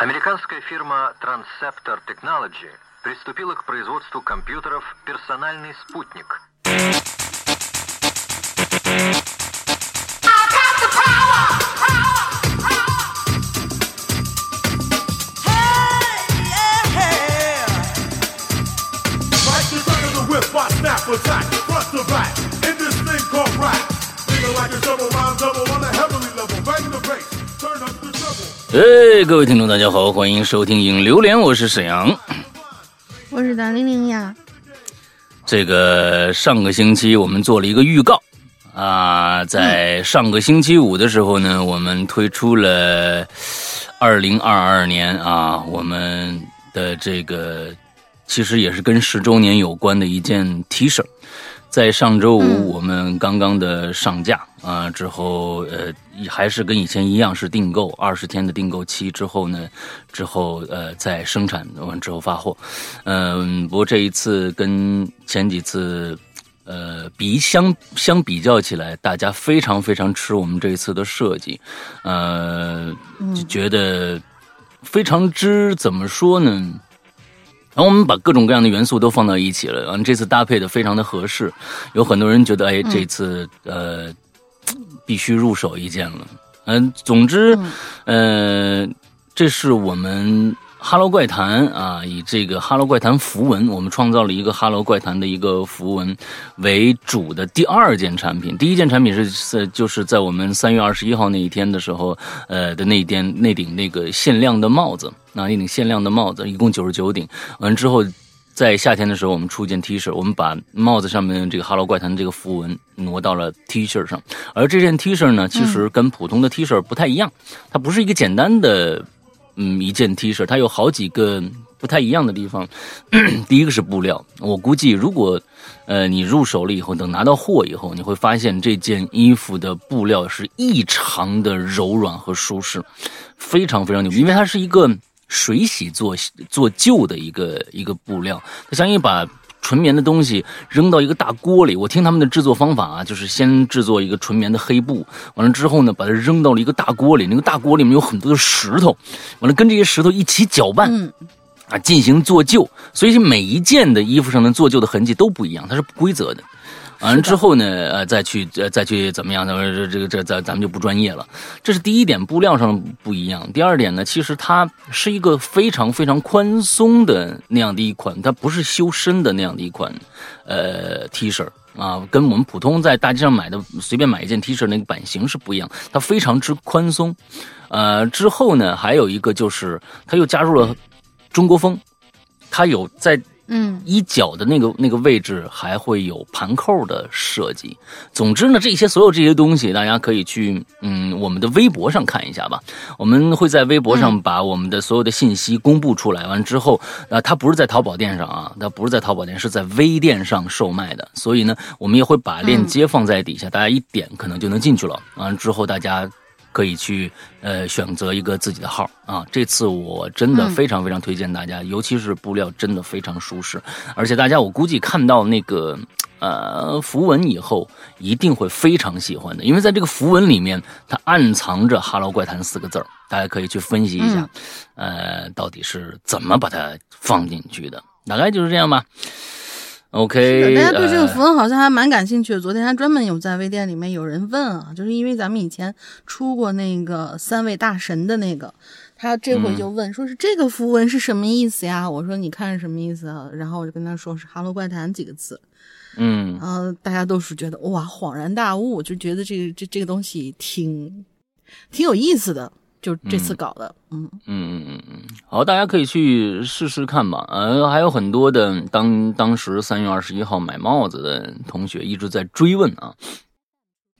Американская фирма Transceptor Technology приступила к производству компьютеров «Персональный спутник». attack, front to back, in this thing called rap. Feeling like a double rhyme double on a 哎，各位听众，大家好，欢迎收听《影榴莲》，我是沈阳。我是大玲玲呀。这个上个星期我们做了一个预告啊，在上个星期五的时候呢，我们推出了二零二二年啊，我们的这个其实也是跟十周年有关的一件 T 恤，在上周五我们刚刚的上架啊之后，呃，还是跟以前一样是订购二十天的订购期之后呢，之后呃再生产完之后发货，嗯，不过这一次跟前几次。呃，比相相比较起来，大家非常非常吃我们这一次的设计，呃，就觉得非常之怎么说呢？然后我们把各种各样的元素都放到一起了，嗯，这次搭配的非常的合适，有很多人觉得，哎，这次呃必须入手一件了，嗯，总之，呃，这是我们。哈喽怪谈啊，以这个哈喽怪谈符文，我们创造了一个哈喽怪谈的一个符文为主的第二件产品。第一件产品是是就是在我们三月二十一号那一天的时候，呃的那一天那顶那个限量的帽子，啊，那顶限量的帽子，一共九十九顶。完之后，在夏天的时候，我们出一件 T 恤，我们把帽子上面这个哈喽怪谈这个符文挪到了 T 恤上。而这件 T 恤呢，其实跟普通的 T 恤不太一样，它不是一个简单的。嗯，一件 T 恤，它有好几个不太一样的地方。第一个是布料，我估计如果呃你入手了以后，等拿到货以后，你会发现这件衣服的布料是异常的柔软和舒适，非常非常牛，因为它是一个水洗做做旧的一个一个布料，它相当于把。纯棉的东西扔到一个大锅里，我听他们的制作方法啊，就是先制作一个纯棉的黑布，完了之后呢，把它扔到了一个大锅里，那个大锅里面有很多的石头，完了跟这些石头一起搅拌，啊，进行做旧，所以每一件的衣服上的做旧的痕迹都不一样，它是不规则的。完了之后呢，呃，再去呃再去怎么样？这这个这咱咱们就不专业了。这是第一点，布料上不一样。第二点呢，其实它是一个非常非常宽松的那样的一款，它不是修身的那样的一款，呃，T 恤啊，跟我们普通在大街上买的随便买一件 T 恤那个版型是不一样，它非常之宽松。呃，之后呢，还有一个就是它又加入了中国风，它有在。嗯，衣角的那个那个位置还会有盘扣的设计。总之呢，这些所有这些东西，大家可以去嗯我们的微博上看一下吧。我们会在微博上把我们的所有的信息公布出来。完之后，啊，它不是在淘宝店上啊，它不是在淘宝店，是在微店上售卖的。所以呢，我们也会把链接放在底下，大家一点可能就能进去了。完之后，大家。可以去呃选择一个自己的号啊！这次我真的非常非常推荐大家，尤其是布料真的非常舒适，而且大家我估计看到那个呃符文以后，一定会非常喜欢的，因为在这个符文里面，它暗藏着 “Hello 怪谈”四个字儿，大家可以去分析一下，呃，到底是怎么把它放进去的，大概就是这样吧。OK，大家对这个符文好像还蛮感兴趣的。昨天还专门有在微店里面有人问啊，就是因为咱们以前出过那个三位大神的那个，他这回就问，说是这个符文是什么意思呀？我说你看是什么意思啊？然后我就跟他说是“哈喽怪谈”几个字。嗯，然后大家都是觉得哇，恍然大悟，就觉得这个这这个东西挺挺有意思的。就这次搞的，嗯嗯嗯嗯嗯，好，大家可以去试试看吧。呃，还有很多的当当时三月二十一号买帽子的同学一直在追问啊，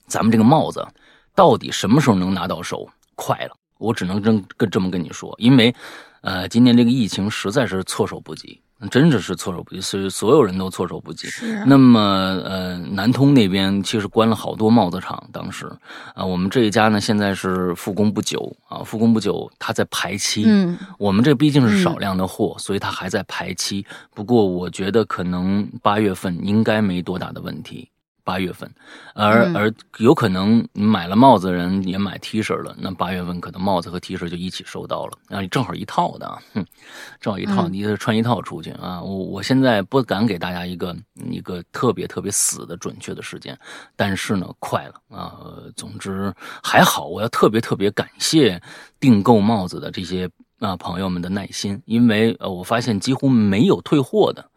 咱们这个帽子到底什么时候能拿到手？快了，我只能这跟这么跟你说，因为呃，今年这个疫情实在是措手不及。真的是措手不及，所以所有人都措手不及。是。那么，呃，南通那边其实关了好多帽子厂，当时啊，我们这一家呢，现在是复工不久啊，复工不久，它在排期。嗯。我们这毕竟是少量的货，所以它还在排期。不过，我觉得可能八月份应该没多大的问题。八月份，而、嗯而有可能你买了帽子的人也买 T 恤了，那八月份可能帽子和 T 恤就一起收到了，啊，正好一套的啊，哼，正好一套，嗯你得穿一套出去啊。我我现在不敢给大家一个一个特别特别死的准确的时间，但是呢，快了啊。呃总之还好，我要特别特别感谢订购帽子的这些啊朋友们的耐心，因为呃我发现几乎没有退货的。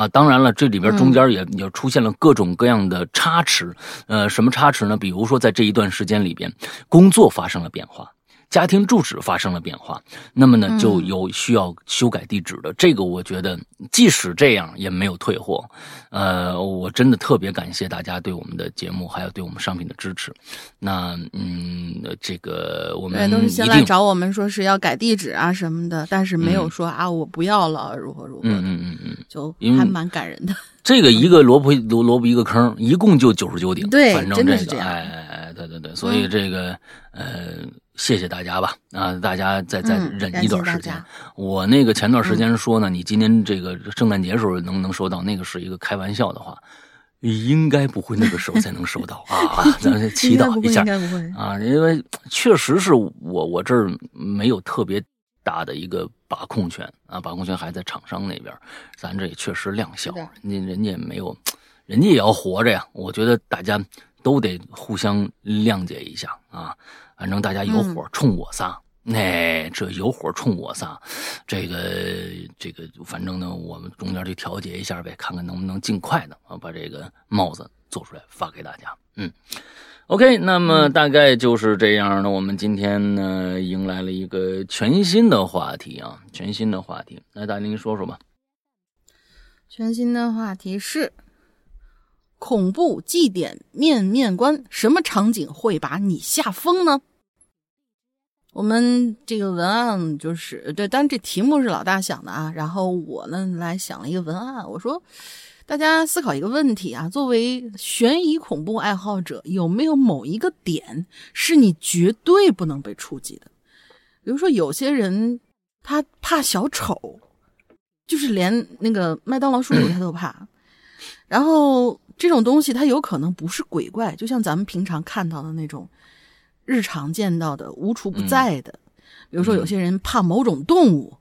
啊，当然了，这里边中间也也出现了各种各样的差池，呃，什么差池呢？比如说在这一段时间里边，工作发生了变化，家庭住址发生了变化，那么呢，就有需要修改地址的。这个我觉得，即使这样也没有退货。呃，我真的特别感谢大家对我们的节目还有对我们商品的支持。那嗯，这个我，们一都是先来，找我们说是要改地址啊什么的，但是没有嗯说、啊我不要了，如何如何的，嗯嗯嗯嗯，就还蛮感人的。这个一个 萝卜萝萝卜一个坑，一共就九十九顶，对反正这个，真的是这样哎哎哎，对对对，所以这个、呃，谢谢大家吧，啊，大家再再嗯忍一段时间。家我那个前段时间说呢，你今天这个圣诞节时候能不能收到，那个是一个开玩笑的话，应该不会那个时候才能收到 啊，咱们祈应该不会，祷一下。啊，因为确实是我我这儿没有特别大的一个把控权啊，把控权还在厂商那边，咱这也确实量小，人家人家也没有，人家也要活着呀。我觉得大家都得互相谅解一下啊，反正大家有火冲我仨。哎，这有火冲我撒，这个这个，反正呢，我们中间去调节一下呗，看看能不能尽快的啊把这个帽子做出来发给大家。嗯，OK，那么大概就是这样的。我们今天呢，迎来了一个全新的话题啊，全新的话题。来，大林说说吧。全新的话题是恐怖祭典面面观，什么场景会把你吓疯呢？我们这个文案就是对，但这题目是老大想的啊，然后我呢来想了一个文案，我说大家思考一个问题啊，作为悬疑恐怖爱好者，有没有某一个点是你绝对不能被触及的？比如说有些人他怕小丑，就是连那个麦当劳叔叔他都怕。然后这种东西它有可能不是鬼怪，就像咱们平常看到的那种日常见到的无处不在的。比如说有些人怕某种动物，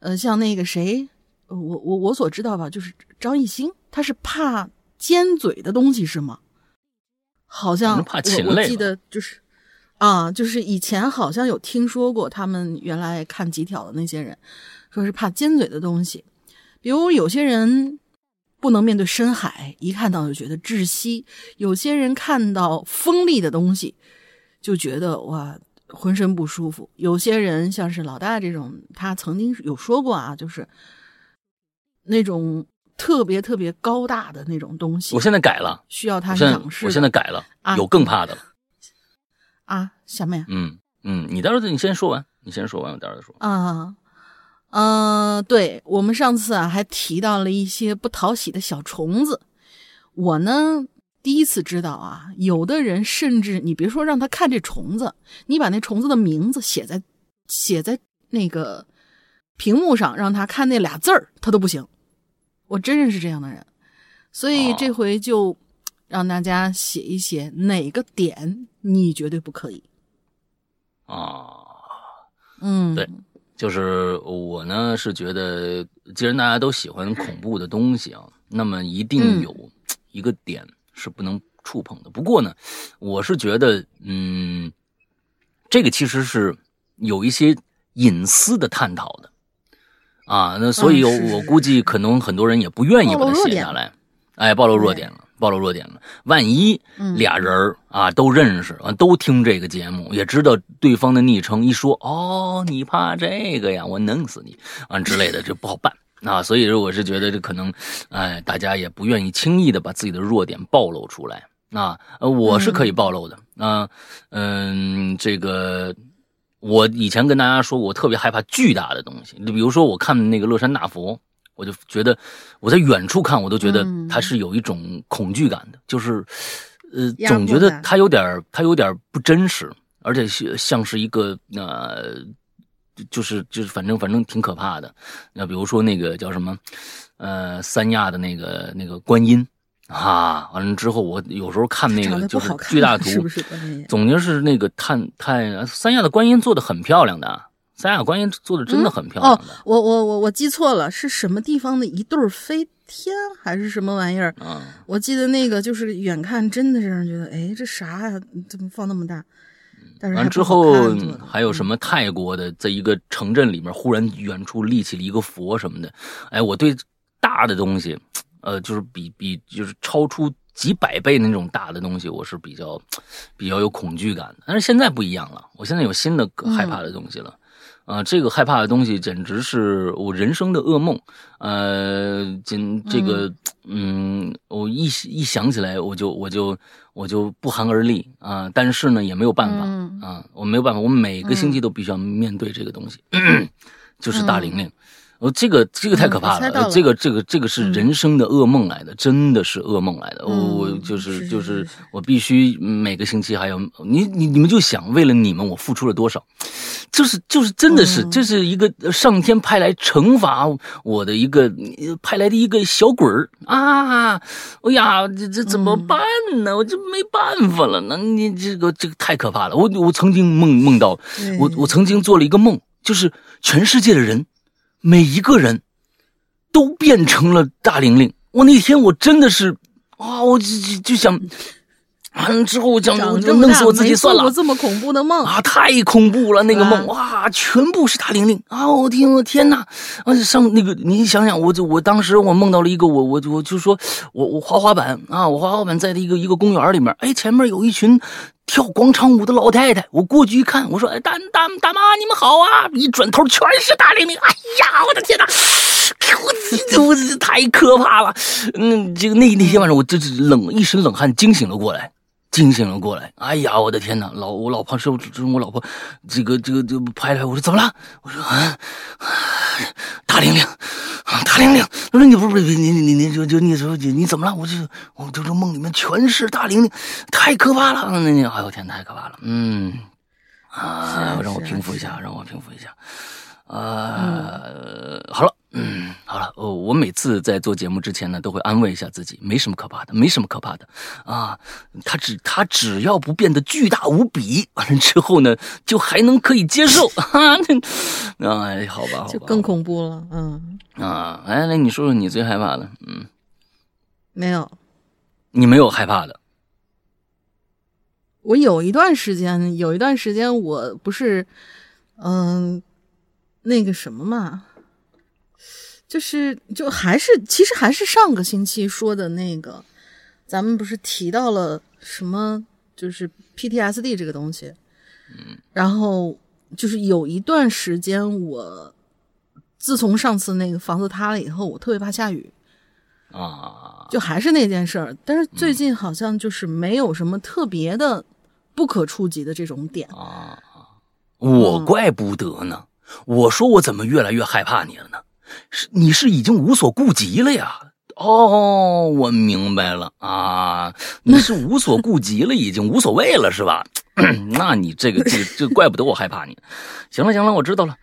呃，像那个谁，呃我我我所知道吧，就是张艺兴，他是怕尖嘴的东西是吗？好像怕禽我我记得就是啊，就是以前好像有听说过，他们原来看极挑的那些人，说是怕尖嘴的东西，比如有些人不能面对深海，一看到就觉得窒息；有些人看到锋利的东西就觉得哇浑身不舒服；有些人像是老大这种，他曾经有说过啊，就是那种特别特别高大的那种东西，我现在改了，需要他仰视。我现在改了，啊有更怕的了。啊什么呀？嗯嗯，你待会儿你先说完，你先说完，我待会儿再说。啊，嗯、对我们上次啊还提到了一些不讨喜的小虫子，我呢第一次知道啊，有的人甚至你别说让他看这虫子，你把那虫子的名字写在写在那个屏幕上，让他看那俩字儿，他都不行。我真认识这样的人，所以哦这回就让大家写一写哪个点你绝对不可以。啊，嗯，对就是我呢是觉得，既然大家都喜欢恐怖的东西啊，那么一定嗯有一个点是不能触碰的。不过呢，我是觉得，嗯，这个其实是有一些隐私的探讨的啊。那所以我估计可能很多人也不愿意把它写下来，哎，暴露弱点了。暴露弱点了，万一嗯俩人儿啊都认识，啊都听这个节目，也知道对方的昵称，一说哦，你怕这个呀，我弄死你啊之类的，这不好办啊。所以说我是觉得这可能，哎，大家也不愿意轻易的把自己的弱点暴露出来啊。呃，我是可以暴露的啊，嗯，这个。我以前跟大家说，我特别害怕巨大的东西，就比如说我看那个乐山大佛，我就觉得我在远处看，我都觉得嗯它是有一种恐惧感的，就是呃，总觉得它有点儿它有点儿不真实，而且是像是一个呃，就是就是反正反正挺可怕的。那比如说那个叫什么呃三亚的那个那个观音啊，完了之后我有时候看那个就是巨大图，是不是关键？总之是那个探探三亚的观音做的很漂亮的，三亚观音做的真的很漂亮哦。，我我我我记错了，是什么地方的一对儿飞天还是什么玩意儿？嗯我记得那个就是远看真的是让人觉得，哎，这啥呀？怎么放那么大？但是完之后还有什么泰国的，在一个城镇里面，忽然远处立起了一个佛什么的。哎，我对大的东西，呃，就是比比就是超出几百倍那种大的东西，我是比较比较有恐惧感的。但是现在不一样了，我现在有新的害怕的东西了。啊、这个害怕的东西简直是我人生的噩梦。呃，今这个，嗯，我一一想起来，我就我就我就不寒而栗啊、但是呢，也没有办法嗯啊、我没有办法，我每个星期都必须要面对这个东西，就是大玲玲。哦，这个这个太可怕了，这个这个这个是人生的噩梦来的，真的是噩梦来的。我我嗯就是是就是我必须每个星期还要你你你们就想为了你们我付出了多少，就是就是真的是、嗯这是一个呃上天派来惩罚我的一个呃派来的一个小鬼儿啊！哎呀，这这怎么办呢？我这没办法了。那你这个这个太可怕了。我我曾经梦梦到我我曾经做了一个梦，就是全世界的人，每一个人都变成了大玲玲。我那天我真的是啊，我就就想，完了之后我想弄死我自己算了没做。这么恐怖的梦，啊，太恐怖了！那个梦，是哇，全部是大玲玲啊！我天，我天哪！而且上那个，你想想，我就我当时我梦到了一个，我我我就说，我我滑滑板啊，我滑滑板在一个一个公园里面，哎，前面有一群跳广场舞的老太太，我过去一看，我说，哎，大大大妈，你们好啊！一转头全是大玲玲，哎呀，我的天哪！我我这太可怕了，嗯，这个那那天晚上我这是冷一身冷汗惊醒了过来，惊醒了过来。哎呀，我的天哪！老我老婆是是我老婆，这个这个这个拍来，我说怎么了？我说啊，大玲玲，啊大玲玲。他说你不是你你你你就就你说你你怎么了？我就我就说梦里面全是大玲玲，太可怕了。那那哎呦天，太可怕了。嗯啊，让我平复一下，让我平复一下。啊、好了，嗯，好了，哦，我每次在做节目之前呢，都会安慰一下自己，没什么可怕的，没什么可怕的，啊，他只他只要不变得巨大无比，完了之后呢，就还能可以接受，哈、那哎，好吧，好吧，就更恐怖了。嗯，啊，哎，来，你说说你最害怕的，嗯，没有，你没有害怕的，我有一段时间，有一段时间我不是，嗯、那个什么嘛，就是就还是其实还是上个星期说的那个，咱们不是提到了什么，就是 PTSD 这个东西，嗯，然后就是有一段时间我。自从上次那个房子塌了以后，我特别怕下雨，啊，就还是那件事儿。但是最近好像就是没有什么特别的不可触及的这种点。啊，我怪不得呢。我说我怎么越来越害怕你了呢？是你是已经无所顾及了呀？哦，我明白了啊，你是无所顾及了，已经无所谓了是吧？那你这个这个这怪不得我害怕你。行了行了，我知道了。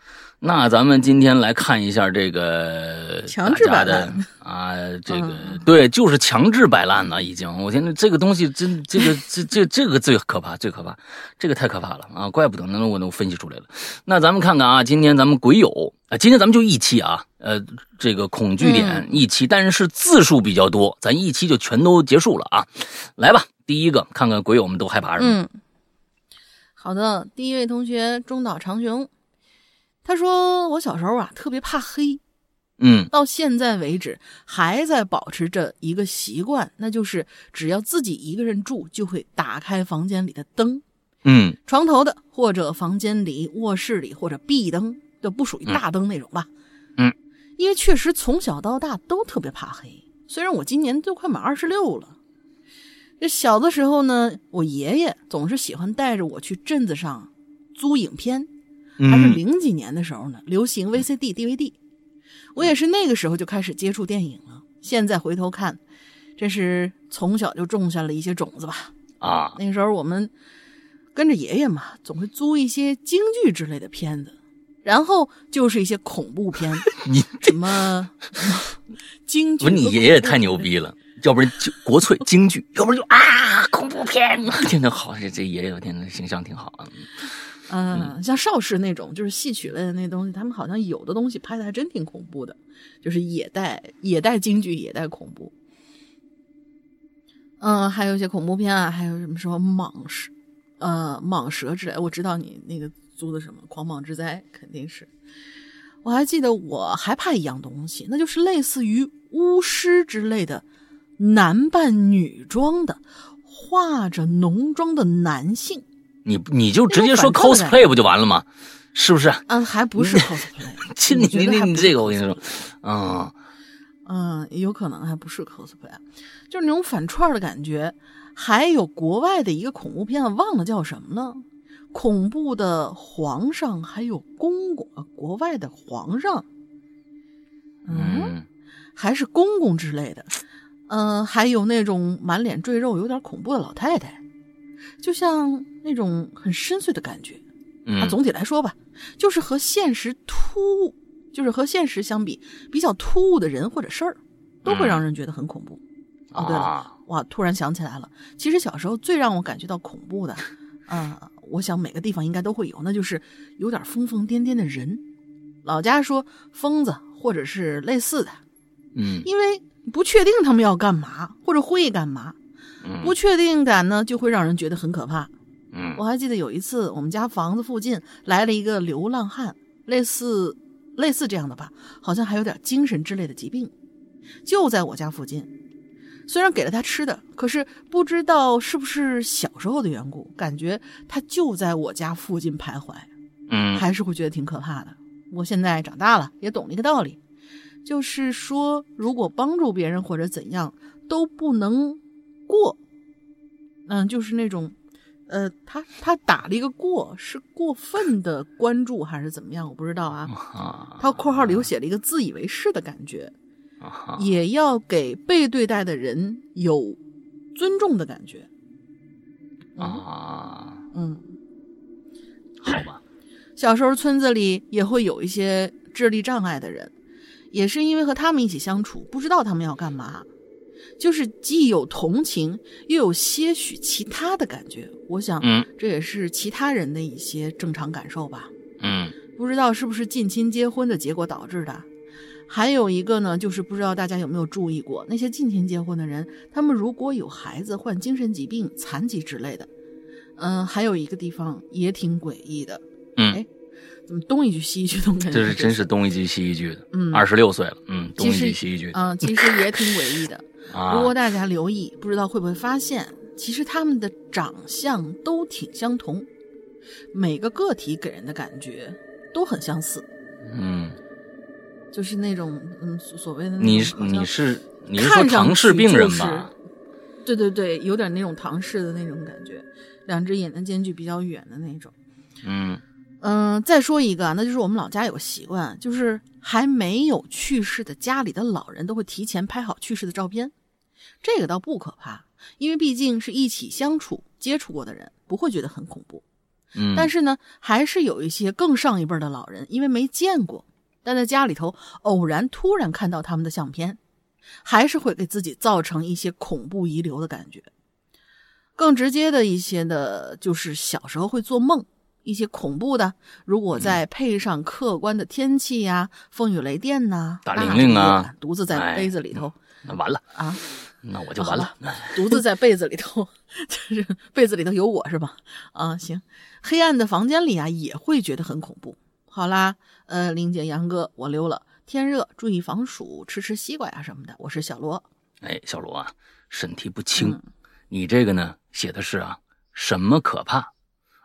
那咱们今天来看一下这个强制摆烂啊，这个、嗯对，就是强制摆烂了，已经。我现在这个东西真，这个这这这个最可怕，最可怕，这个太可怕了啊！怪不得呢，我能分析出来了。那咱们看看啊，今天咱们鬼友啊，今天咱们就一期啊，呃，这个恐惧点一期，但是字数比较多，咱一期就全都结束了啊。来吧，第一个看看鬼友们都害怕什么。嗯，好的，第一位同学中岛长雄，他说我小时候啊特别怕黑，嗯到现在为止还在保持着一个习惯，那就是只要自己一个人住，就会打开房间里的灯，嗯床头的或者房间里、卧室里或者壁灯，都不属于大灯那种吧。嗯，因为确实从小到大都特别怕黑，虽然我今年都快满二十六了。这小的时候呢，我爷爷总是喜欢带着我去镇子上租影片，还是嗯零几年的时候呢，流行 VCD、DVD。我也是那个时候就开始接触电影了。现在回头看，这是从小就种下了一些种子吧。啊那个时候我们跟着爷爷嘛，总会租一些京剧之类的片子，然后就是一些恐怖片，你什么 京剧。不是你爷爷太牛逼了，要不然就国粹京剧，要不然就啊恐怖片，天呐，好，这这爷爷我天呐，形象挺好啊。嗯，像邵氏那种就是戏曲类的那东西，他们好像有的东西拍的还真挺恐怖的，就是也带也带京剧，也带恐怖。嗯，还有一些恐怖片啊，还有什么什么蟒蛇，呃，蟒蛇之类。我知道你那个租的什么《狂蟒之灾》，肯定是。我还记得我还怕一样东西，那就是类似于巫师之类的男扮女装的，化着浓妆的男性。你你就直接说 cosplay 不就完了吗？是不是？嗯，还不是 cosplay，亲你你你这个我跟你说，嗯嗯，有可能还不是 cosplay，就是那种反串的感觉。还有国外的一个恐怖片，忘了叫什么了。恐怖的皇上，还有公公，呃国外的皇上，嗯，嗯还是公公之类的。嗯、还有那种满脸赘肉、有点恐怖的老太太，就像那种很深邃的感觉。啊，嗯总体来说吧，就是和现实突兀，就是和现实相比比较突兀的人或者事儿，都会让人觉得很恐怖。哦，对了，啊哇，突然想起来了，其实小时候最让我感觉到恐怖的，啊、我想每个地方应该都会有，那就是有点疯疯癫癫的人。老家说疯子或者是类似的，嗯因为不确定他们要干嘛或者会干嘛，嗯不确定感呢就会让人觉得很可怕。嗯我还记得有一次，我们家房子附近来了一个流浪汉，类似类似这样的吧，好像还有点精神之类的疾病，就在我家附近。虽然给了他吃的，可是不知道是不是小时候的缘故，感觉他就在我家附近徘徊，嗯还是会觉得挺可怕的。我现在长大了，也懂了一个道理，就是说，如果帮助别人或者怎样，都不能过。嗯，就是那种，呃，他他打了一个过，是过分的关注还是怎么样？我不知道啊。啊他括号里又写了一个自以为是的感觉，啊也要给被对待的人有尊重的感觉。啊，嗯，好吧，小时候村子里也会有一些智力障碍的人，也是因为和他们一起相处，不知道他们要干嘛，就是既有同情，又有些许其他的感觉。我想，嗯这也是其他人的一些正常感受吧。嗯不知道是不是近亲结婚的结果导致的。还有一个呢，就是不知道大家有没有注意过，那些近亲结婚的人，他们如果有孩子患精神疾病、残疾之类的，嗯、还有一个地方也挺诡异的，嗯哎，怎么东一句西一句都感觉这是真是东一句西一句的。嗯二十六岁了，嗯，东一句西一句的嗯、其实也挺诡异的。啊。如果大家留意，不知道会不会发现，其实他们的长相都挺相同，每个个体给人的感觉都很相似。嗯，就是那种嗯所所谓的你是你是你是说唐氏病人就是吧？对对对，有点那种唐氏的那种感觉，两只眼的间距比较远的那种。嗯嗯、再说一个啊，那就是我们老家有个习惯，就是还没有去世的家里的老人都会提前拍好去世的照片。这个倒不可怕，因为毕竟是一起相处、接触过的人，不会觉得很恐怖。嗯，但是呢，还是有一些更上一辈的老人，因为没见过，但在家里头偶然突然看到他们的相片，还是会给自己造成一些恐怖遗留的感觉。更直接的一些的，就是小时候会做梦，一些恐怖的，如果再配上客观的天气呀、风雨雷电呐、大那玲玲啊独自在哎被子里头、那完了，啊，那我就完了。独自在被子里头，就是被子里头有我是吧？啊，行，黑暗的房间里啊，也会觉得很恐怖。好啦，呃，玲姐、杨哥，我溜了。天热，注意防暑，吃吃西瓜呀什么的。我是小罗，哎，小罗啊，身体不轻，嗯你这个呢写的是啊什么可怕，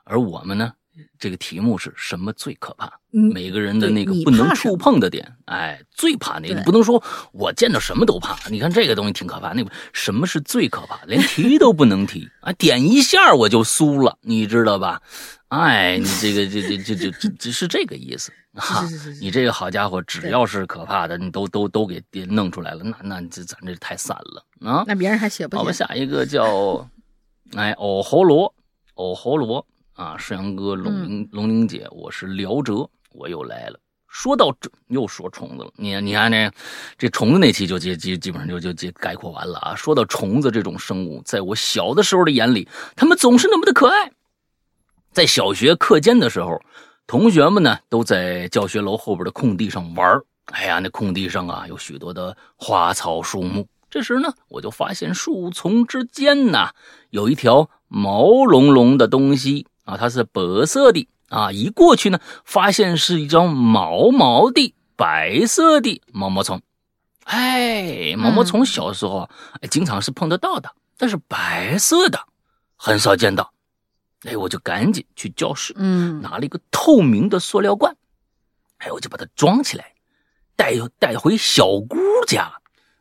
而我们呢这个题目是什么最可怕？嗯每个人的那个不能触碰的点，哎，最怕那个，你不能说我见到什么都怕。你看这个东西挺可怕，那个什么是最可怕？连 提都不能提啊，点一下我就酥了，你知道吧？哎，你这个这这这这这这是这个意思啊！是是是是你这个好家伙，只要是可怕的，你都都都给给弄出来了，那那这咱这太散了啊！那别人还写不好吧，写？下一个叫，哎，藕喉螺，藕喉螺啊，世阳哥、龙嗯玲、龙玲姐，我是辽哲，我又来了。说到这，又说虫子了。你你看这这虫子那期就基基基本上就就就概括完了啊。说到虫子这种生物，在我小的时候的眼里，它们总是那么的可爱。在小学课间的时候，同学们呢都在教学楼后边的空地上玩哎呀，那空地上啊有许多的花草树木。这时呢，我就发现树丛之间呢有一条毛茸茸的东西啊，它是白色的。啊！一过去呢，发现是一张毛毛的白色的毛毛虫。哎，毛毛虫小时候哎经常是碰得到的，但是白色的很少见到。哎，我就赶紧去教室，嗯，拿了一个透明的塑料罐，哎，我就把它装起来，带带回小姑家。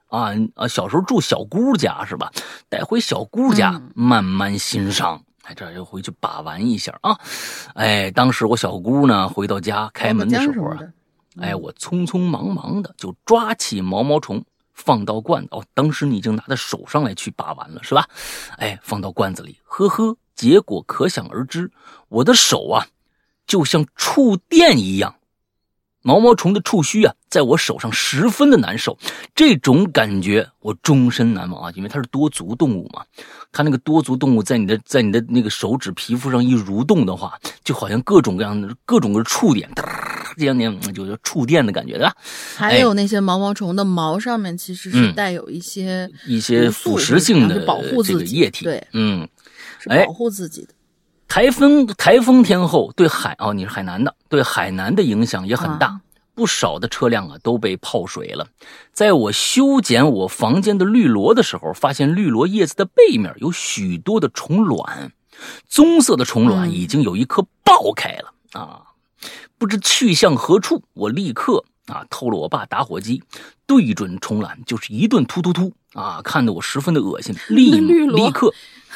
啊啊，小时候住小姑家是吧？带回小姑家慢慢欣赏。哎，这就回去把玩一下啊！哎，当时我小姑呢回到家开门的时候啊，哎，我匆匆忙忙的就抓起毛毛虫放到罐子哦，当时你已经拿在手上来去把玩了是吧？哎，放到罐子里，呵呵，结果可想而知，我的手啊就像触电一样。毛毛虫的触须啊，在我手上十分的难受，这种感觉我终身难忘啊！因为它是多足动物嘛，它那个多足动物在你的在你的那个手指皮肤上一蠕动的话，就好像各种各样的各种的触点，这样点就是触电的感觉，对吧？还有那些毛毛虫的毛上面其实是带有一些一些腐蚀性的保护自己的液体，对，嗯，是保护自己的。台风台风天后，对海哦，你是海南的，对海南的影响也很大，不少的车辆啊都被泡水了。在我修剪我房间的绿萝的时候，发现绿萝叶子的背面有许多的虫卵，棕色的虫卵已经有一颗爆开了。啊，不知去向何处。我立刻啊偷了我爸打火机，对准虫卵就是一顿突突突。啊，看得我十分的恶心，立立刻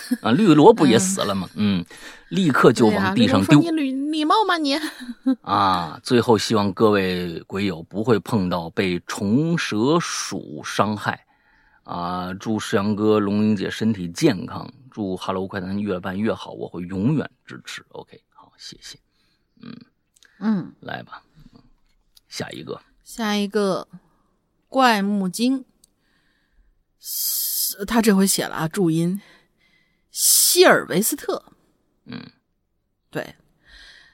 啊绿萝不也死了吗？嗯。立刻就往地上丢。你礼礼貌吗你？啊，最后希望各位鬼友不会碰到被虫蛇鼠伤害。啊，祝世阳哥、龙玲姐身体健康，祝 Hello 快餐越办越好，我会永远支持。OK，好，谢谢。嗯嗯，来吧，下一个，下一个怪木精，他这回写了啊，注音希尔维斯特。嗯，对，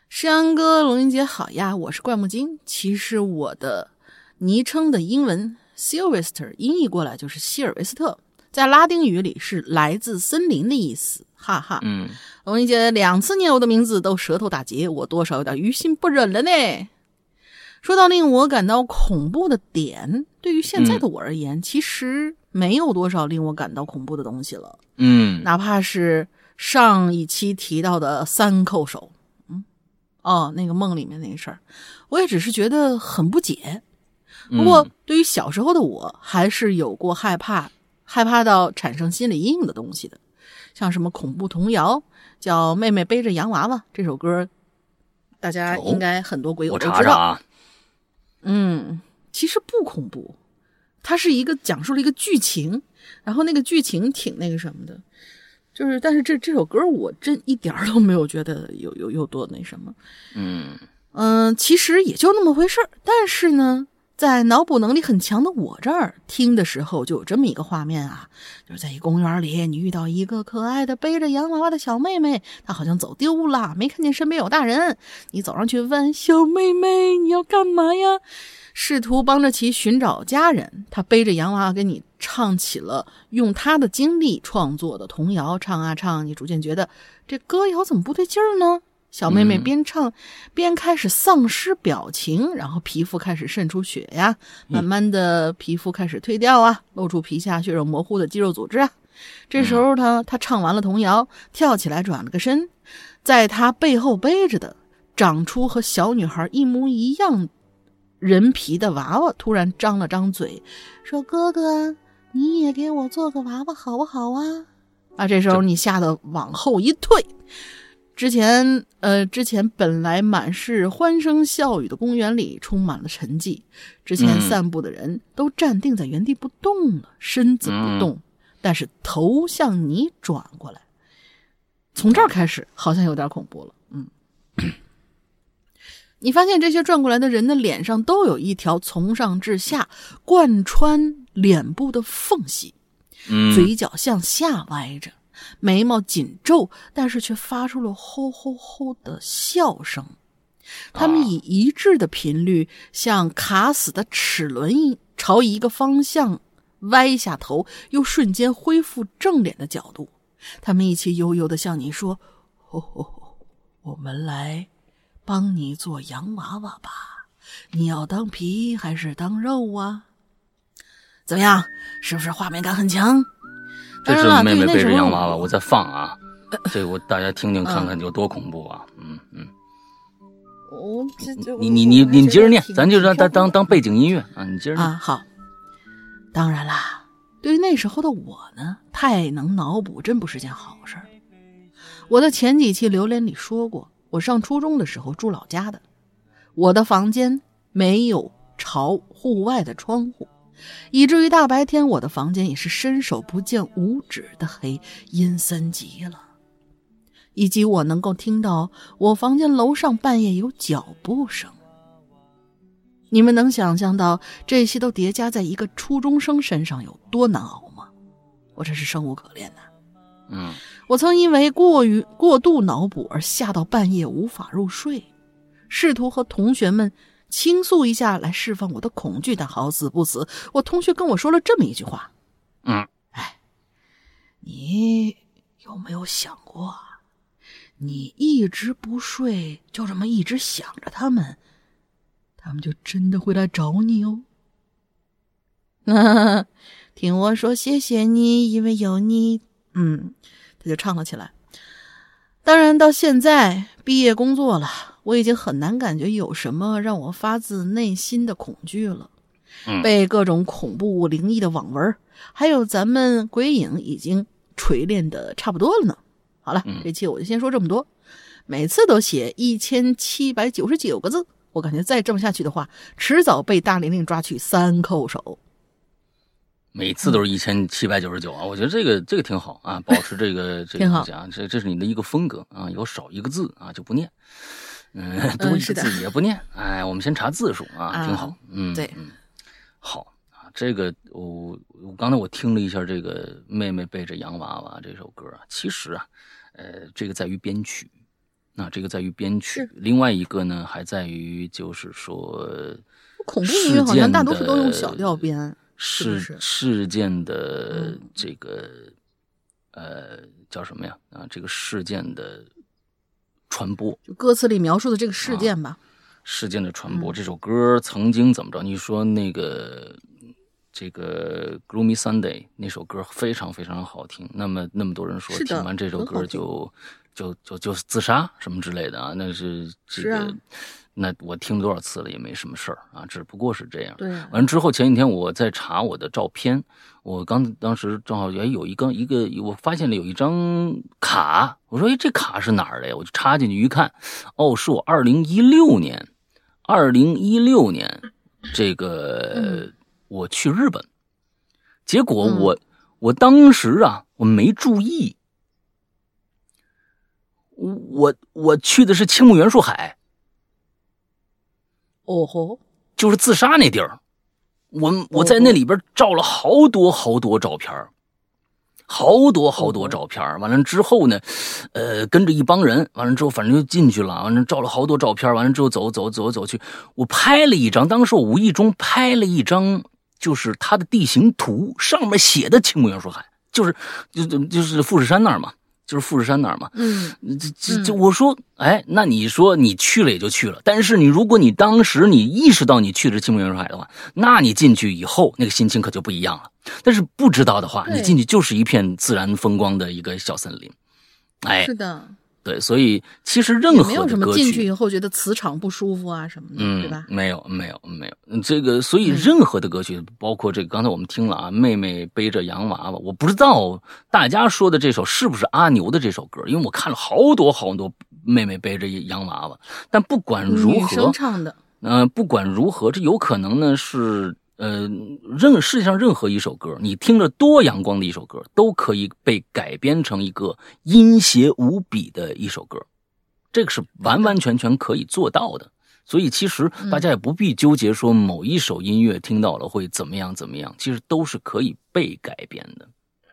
诗阳哥、龙云姐好呀，我是怪木精。其实我的昵称的英文 Sylvester 音译过来就是希尔维斯特，在拉丁语里是来自森林的意思，哈哈。嗯，龙云姐两次念我的名字都舌头打结，我多少有点于心不忍了呢。说到令我感到恐怖的点，对于现在的我而言，其实没有多少令我感到恐怖的东西了。嗯，哪怕是。上一期提到的三叩首，嗯，哦，那个梦里面那个事儿，我也只是觉得很不解。不过，对于小时候的我，还是有过害怕、害怕到产生心理阴影的东西的，像什么恐怖童谣，叫《妹妹背着洋娃娃》这首歌，大家应该很多鬼友都知道。嗯，其实不恐怖，它是一个讲述了一个剧情，然后那个剧情挺那个什么的。就是，但是这这首歌我真一点都没有觉得有有有多那什么，嗯嗯，其实也就那么回事儿。但是呢，在脑补能力很强的我这儿听的时候，就有这么一个画面啊，就是在一公园里，你遇到一个可爱的背着洋娃娃的小妹妹，她好像走丢了，没看见身边有大人，你走上去问小妹妹你要干嘛呀？试图帮着其寻找家人，他背着洋娃娃跟你唱起了用他的经历创作的童谣，唱啊唱，你逐渐觉得这歌谣怎么不对劲儿呢？小妹妹边唱边开始丧失表情，然后皮肤开始渗出血呀，慢慢的皮肤开始褪掉啊，露出皮下血肉模糊的肌肉组织啊。这时候他他唱完了童谣，跳起来转了个身，在他背后背着的长出和小女孩一模一样。人皮的娃娃突然张了张嘴，说：“哥哥，你也给我做个娃娃好不好啊？”啊，这时候你吓得往后一退。之前，呃，之前本来满是欢声笑语的公园里充满了沉寂。之前散步的人都站定在原地不动了，身子不动，但是头向你转过来。从这儿开始，好像有点恐怖了。嗯。你发现这些转过来的人的脸上都有一条从上至下贯穿脸部的缝隙，嗯，嘴角向下歪着，眉毛紧皱，但是却发出了吼吼吼的笑声。他们以一致的频率，像卡死的齿轮一朝一个方向歪下头，又瞬间恢复正脸的角度。他们一起悠悠的向你说：“吼吼吼，我们来帮你做洋娃娃吧，你要当皮还是当肉啊？怎么样？是不是画面感很强？这是妹妹背着洋娃娃，我在放啊，这个我大家听听看看有多恐怖啊！嗯嗯，我这这你你你你接着念，咱就让当当当背景音乐啊，你接着念。啊，好。当然啦，对于那时候的我呢，太能脑补真不是件好事儿。我的前几期榴莲里说过，我上初中的时候住老家的，我的房间没有朝户外的窗户，以至于大白天我的房间也是伸手不见五指的黑，阴森极了。以及我能够听到我房间楼上半夜有脚步声。你们能想象到这些都叠加在一个初中生身上有多难熬吗？我真是生无可恋呐、嗯我曾因为过于过度脑补而吓到半夜无法入睡，试图和同学们倾诉一下来释放我的恐惧，但好死不死，我同学跟我说了这么一句话：“嗯，哎，你有没有想过啊，你一直不睡，就这么一直想着他们，他们就真的会来找你哦。听我说，谢谢你，因为有你。嗯，他就唱了起来。当然，到现在毕业工作了，我已经很难感觉有什么让我发自内心的恐惧了。嗯被各种恐怖灵异的网文，还有咱们鬼影已经锤炼的差不多了呢。好了，嗯这期我就先说这么多。每次都写一千七百九十九个字，我感觉再这么下去的话，迟早被大玲玲抓去三叩手。每次都是一千七百九十九啊，我觉得这个这个挺好啊，保持这个这个挺好。东西啊，这这是你的一个风格啊，有少一个字啊就不念，嗯，多一个字也不念，哎，我们先查字数啊，啊挺好，嗯，对嗯，好啊，这个我我刚才我听了一下这个妹妹背着洋娃娃这首歌啊，其实啊，呃，这个在于编曲。那这个在于编曲，另外一个呢，还在于就是说，恐怖音乐好像大多数都用小调编，事是事件的嗯这个、呃叫什么呀？啊，这个事件的传播，就歌词里描述的这个事件吧。事件的传播。嗯这首歌曾经怎么着？你说那个这个《Gloomy Sunday》那首歌非常非常好听，那么那么多人说听完这首歌就就就就自杀什么之类的啊，那是这个。那我听多少次了也没什么事儿啊，只不过是这样。对，完了之后，前几天我在查我的照片，我刚当时正好哎有一个一个，我发现了有一张卡，我说哎这卡是哪儿的呀？我就插进去一看，哦，是我二零一六年，二零一六年这个、嗯我去日本，结果嗯我、我当时啊我没注意，我我去的是青木原树海。哦吼，就是自杀那地儿，我我在那里边照了好多好多照片儿好多好多照片儿。完了之后呢，呃，跟着一帮人，完了之后反正就进去了，完了照了好多照片儿完了之后走走走走去，我拍了一张，当时我无意中拍了一张，就是它的地形图，上面写的青木原树海，就是就就就是富士山那儿嘛，就是富士山那儿嘛，嗯，这这这，我说，哎，那你说你去了也就去了，但是你如果你当时你意识到你去的是青木原树海的话，那你进去以后那个心情可就不一样了。但是不知道的话，你进去就是一片自然风光的一个小森林，哎是，的，对，所以其实任何没有什么。进去以后觉得磁场不舒服啊什么的，嗯，对吧？没有，没有，没有。嗯这个，所以嗯任何的歌曲，包括这个，刚才我们听了啊，妹妹背着洋娃娃，我不知道大家说的这首是不是阿牛的这首歌，因为我看了好多好多妹妹背着洋娃娃，但不管如女何生，唱的，呃，不管如何，这有可能呢是呃，任世界上任何一首歌，你听着多阳光的一首歌，都可以被改编成一个阴邪无比的一首歌，这个是完完全全可以做到的。所以其实大家也不必纠结说某一首音乐听到了会怎么样怎么样，其实都是可以被改编的。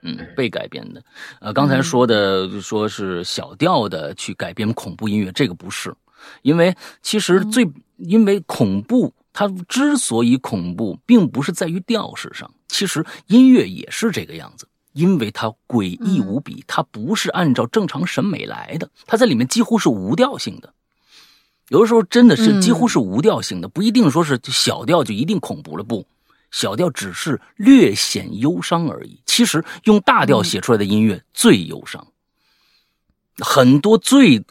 嗯，被改编的。呃，刚才说的说是小调的去改编恐怖音乐，这个不是，因为其实最因为恐怖它之所以恐怖，并不是在于调式上，其实音乐也是这个样子，因为它诡异无比，它不是按照正常审美来的，它在里面几乎是无调性的。有的时候真的是几乎是无调性的，不一定说是小调就一定恐怖了，不。小调只是略显忧伤而已，其实用大调写出来的音乐最忧伤。很多最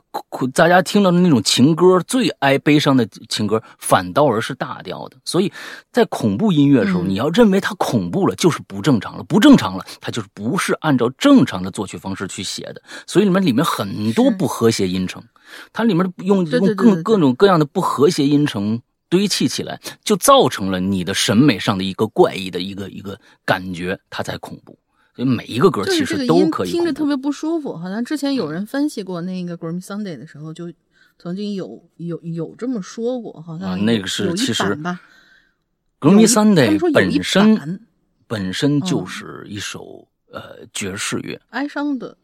大家听到的那种情歌，最哀悲伤的情歌，反倒而是大调的。所以在恐怖音乐的时候，你要认为它恐怖了，就是不正常了，不正常了，它就是不是按照正常的作曲方式去写的。所以里面里面很多不和谐音程，它里面用用各各种各样的不和谐音程。堆砌起来，就造成了你的审美上的一个怪异的一个一个感觉，它才恐怖。所以每一个歌其实都可以听着特别不舒服。好像之前有人分析过那个《Grammy Sunday》的时候，就曾经有有有这么说过。好像那个是其实吧，《Grammy Sunday》本身本身就是一首呃爵士乐，哀伤的。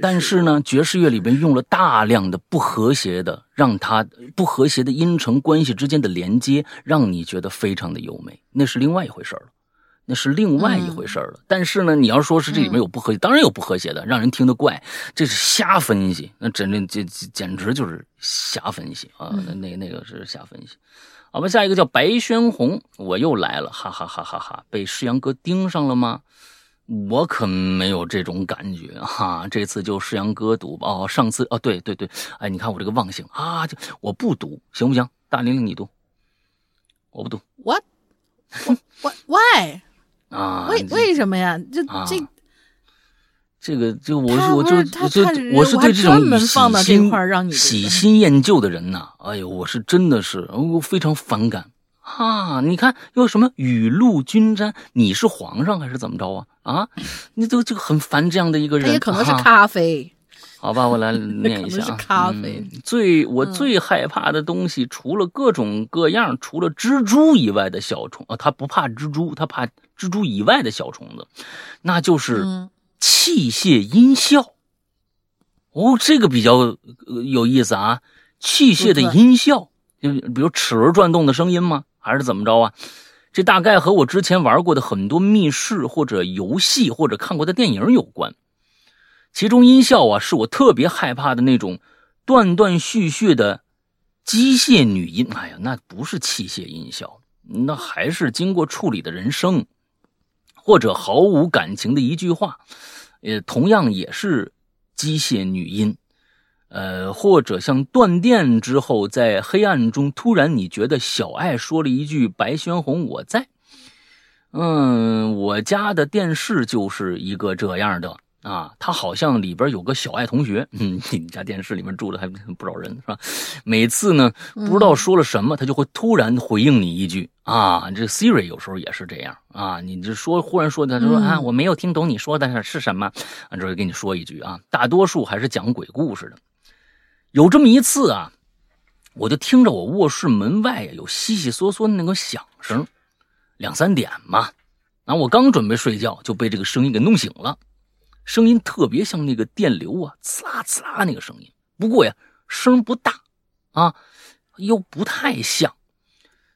但是呢，爵士乐里边用了大量的不和谐的，让它不和谐的音程关系之间的连接，让你觉得非常的优美，那是另外一回事了，那是另外一回事了。但是呢，你要说是这里面有不和谐，当然有不和谐的，让人听得怪，这是瞎分析，那真的这简直就是瞎分析啊！那那那个是瞎分析。好吧，下一个叫白轩红，我又来了，哈哈哈哈哈！被世阳哥盯上了吗？我可没有这种感觉哈，这次就世阳哥读吧。哦，上次哦，对对对，哎，你看我这个忘性啊，就我不读，行不行？大玲玲你读，我不读。What？Why？啊？为为什么呀？这这这个就我我就我就我是对这种喜新喜新厌旧的人呐，哎呦，我是真的是我非常反感。啊！你看又什么雨露均沾？你是皇上还是怎么着啊？啊！你都就很烦这样的一个人。也可能是咖啡。好吧，我来念一下 是咖啡。最我最害怕的东西，除了各种各样，除了蜘蛛以外的小虫啊，他不怕蜘蛛，他怕蜘蛛以外的小虫子，那就是器械音效。哦，这个比较有意思啊！器械的音效，就比如齿轮转动的声音吗？还是怎么着啊？这大概和我之前玩过的很多密室或者游戏或者看过的电影有关。其中音效啊，是我特别害怕的那种断断续续的机械女音。哎呀，那不是器械音效，那还是经过处理的人声，或者毫无感情的一句话，也，同样也是机械女音。呃，或者像断电之后，在黑暗中突然你觉得小爱说了一句“白轩红我在”，嗯，我家的电视就是一个这样的啊，他好像里边有个小爱同学，嗯，你家电视里面住的还不少人是吧？每次呢，不知道说了什么，他就会突然回应你一句啊，这 Siri 有时候也是这样啊，你这说忽然说他说啊，我没有听懂你说的是什么，啊，之后跟你说一句啊，大多数还是讲鬼故事的。有这么一次啊，我就听着我卧室门外呀有悉悉嗦嗦的那个响声，两三点嘛，啊，我刚准备睡觉就被这个声音给弄醒了，声音特别像那个电流啊，呲啦呲啦那个声音，不过呀声不大，啊，又不太像，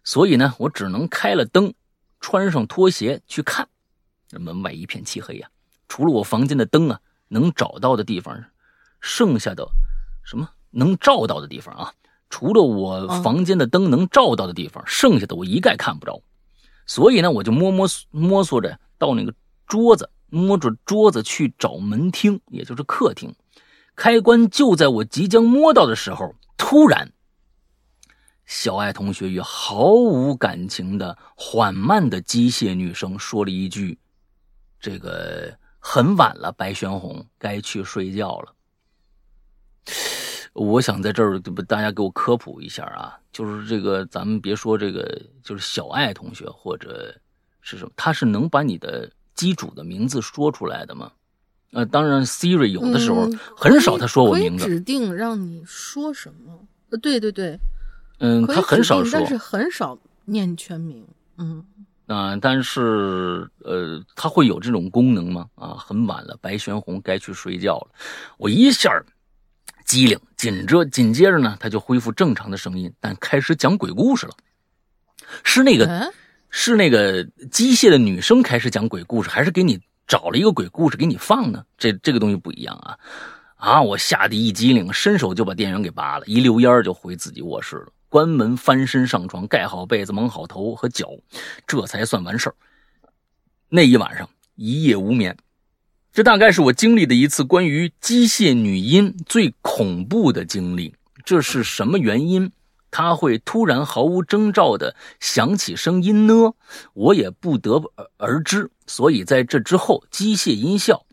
所以呢我只能开了灯，穿上拖鞋去看，门外一片漆黑呀，除了我房间的灯啊能找到的地方，剩下的什么？能照到的地方啊，除了我房间的灯能照到的地方，剩下的我一概看不着。所以呢，我就摸摸摸索着到那个桌子，摸着桌子去找门厅，也就是客厅。开关就在我即将摸到的时候，突然，小爱同学以毫无感情的、缓慢的机械女声说了一句：“这个很晚了，白玄红，该去睡觉了。”我想在这儿不大家给我科普一下啊，就是这个咱们别说这个，就是小爱同学或者是什么，他是能把你的机主的名字说出来的吗？呃，当然，Siri 有的时候很少他说我名字，指定让你说什么？呃，对对对，嗯，他很少说但是很少念全名。嗯，啊、但是呃，它会有这种功能吗？啊，很晚了，白玄红该去睡觉了。我一下儿机灵，紧着紧接着呢，他就恢复正常的声音，但开始讲鬼故事了。是那个、哎是那个机械的女生开始讲鬼故事，还是给你找了一个鬼故事给你放呢？这这个东西不一样啊！啊，我吓得一激灵，伸手就把电源给拔了，一溜烟就回自己卧室了。关门，翻身上床，盖好被子，蒙好头和脚，这才算完事儿。那一晚上一夜无眠，这大概是我经历的一次关于机械女音最恐怖的经历。这是什么原因？它会突然毫无征兆的响起声音呢？我也不得而知。所以在这之后，机械音效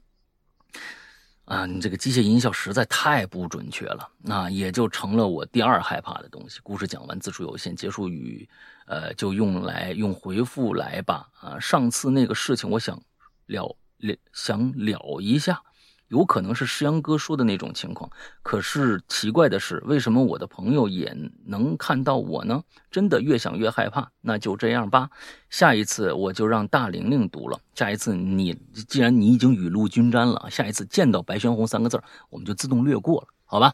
啊，你这个机械音效实在太不准确了，那也就成了我第二害怕的东西。故事讲完，字数有限，结束语，呃，就用来用回复来吧。啊，上次那个事情，我想了了想了一下，有可能是诗阳哥说的那种情况。可是奇怪的是，为什么我的朋友也能看到我呢？真的越想越害怕。那就这样吧，下一次我就让大玲玲读了。下一次你既然你已经雨露均沾了，下一次见到白玄红三个字，我们就自动略过了。好吧，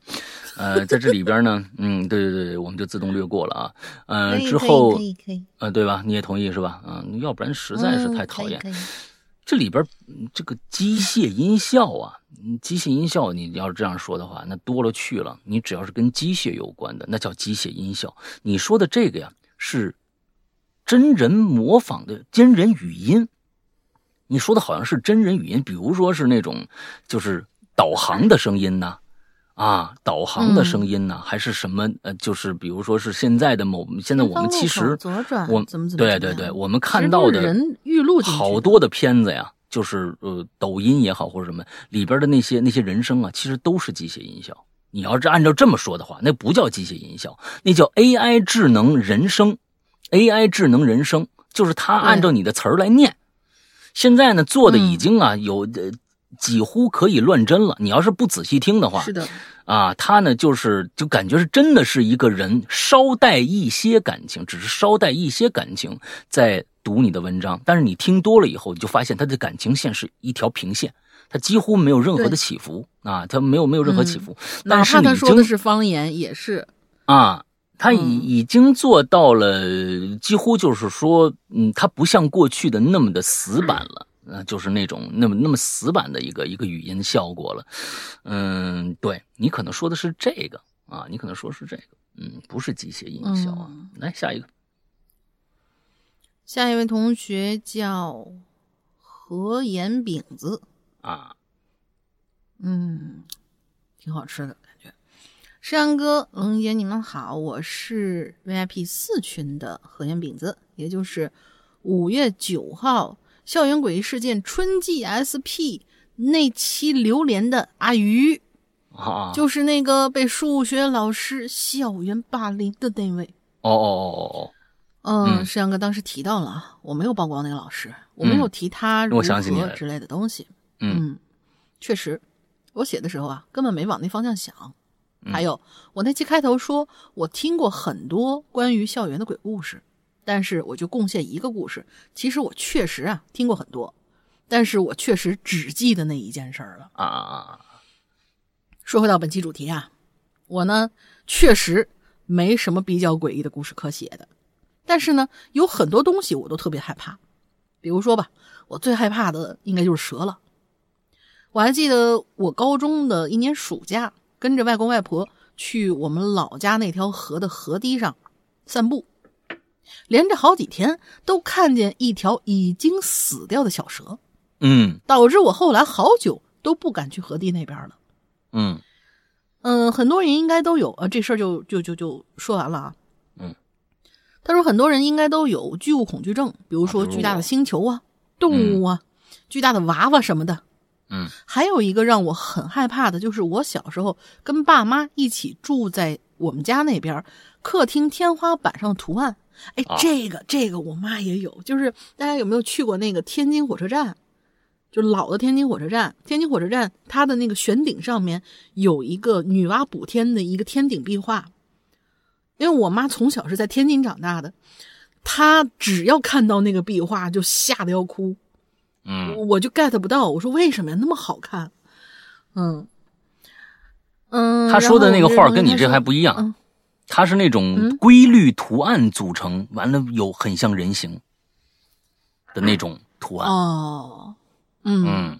呃，在这里边呢，嗯，对对对，我们就自动略过了啊，呃，之后，可以可以呃，对吧？你也同意是吧？嗯，要不然实在是太讨厌。这里边这个机械音效啊，机械音效，你要是这样说的话，那多了去了。你只要是跟机械有关的，那叫机械音效。你说的这个呀，是真人模仿的真人语音。你说的好像是真人语音，比如说是那种就是导航的声音呢、导航的声音呢，还是什么？呃，就是比如说是现在的某，现在我们其实左转我怎么怎么对对对，我们看到的好多的片子呀，就是呃抖音也好或者什么里边的那些那些人声啊，其实都是机械音效。你要是按照这么说的话，那不叫机械音效，那叫 AI 智能人声，AI 智能人声就是它按照你的词儿来念。现在呢，做的已经啊、有呃几乎可以乱真了。你要是不仔细听的话，是的，啊，他呢就是就感觉是真的是一个人稍带一些感情，只是稍带一些感情在读你的文章，但是你听多了以后，你就发现他的感情线是一条平线，他几乎没有任何的起伏啊，他没有没有任何起伏，哪怕他说的是方言，也是。啊。他已嗯。已经做到了，几乎就是说，嗯，他不像过去的那么的死板了，呃，就是那种那么那么死板的一个一个语音效果了。嗯，对你可能说的是这个啊，你可能说是这个，嗯，不是机械音效啊。嗯来下一个，下一位同学叫何岩饼子，啊，嗯，挺好吃的感觉。山羊哥、龙姐，你们好，我是 VIP 四群的何岩饼子，也就是五月九号校园诡异事件春季 SP 那期榴莲的阿鱼，啊，就是那个被数学老师校园霸凌的那位。哦哦哦哦哦，嗯。石阳哥当时提到了啊，我没有曝光那个老师，我没有提他如何之类的东西。嗯。嗯，确实，我写的时候啊，根本没往那方向想。嗯。还有，我那期开头说我听过很多关于校园的鬼故事，但是我就贡献一个故事。其实我确实啊听过很多，但是我确实只记得那一件事儿了。哦啊啊啊，说回到本期主题啊，我呢确实没什么比较诡异的故事可写的，但是呢，有很多东西我都特别害怕。比如说吧，我最害怕的应该就是蛇了。我还记得我高中的一年暑假，跟着外公外婆去我们老家那条河的河堤上散步，连着好几天都看见一条已经死掉的小蛇，嗯导致我后来好久都不敢去河堤那边了。嗯嗯，很多人应该都有啊，这事儿就就就就说完了啊。嗯，他说很多人应该都有巨物恐惧症，比如说巨大的星球啊、动物啊、巨大的娃娃什么的。嗯。还有一个让我很害怕的，就是我小时候跟爸妈一起住在我们家那边，客厅天花板上的图案。哎啊，这个这个我妈也有，就是大家有没有去过那个天津火车站？就老的天津火车站，天津火车站它的那个悬顶上面有一个女娲补天的一个天顶壁画，因为我妈从小是在天津长大的，她只要看到那个壁画就吓得要哭，嗯我就 get 不到，我说为什么呀？那么好看，嗯嗯，他说的那个画跟你这还不不一样，嗯它是那种嗯规律图案组成，完了有很像人形的那种图案。哦，嗯嗯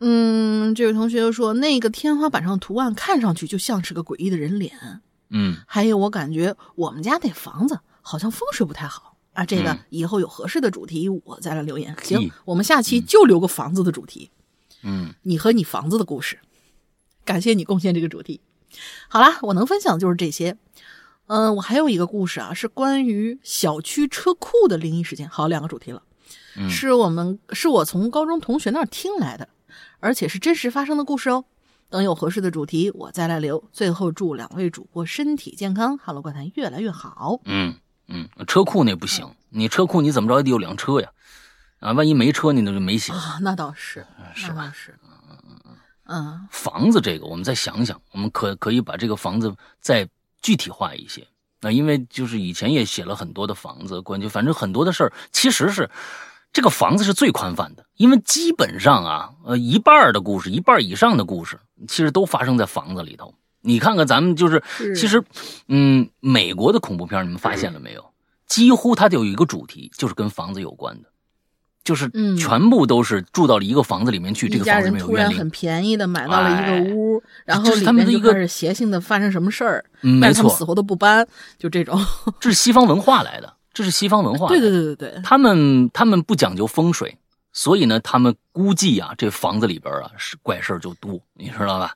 嗯，这位同学又说，那个天花板上图案看上去就像是个诡异的人脸。嗯还有，我感觉我们家那房子好像风水不太好啊。这个嗯以后有合适的主题，我再来留言。行，我们下期就留个房子的主题，嗯你和你房子的故事。感谢你贡献这个主题。好啦，我能分享的就是这些。嗯、我还有一个故事啊，是关于小区车库的灵异事件。好，两个主题了。嗯是我们是我从高中同学那儿听来的，而且是真实发生的故事哦。等有合适的主题，我再来留。最后祝两位主播身体健康，哈喽怪谈越来越好。嗯嗯，车库那不行，你车库你怎么着也得有辆车呀，啊，万一没车你那就没戏。啊，那倒是，是吧？那倒是，嗯房子这个，我们再想想，我们可可以把这个房子再具体化一些。那因为就是以前也写了很多的房子，关于反正很多的事儿，其实是这个房子是最宽泛的，因为基本上啊，呃，一半的故事，一半以上的故事，其实都发生在房子里头。你看看咱们就是，是其实，嗯，美国的恐怖片你们发现了没有？几乎它都有一个主题，就是跟房子有关的，就是嗯全部都是住到了一个房子里面去，这个房子里面有冤灵人突然很。便宜的买到了一个屋，然后里他们的一个面就开始邪性的发生什么事儿，嗯，没错但是他们，死活都不搬，就这种。这是西方文化来的，这是西方文化。对对，对对对，他们他们不讲究风水，所以呢，他们估计啊，这房子里边啊是怪事儿就多，你知道吧？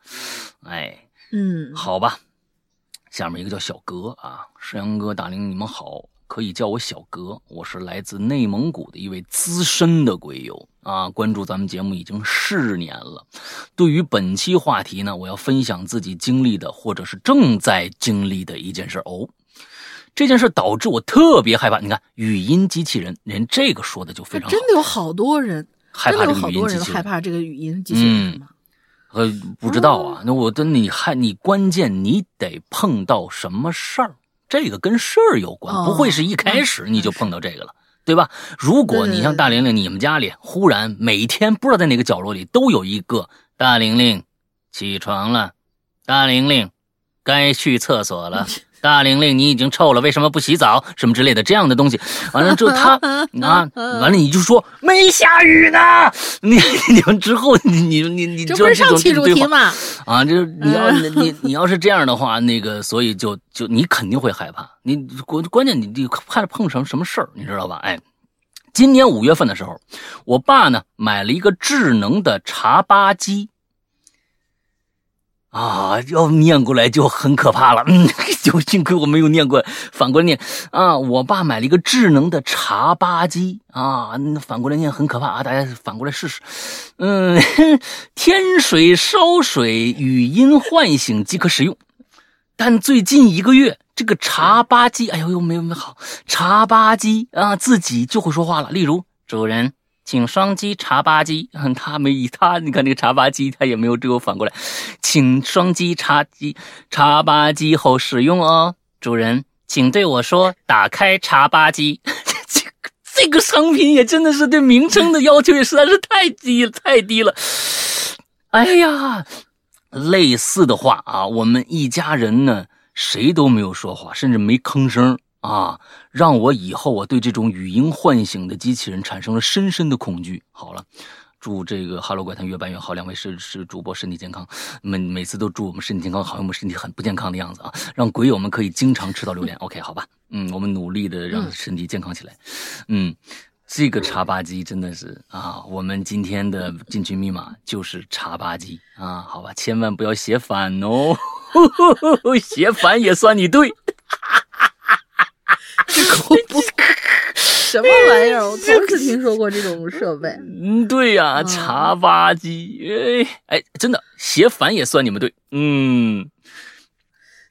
哎，嗯，好吧，下面一个叫小格啊，石羊哥、大林，你们好，可以叫我小格，我是来自内蒙古的一位资深的鬼友啊，关注咱们节目已经四年了。对于本期话题呢，我要分享自己经历的或者是正在经历的一件事哦。这件事导致我特别害怕。你看，语音机器人，人这个说的就非常好，真的有好多人，真的有害怕这个好多人语音机器人。害怕这个语音机器人是吗？呃，不知道啊，那我的你还你关键你得碰到什么事儿，这个跟事儿有关，哦不会是一开始你就碰到这个了，对吧？如果你像大玲玲，你们家里忽然每天不知道在哪个角落里都有一个大玲玲起床了，大玲玲该去厕所了。大玲玲，你已经臭了，为什么不洗澡？什么之类的这样的东西，完了之后他 啊，完了你就说没下雨呢。你你们之后你你你你这不是上期主题吗？啊，就是你要你你你要是这样的话，那个所以就就你肯定会害怕，你关关键你你怕碰上什么事儿，你知道吧？哎，今年五月份的时候，我爸呢买了一个智能的茶吧机。啊，要念过来就很可怕了。嗯，就幸亏我没有念过，反过来念啊。我爸买了一个智能的茶吧机啊，那反过来念很可怕啊。大家反过来试试。嗯，天水烧水，语音唤醒即可使用。但最近一个月，这个茶吧机，哎呦呦，没有没有好，茶吧机啊，自己就会说话了。例如，主人，请双击茶吧机。他没他，你看那个茶吧机，他也没有这个反过来，请双击茶机茶吧机后使用哦。主人，请对我说，打开茶吧机。这个这个商品也真的是对名称的要求也实在是太低，太低了。哎呀，类似的话啊，我们一家人呢，谁都没有说话，甚至没吭声啊，让我以后啊对这种语音唤醒的机器人产生了深深的恐惧。好了。祝这个《哈喽怪谈》越办越好，两位是是主播身体健康，每每次都祝我们身体健康，好像我们身体很不健康的样子啊，让鬼友们可以经常吃到榴莲。OK，好吧，嗯，我们努力的让身体健康起来，嗯，这个茶吧机真的是啊，我们今天的进群密码就是茶吧机啊，好吧，千万不要写反哦，写反也算你对。这恐怖，什么玩意儿？我头次听说过这种设备。嗯，对呀、茶吧机，哎哎，真的写反也算你们对，嗯，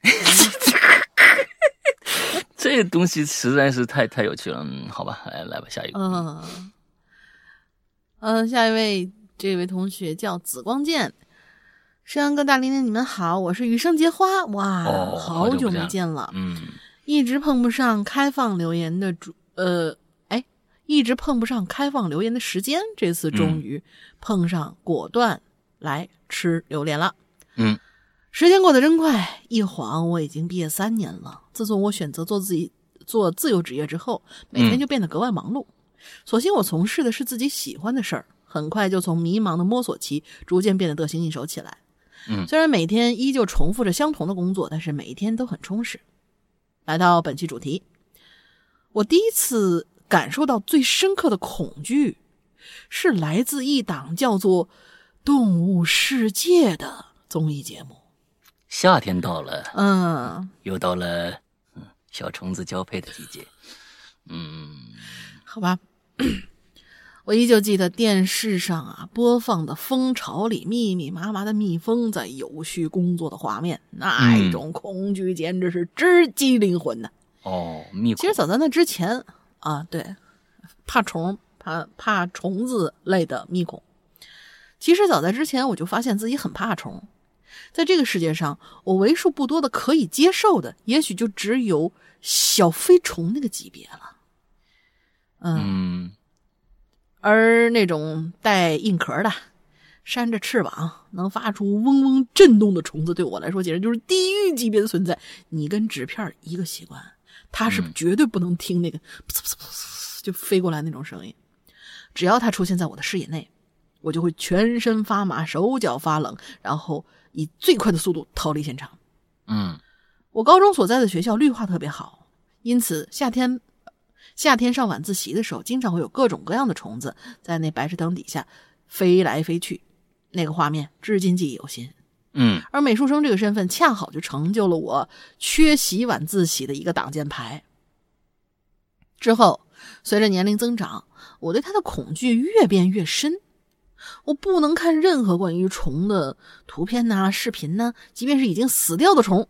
这东西实在是太太有趣了，嗯，好吧，来来吧，下一个，嗯，嗯，下一位，这位同学叫紫光剑，山羊哥大玲玲，你们好，我是余生结花，哇，哦好好久没见了，嗯，一直碰不上开放留言的主，呃，哎，一直碰不上开放留言的时间，这次终于碰上，果断来吃榴莲了。嗯，时间过得真快，一晃我已经毕业三年了。自从我选择做自己做自由职业之后，每天就变得格外忙碌。所幸我从事的是自己喜欢的事儿，很快就从迷茫的摸索期逐渐变得得心应手起来。嗯虽然每天依旧重复着相同的工作，但是每一天都很充实。来到本期主题，我第一次感受到最深刻的恐惧，是来自一档叫做《动物世界》的综艺节目。夏天到了，嗯，又到了嗯小虫子交配的季节。嗯，好吧，我依旧记得电视上啊播放的蜂巢里密密麻麻的蜜蜂在有序工作的画面，那一种恐惧简直是直击灵魂呐！哦，蜜其实早在那之前啊，对，怕虫、怕怕虫子类的密孔。其实早在之前，我就发现自己很怕虫。在这个世界上，我为数不多的可以接受的，也许就只有小飞虫那个级别了。嗯，嗯而那种带硬壳的、扇着翅膀能发出嗡嗡震动的虫子，对我来说简直就是地狱级别的存在。你跟纸片一个习惯，它是绝对不能听那个就飞过来那种声音。只要它出现在我的视野内，我就会全身发麻、手脚发冷，然后以最快的速度逃离现场。嗯我高中所在的学校绿化特别好，因此夏天夏天上晚自习的时候，经常会有各种各样的虫子在那白炽灯底下飞来飞去，那个画面至今记忆犹新。嗯而美术生这个身份，恰好就成就了我缺席晚自习的一个挡箭牌。之后，随着年龄增长，我对它的恐惧越变越深。我不能看任何关于虫的图片呐、视频呐，即便是已经死掉的虫，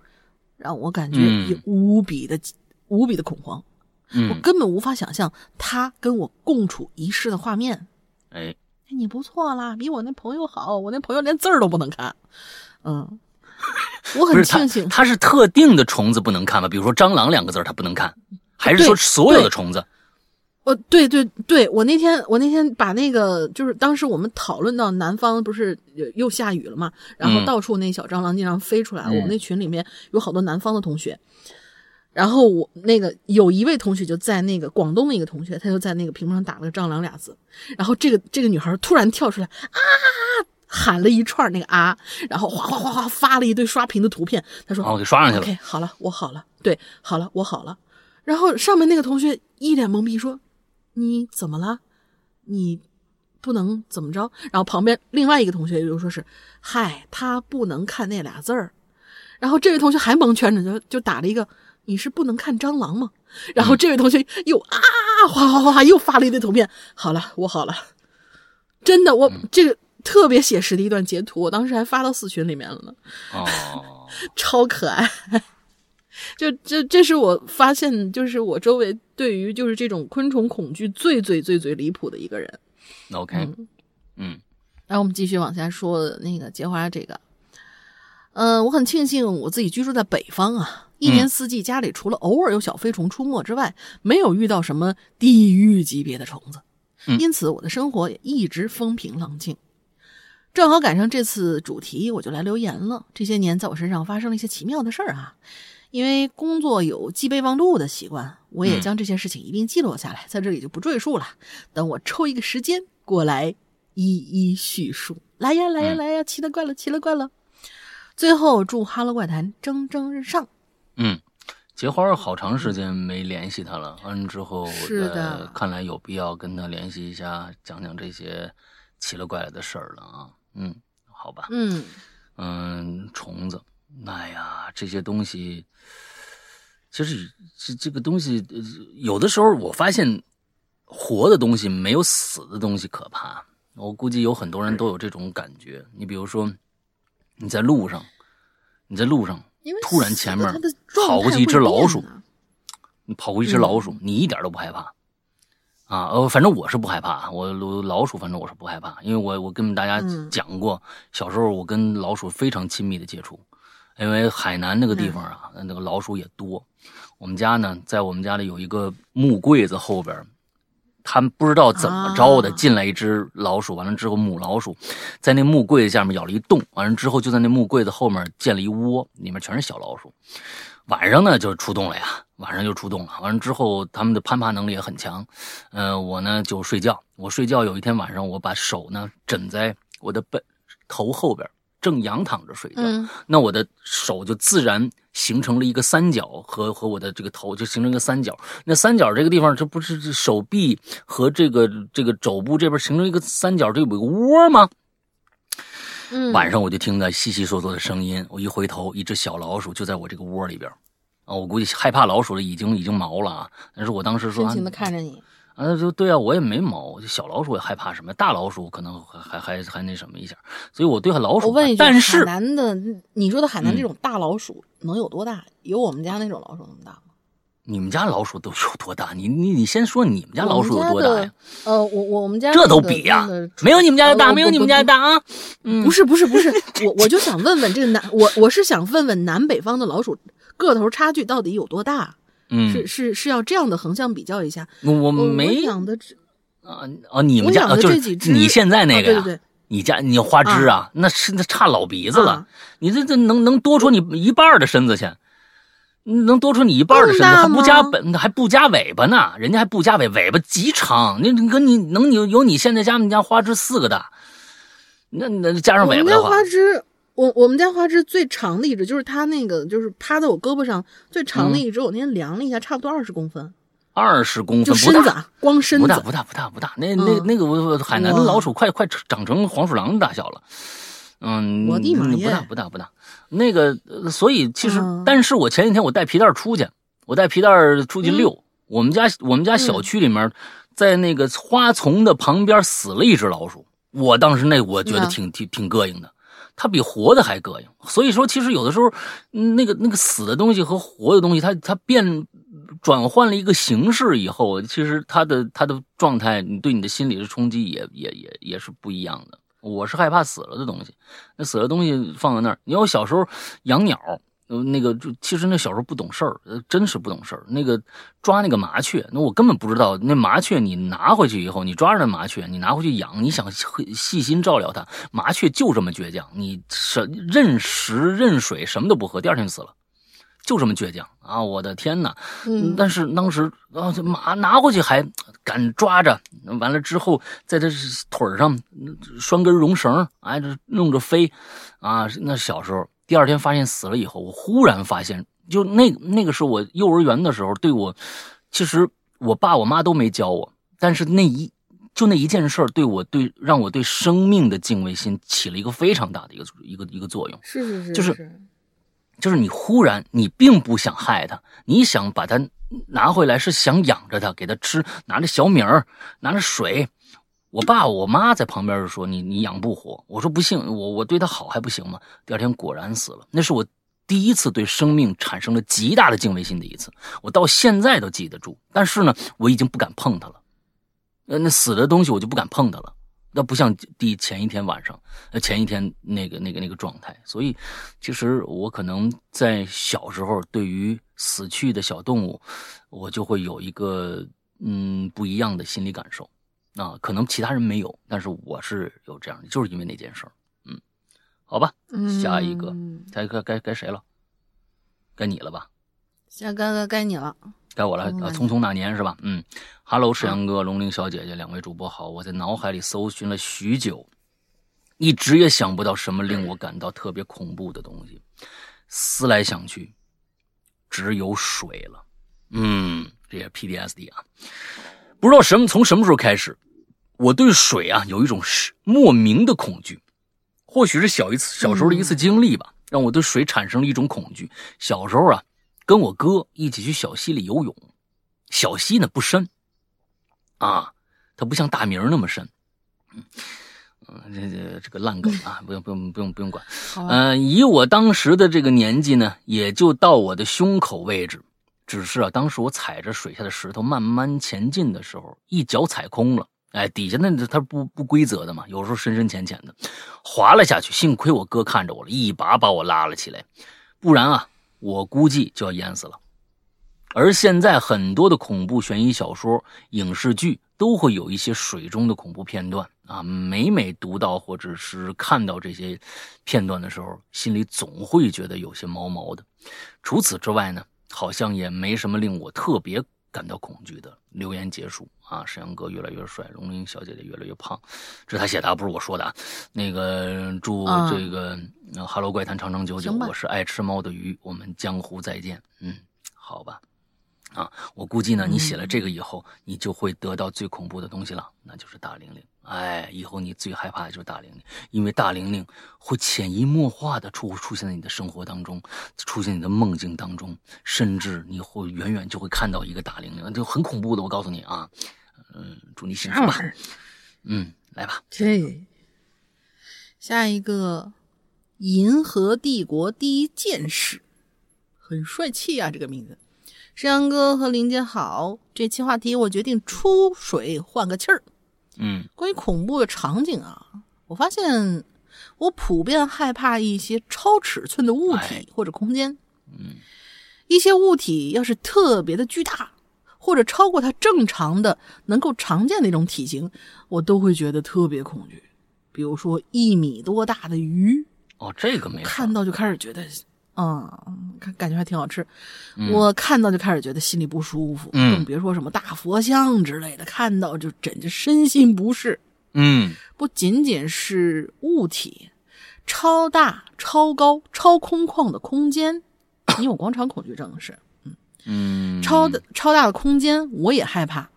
让我感觉嗯也无比的、无比的恐慌。我嗯，根本无法想象他跟我共处一室的画面。哎，哎，你不错啦，比我那朋友好。我那朋友连字儿都不能看。嗯，我很庆幸，他是特定的虫子不能看吗？比如说蟑螂两个字儿他不能看，还是说所有的虫子？哦，对对对，我那天我那天把那个就是当时我们讨论到南方不是又又下雨了嘛，然后嗯到处那小蟑螂经常飞出来，嗯我们那群里面有好多南方的同学。然后我那个有一位同学就在那个广东的一个同学，他就在那个屏幕上打了个“蟑螂”俩字，然后这个这个女孩突然跳出来啊，喊了一串那个啊，然后哗哗哗哗发了一堆刷屏的图片，他说我，给刷上去了。OK，好了，我好了，对，好了，我好了。然后上面那个同学一脸懵逼说：“你怎么了？你不能怎么着？”然后旁边另外一个同学就说是：“嗨，他不能看那俩字儿。”然后这位同学还蒙圈着，就就打了一个：“你是不能看蟑螂吗？”然后这位同学又啊，哗哗哗哗又发了一堆图片。好了，我好了，真的，我、这个特别写实的一段截图，我当时还发到四群里面了呢。哦，超可爱。就这，这是我发现，就是我周围对于就是这种昆虫恐惧最最最最离谱的一个人。OK，嗯然后我们继续往下说那个结花这个，嗯、我很庆幸我自己居住在北方啊，一年四季家里除了偶尔有小飞虫出没之外，没有遇到什么地狱级别的虫子，嗯因此我的生活也一直风平浪静。正好赶上这次主题，我就来留言了。这些年在我身上发生了一些奇妙的事儿啊，因为工作有记备忘录的习惯，我也嗯将这些事情一并记录下来，在这里就不赘述了。等我抽一个时间过来一一叙述。来呀，来呀，嗯来呀！奇了怪了，奇了怪了！最后祝《哈喽怪谈》蒸蒸日上。嗯，结花好长时间没联系他了，完了之后，是的呃看来有必要跟他联系一下，讲讲这些奇了怪了的事儿了啊。嗯，好吧，嗯，嗯，虫子，哎呀，这些东西，其实这这个东西，呃有的时候我发现，活的东西没有死的东西可怕。我估计有很多人都有这种感觉。你比如说，你在路上，你在路上因为突然前面跑过去一只老鼠你跑过一只老鼠，你一点都不害怕。啊，呃，反正我是不害怕，我老鼠反正我是不害怕，因为我我跟大家嗯讲过，小时候我跟老鼠非常亲密的接触，因为海南那个地方啊，那个老鼠也多。我们家呢，在我们家里有一个木柜子后边，他们不知道怎么着的啊进来一只老鼠，完了之后母老鼠在那木柜子下面咬了一洞，完了之后就在那木柜子后面建了一窝，里面全是小老鼠。晚上呢就出动了呀，晚上就出动了。完了之后，他们的攀爬能力也很强。呃，我呢就睡觉。我睡觉有一天晚上，我把手呢枕在我的背头后边，正仰躺着睡觉。嗯那我的手就自然形成了一个三角，和和我的这个头就形成一个三角。那三角这个地方，这不是手臂和这个这个肘部这边形成一个三角，这有个窝吗？嗯，晚上我就听到悉悉索索的声音，我一回头，一只小老鼠就在我这个窝里边。啊，我估计害怕老鼠的已经已经毛了啊！但是我当时说深情的看着你，啊，就对啊，我也没毛，就小老鼠也害怕什么，大老鼠可能还还还还那什么一下，所以我对老鼠。我问一句，但是海南的，你说的海南嗯这种大老鼠能有多大？有我们家那种老鼠那么大吗？你们家老鼠都有多大？你你你先说你们家老鼠有多大呀？呃，我我们家这那个都比呀、那个没有你们家的大，呃没有你们家的。大啊！不是不是不是，我我就想问问这个南，我我是想问问南北方的老鼠个头差距到底有多大？嗯，是是是要这样的横向比较一下。我没我养的这啊哦，你们家啊就是这几只你现在那个呀？啊对对对你家你花枝啊，那是那差老鼻子了。啊你这这能能多出你一半的身子去，能多出你一半的身子，还不加本还不加尾巴呢，人家还不加尾，尾巴极长，那你跟你能有有你现在家你家花枝四个大，那那加上尾巴的话，花枝，我我们家花枝最长的一只就是它那个就是趴在我胳膊上最长嗯。的一只，我那天量了一下，差不多二十公分，二十公分。身子啊，光身子。不大不大不大不大，那那嗯。那个我海南的老鼠快快长成黄鼠狼的大小了，嗯，我不大不大不大，那个呃所以其实，嗯。但是我前几天我带皮蛋出去，我带皮蛋出去嗯。遛，我们家我们家小区里面，在那个花丛的旁边死了一只老鼠，我当时那我觉得嗯。挺挺挺膈应的。它比活的还膈应，所以说其实有的时候，那个那个死的东西和活的东西，它它变转换了一个形式以后，其实它的它的状态，你对你的心理的冲击也也也也是不一样的。我是害怕死了的东西，那死了东西放在那儿，你要小时候养鸟，呃，那个就其实那小时候不懂事儿，呃，真是不懂事儿。那个抓那个麻雀，那我根本不知道，那麻雀你拿回去以后，你抓着那麻雀，你拿回去养，你想细细心照料它，麻雀就这么倔强，你什认食认水什么都不喝，第二天就死了。就这么倔强啊！我的天哪！嗯，但是当时啊，麻拿回去还敢抓着，完了之后在这腿上嗯拴根绒绳，哎，这弄着飞，啊，那小时候第二天发现死了以后，我忽然发现，就那那个是我幼儿园的时候，对我，其实我爸我妈都没教我，但是那一就那一件事儿，对我对让我对生命的敬畏心起了一个非常大的一个一个一个作用。是是是，就是就是你忽然你并不想害他，你想把他拿回来，是想养着他，给他吃，拿着小米儿，拿着水。我爸我妈在旁边就说：“你你养不活。”我说：“不信，我我对它好还不行吗？”第二天果然死了。那是我第一次对生命产生了极大的敬畏心的一次，我到现在都记得住。但是呢，我已经不敢碰它了。呃，那死的东西我就不敢碰它了。那不像第前一天晚上，呃，前一天那个那个那个状态，所以其实我可能在小时候对于死去的小动物，我就会有一个嗯不一样的心理感受啊，可能其他人没有，但是我是有这样的，就是因为那件事儿。嗯，好吧，下一个嗯该该该该谁了？该你了吧？下该该该你了。该我了，匆匆那年是吧？嗯，Hello，赤阳哥、龙玲小姐姐，两位主播好，我在脑海里搜寻了许久，一直也想不到什么令我感到特别恐怖的东西，思来想去，只有水了。嗯，这也 PDSD 啊，不知道什么从什么时候开始，我对水啊有一种是莫名的恐惧，或许是小一次小时候的一次经历吧，让我对水产生了一种恐惧。小时候啊。跟我哥一起去小溪里游泳，小溪呢不深，啊，它不像大明那么深，嗯，嗯，这这这个烂梗啊，不用不用不用不用管，嗯、以我当时的这个年纪呢，也就到我的胸口位置，只是啊，当时我踩着水下的石头慢慢前进的时候，一脚踩空了。哎，底下那它不不规则的嘛，有时候深深浅浅的，滑了下去。幸亏我哥看着我了，一把把我拉了起来，不然啊，我估计就要淹死了。而现在很多的恐怖悬疑小说、影视剧都会有一些水中的恐怖片段啊，每每读到或者是看到这些片段的时候，心里总会觉得有些毛毛的。除此之外呢，好像也没什么令我特别感到恐惧的。留言结束啊，沈阳哥越来越帅，龙鳞小姐姐越来越胖，这是他写的，不是我说的啊。那个祝啊这个呃哈喽怪谈长长久久，我是爱吃猫的鱼，我们江湖再见。嗯，好吧。啊，我估计呢，你写了这个以后，你就会得到最恐怖的东西了，那就是大玲玲。哎，以后你最害怕的就是大玲玲，因为大玲玲会潜移默化的出出现在你的生活当中，出现你的梦境当中，甚至你会远远就会看到一个大玲玲，就很恐怖的。我告诉你啊，嗯，祝你幸福吧。嗯，来吧。这下一个银河帝国第一剑士，很帅气啊，这个名字。山羊哥和林姐好，这期话题我决定出水换个气儿。嗯关于恐怖的场景啊，我发现我普遍害怕一些超尺寸的物哎体或者空间。嗯，一些物体要是特别的巨大，或者超过它正常的能够常见的一种体型，我都会觉得特别恐惧。比如说一米多大的鱼，哦，这个没法看到就开始觉得，嗯，感感觉还挺好吃。我看到就开始觉得心里不舒服，嗯更别说什么大佛像之类的，看到就真就身心不适。嗯不仅仅是物体，超大、超高、超空旷的空间，你有广场恐惧症是嗯嗯，超的超大的空间，我也害怕。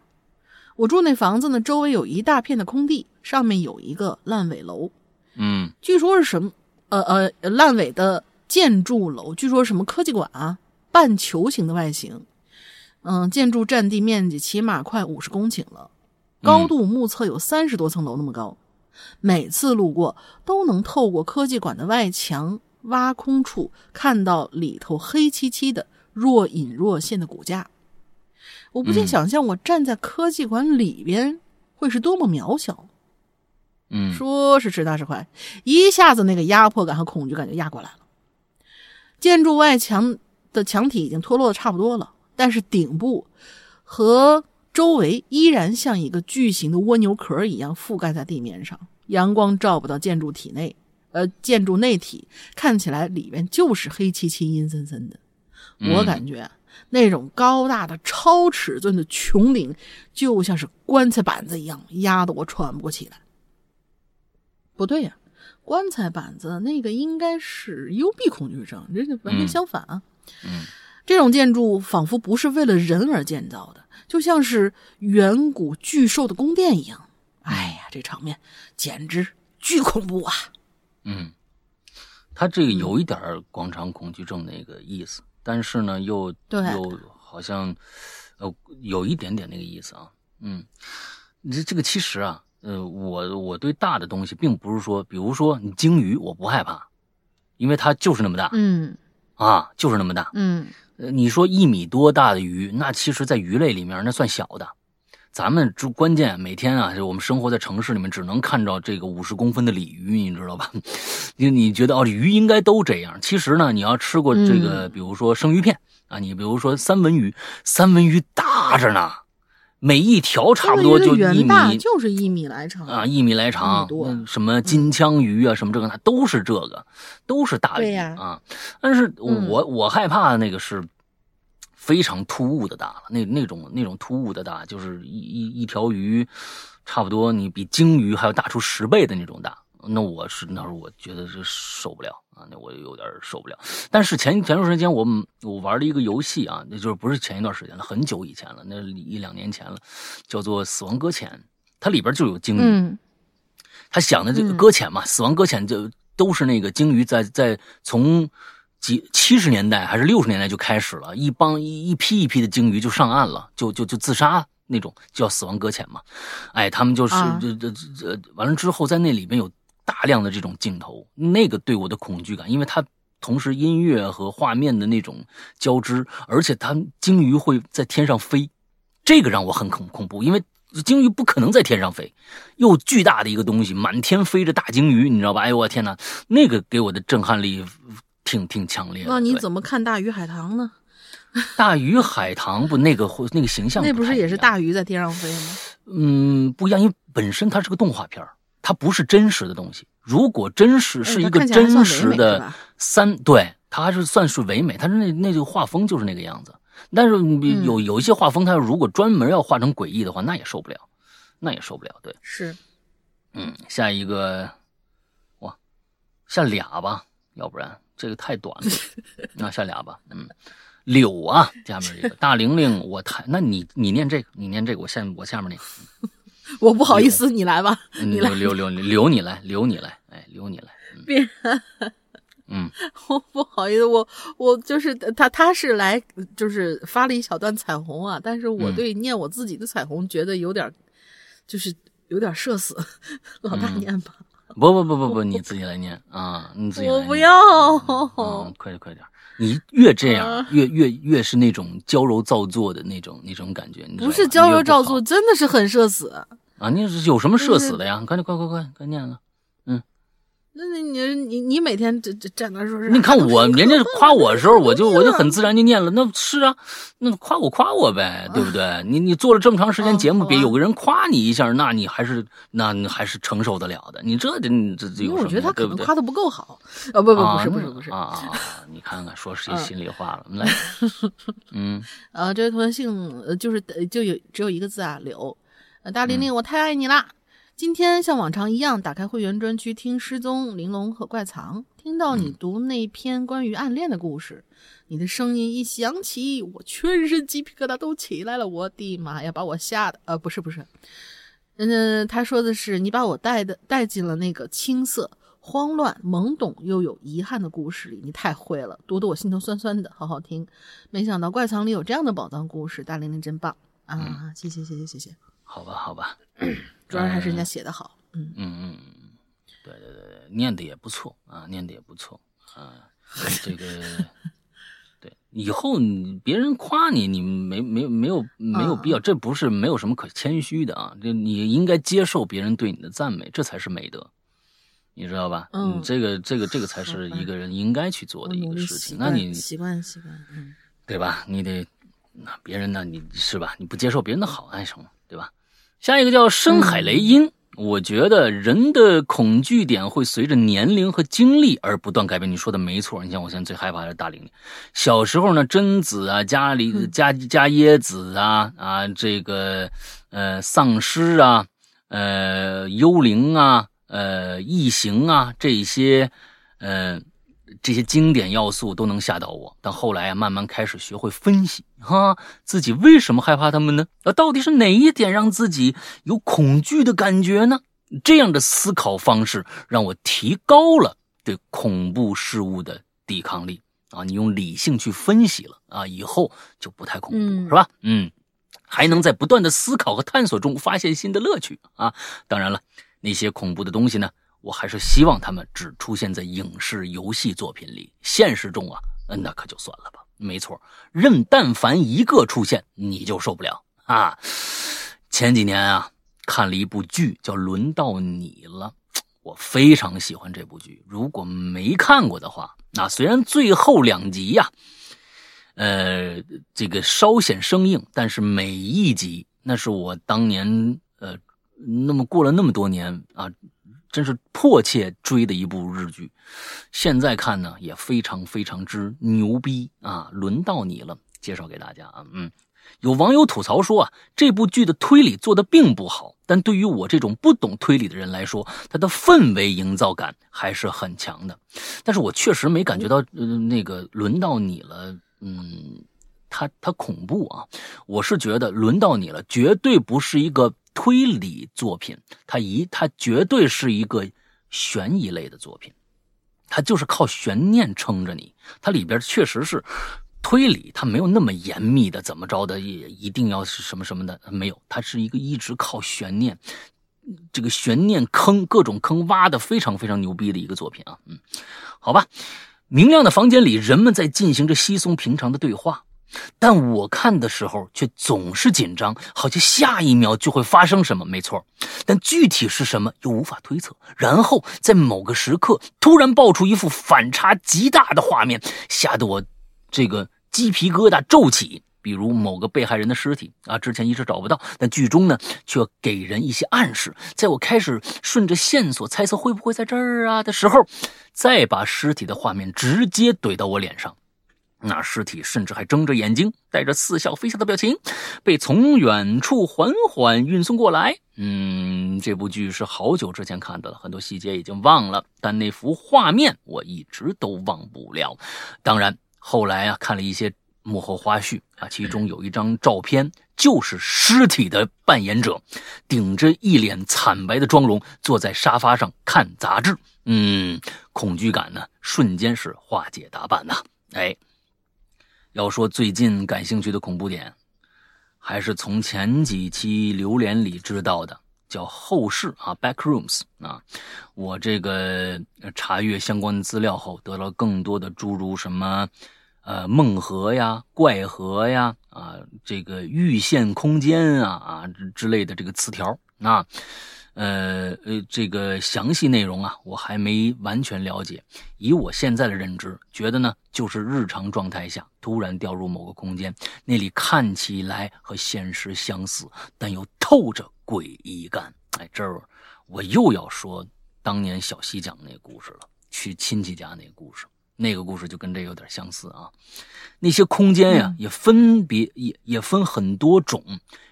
我住那房子呢，周围有一大片的空地，上面有一个烂尾楼，嗯据说是什么呃呃烂尾的建筑楼，据说什么科技馆啊，半球形的外形，嗯，建筑占地面积起码快五十公顷了，高度目测有三十多层楼那么高。每次路过都能透过科技馆的外墙挖空处看到里头黑漆漆的若隐若现的骨架。我不禁嗯想象，我站在科技馆里边会是多么渺小。嗯，说是迟，那是快，一下子那个压迫感和恐惧感就压过来了。建筑外墙的墙体已经脱落的差不多了，但是顶部和周围依然像一个巨型的蜗牛壳一样覆盖在地面上，阳光照不到建筑体内，呃，建筑内体看起来里面就是黑漆漆、阴森森的。我感觉那种高大的超尺寸的穹顶，就像是棺材板子一样，压得我喘不过气来。不对呀、棺材板子那个应该是幽闭恐惧症，这个完全相反啊。嗯这种建筑仿佛不是为了人而建造的，就像是远古巨兽的宫殿一样。哎呀，这场面简直巨恐怖啊！嗯，他这个有一点广场恐惧症那个意思，但是呢，又对又好像呃有一点点那个意思啊。嗯，这这个其实啊，呃，我我对大的东西并不是说，比如说你鲸鱼，我不害怕，因为它就是那么大、嗯啊，就是那么大。嗯，呃，你说一米多大的鱼，那其实在鱼类里面那算小的。咱们就关键每天啊，就我们生活在城市里面，只能看到这个五十公分的鲤鱼，你知道吧？你你觉得哦，鱼应该都这样。其实呢，你要吃过这个，比如说生鱼片啊，你比如说三文鱼，三文鱼大着呢，每一条差不多就一米就是一米来长啊，一米来长什么金枪鱼啊，什么这个那都是这个，都是大鱼啊。但是嗯我、我害怕的那个是非常突兀的大了，那那种那种突兀的大，就是一一一条鱼，差不多你比鲸鱼还要大出十倍的那种大。那我是那时候我觉得是受不了啊，那我有点受不了。但是前前段时间我我玩了一个游戏啊，那就是不是前一段时间了，很久以前了，那一两年前了，叫做《死亡搁浅》，它里边就有鲸鱼。嗯他想的这个嗯搁浅嘛，死亡搁浅就都是那个鲸鱼在在从几七十年代还是六十年代就开始了，一帮一一批一批的鲸鱼就上岸了，就就就自杀那种叫死亡搁浅嘛。哎，他们就是啊这这这完了之后，在那里边有大量的这种镜头，那个对我的恐惧感，因为它同时音乐和画面的那种交织，而且它鲸鱼会在天上飞，这个让我很恐恐怖，因为鲸鱼不可能在天上飞，又巨大的一个东西，满天飞着大鲸鱼，你知道吧？哎呦我天哪，那个给我的震撼力挺挺强烈的。那你怎么看大鱼海棠呢？大鱼海棠不那个那个形象那不是也是大鱼在天上飞吗？嗯，不一样，因为本身它是个动画片儿它不是真实的东西。如果真实是一个真实的三，对，它还是算是唯美，它是那那个画风就是那个样子。但是嗯有有一些画风，它如果专门要画成诡异的话，那也受不了，那也受不了。对，是，嗯，下一个，哇，下俩吧，要不然这个太短了。那下俩吧，嗯，柳啊，下面这个 大玲玲，我太，那你你念这个，你念这个，我下我下面念。我不好意思，你来吧，嗯你来。留留留留你来，留你来，哎，留你来。嗯。别。嗯，我不好意思，我我就是他，他是来就是发了一小段彩虹啊，但是我嗯。对念我自己的彩虹觉得有点儿，就是有点儿社死，老大嗯念吧，不不不不不，你自己来念啊，你自己。我不要，嗯，快点快点，你越这样啊，越越越是那种娇柔造作的那种那种感觉，不是娇柔造作，真的是很社死。啊！你有什么社死的呀？赶紧快快快快念了。那那你你你每天这这站那说是，你看我，人家夸我的时候，我就我就很很自然就念了。那是啊，那夸我夸我呗，对不对？你你做了这么长时间节目，别有个人夸你一下，那你还是那你还是承受得了的。你这这这这有什么？我觉得他可？能夸的不够好，啊不不啊不是不是不是啊！你看看，说谁嗯 心里话了？来，嗯呃，这位同学姓呃，就是呃就有只有一个字啊，柳。呃，大玲玲，我太爱你啦！今天像往常一样打开会员专区听失踪、玲珑和怪藏，听到你读那篇关于暗恋的故事，你的声音一响起，我全身鸡皮疙瘩都起来了。我的妈呀，把我吓的，呃，不是不是，嗯，他说的是你把我带的带进了那个青涩、慌乱、懵懂又有遗憾的故事里，你太会了，读得我心头酸酸的，好好听。没想到怪藏里有这样的宝藏故事，大玲玲真棒啊！谢谢谢谢谢谢，好吧好吧，主要 还是人家写的好，嗯，嗯嗯嗯，对对对对，念的也不错啊，念的也不错啊，这个。对，以后你别人夸你，你没没没有没有必要，这不是没有什么可谦虚的啊，这你应该接受别人对你的赞美，这才是美德，你知道吧？嗯这个这个这个才是一个人应该去做的一个事情。那你习惯习惯，嗯，对吧？你得，那别人呢？你是吧？你不接受别人的好，那什么，对吧？下一个叫深海雷音。我觉得人的恐惧点会随着年龄和经历而不断改变。你说的没错，你像我现在最害怕的是大玲玲。小时候呢，贞子啊，家里家家椰子啊啊，这个呃丧尸啊，呃幽灵啊，呃异形啊，这些呃这些经典要素都能吓到我。但后来啊，慢慢开始学会分析哈，自己为什么害怕他们呢？啊，到底是哪一点让自己有恐惧的感觉呢？这样的思考方式让我提高了对恐怖事物的抵抗力啊！你用理性去分析了啊，以后就不太恐怖，嗯是吧？嗯，还能在不断的思考和探索中发现新的乐趣啊！当然了，那些恐怖的东西呢，我还是希望他们只出现在影视、游戏作品里，现实中啊，那可就算了吧。没错，任但凡一个出现，你就受不了啊！前几年啊，看了一部剧叫《轮到你了》，我非常喜欢这部剧。如果没看过的话，那虽然最后两集呀、呃，这个稍显生硬，但是每一集那是我当年呃，那么过了那么多年啊，真是迫切追的一部日剧。现在看呢，也非常非常之牛逼啊！轮到你了，介绍给大家啊，嗯。有网友吐槽说啊，这部剧的推理做的并不好，但对于我这种不懂推理的人来说，它的氛围营造感还是很强的。但是我确实没感觉到，呃，那个轮到你了，嗯，它它恐怖啊。我是觉得轮到你了，绝对不是一个推理作品，它一它绝对是一个悬疑类的作品，它就是靠悬念撑着你。它里边确实是推理，它没有那么严密的怎么着的，也一定要是什么什么的，没有，它是一个一直靠悬念。这个悬念坑各种坑挖的非常非常牛逼的一个作品啊，嗯，好吧，明亮的房间里，人们在进行着稀松平常的对话。但我看的时候却总是紧张，好像下一秒就会发生什么。没错，但具体是什么又无法推测。然后在某个时刻，突然爆出一幅反差极大的画面，吓得我这个鸡皮疙瘩骤起。比如某个被害人的尸体啊，之前一直找不到，但剧中呢却给人一些暗示。在我开始顺着线索猜测会不会在这儿啊的时候，再把尸体的画面直接怼到我脸上。那尸体甚至还睁着眼睛，带着似笑非笑的表情，被从远处缓缓运送过来。嗯，这部剧是好久之前看的了，很多细节已经忘了，但那幅画面我一直都忘不了。当然，后来啊，看了一些幕后花絮啊，其中有一张照片就是尸体的扮演者，顶着一脸惨白的妆容，坐在沙发上看杂志。嗯，恐惧感呢，瞬间是化解大半呐。哎。要说最近感兴趣的恐怖点，还是从前几期榴莲里知道的，叫后室啊，backrooms 啊。我这个查阅相关的资料后，得到更多的诸如什么，呃，梦河呀、怪河呀啊，这个预线空间啊啊之类的这个词条啊。呃呃，这个详细内容啊，我还没完全了解。以我现在的认知，觉得呢，就是日常状态下突然掉入某个空间，那里看起来和现实相似，但又透着诡异感。哎，这儿我又要说当年小西讲那个故事了，去亲戚家那个故事，那个故事就跟这有点相似啊。那些空间呀，也分别也也分很多种。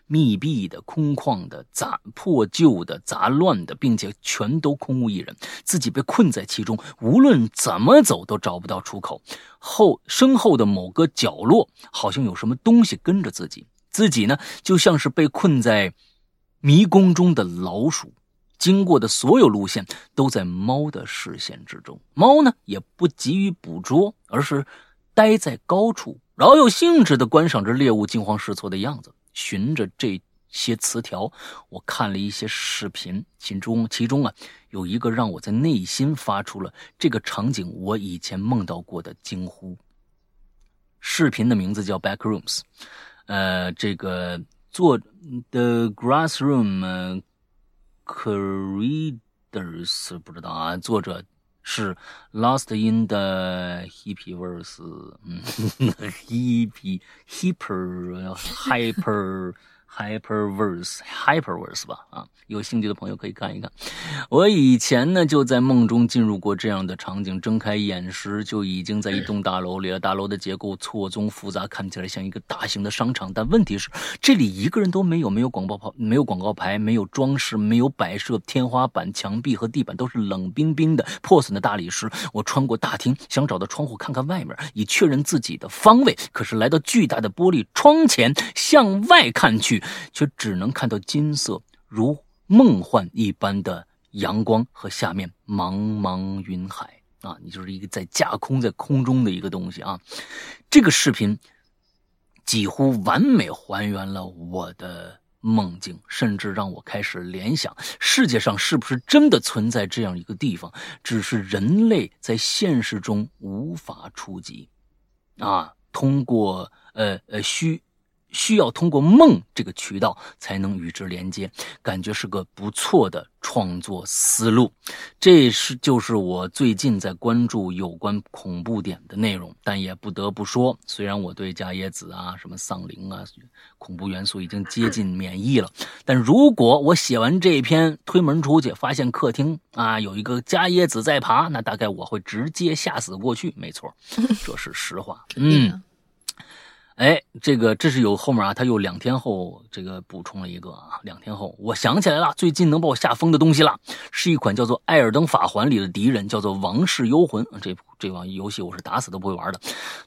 密闭的、空旷的、杂破旧的、杂乱的，并且全都空无一人，自己被困在其中，无论怎么走都找不到出口。后身后的某个角落，好像有什么东西跟着自己，自己呢，就像是被困在迷宫中的老鼠，经过的所有路线都在猫的视线之中。猫呢，也不急于捕捉，而是待在高处，饶有兴致地观赏着猎物惊慌失措的样子。循着这些词条，我看了一些视频，其中其中啊有一个让我在内心发出了这个场景我以前梦到过的惊呼。视频的名字叫《Backrooms》，呃，这个做 The Grassroom Creators 不知道啊，作者是 Lost in the Hippieverse，嗯，Hippie Hyper Hyper。 Hyperverse Hyperverse 吧，啊，有兴趣的朋友可以看一看。我以前呢就在梦中进入过这样的场景，睁开眼时就已经在一栋大楼里了。大楼的结构错综复杂，看起来像一个大型的商场。但问题是，这里一个人都没有，没有广告牌，没有广告牌，没有装饰，没有摆设。天花板、墙壁和地板都是冷冰冰的、破损的大理石。我穿过大厅，想找到窗户看看外面，以确认自己的方位。可是来到巨大的玻璃窗前，向外看去。却只能看到金色如梦幻一般的阳光和下面茫茫云海啊！你就是一个在架空在空中的一个东西啊！这个视频几乎完美还原了我的梦境，甚至让我开始联想：世界上是不是真的存在这样一个地方？只是人类在现实中无法触及啊！通过呃呃虚。需要通过梦这个渠道才能与之连接，感觉是个不错的创作思路。这是就是我最近在关注有关恐怖点的内容。但也不得不说，虽然我对伽椰子啊、什么丧灵啊、恐怖元素已经接近免疫了，但如果我写完这篇推门出去，发现客厅啊有一个伽椰子在爬，那大概我会直接吓死过去。没错，这是实话。嗯。哎，这个这是有后面啊，他又两天后这个补充了一个啊，两天后我想起来了，最近能把我吓疯的东西了，是一款叫做《艾尔登法环》里的敌人，叫做王室幽魂。这这款游戏我是打死都不会玩的。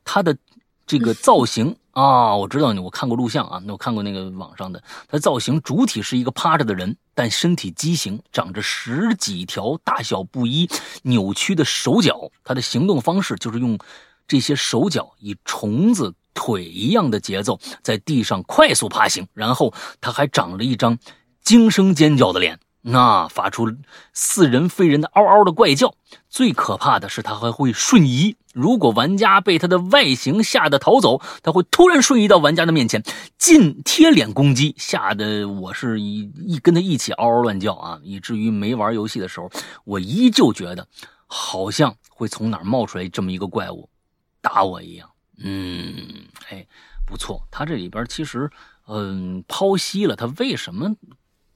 它的这个造型啊，我知道你，我看过录像啊，那我看过那个网上的。它造型主体是一个趴着的人，但身体畸形，长着十几条大小不一、扭曲的手脚。它的行动方式就是用这些手脚以虫子。腿一样的节奏，在地上快速爬行，然后他还长了一张惊声尖叫的脸那发出似人非人的嗷嗷的怪叫。最可怕的是，他还会瞬移。如果玩家被他的外形吓得逃走，他会突然瞬移到玩家的面前，近贴脸攻击，吓得我是一一跟他一起嗷嗷乱叫啊！以至于没玩游戏的时候，我依旧觉得好像会从哪冒出来这么一个怪物打我一样。嗯，哎，不错，他这里边其实嗯剖析了他为什么。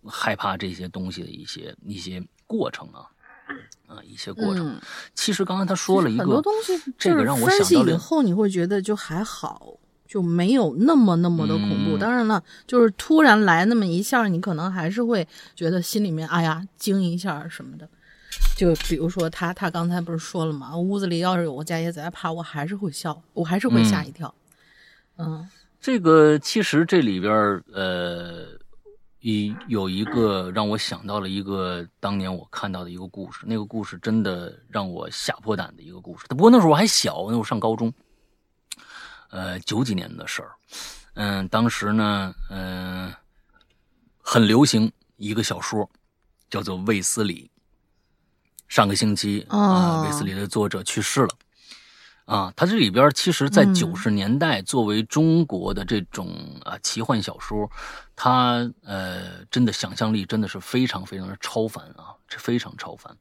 害怕这些东西的一些一些过程啊，啊，一些过程。其实刚才他说了一个很多东西，这个让我想到以后你会觉得就还好，就没有那么那么的恐怖。当然了，就是突然来那么一下，你可能还是会觉得心里面哎呀惊一下什么的。就比如说他他刚才不是说了吗？屋子里要是有个家爷在怕，我还是会笑，我还是会吓一跳。嗯，这个其实这里边呃。一有一个让我想到了一个当年我看到的一个故事，那个故事真的让我吓破胆的一个故事。不过那时候我还小，那时候上高中，呃，九几年的事儿。嗯，当时呢，嗯，很流行一个小说，叫做《卫斯理》。上个星期啊，卫斯理的作者去世了。啊，它这里边其实，在九十年代，作为中国的这种啊奇幻小说，它呃真的想象力真的是非常非常的超凡啊，这非常超凡。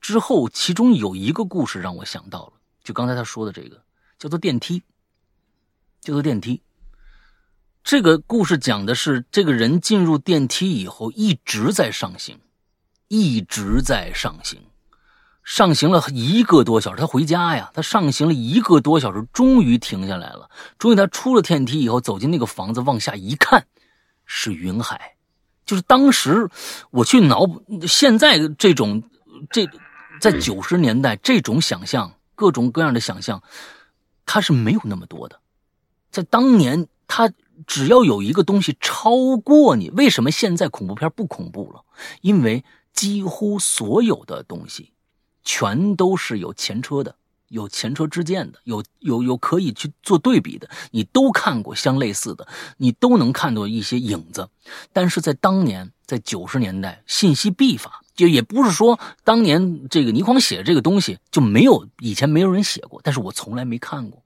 之后，其中有一个故事让我想到了，就刚才他说的这个，叫做电梯，叫做电梯。这个故事讲的是，这个人进入电梯以后，一直在上行，一直在上行。上行了一个多小时，他回家呀。他上行了一个多小时，终于停下来了。终于他出了电梯以后，走进那个房子，往下一看，是云海。就是当时我去脑补，现在这种这在九十年代这种想象，各种各样的想象，它是没有那么多的。在当年，他只要有一个东西超过你，为什么现在恐怖片不恐怖了？因为几乎所有的东西。全都是有前车的，有前车之鉴的，有有有可以去做对比的。你都看过相类似的，你都能看到一些影子。但是在当年，在九十年代，信息闭发，就也不是说当年这个倪匡写这个东西就没有以前没有人写过，但是我从来没看过。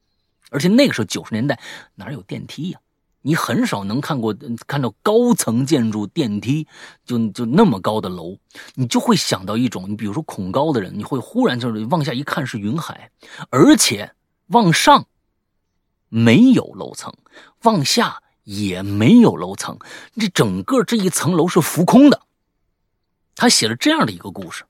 而且那个时候九十年代哪有电梯呀？你很少能看过看到高层建筑电梯，就就那么高的楼，你就会想到一种，你比如说恐高的人，你会忽然就是往下一看是云海，而且往上没有楼层，往下也没有楼层，这整个这一层楼是浮空的。他写了这样的一个故事。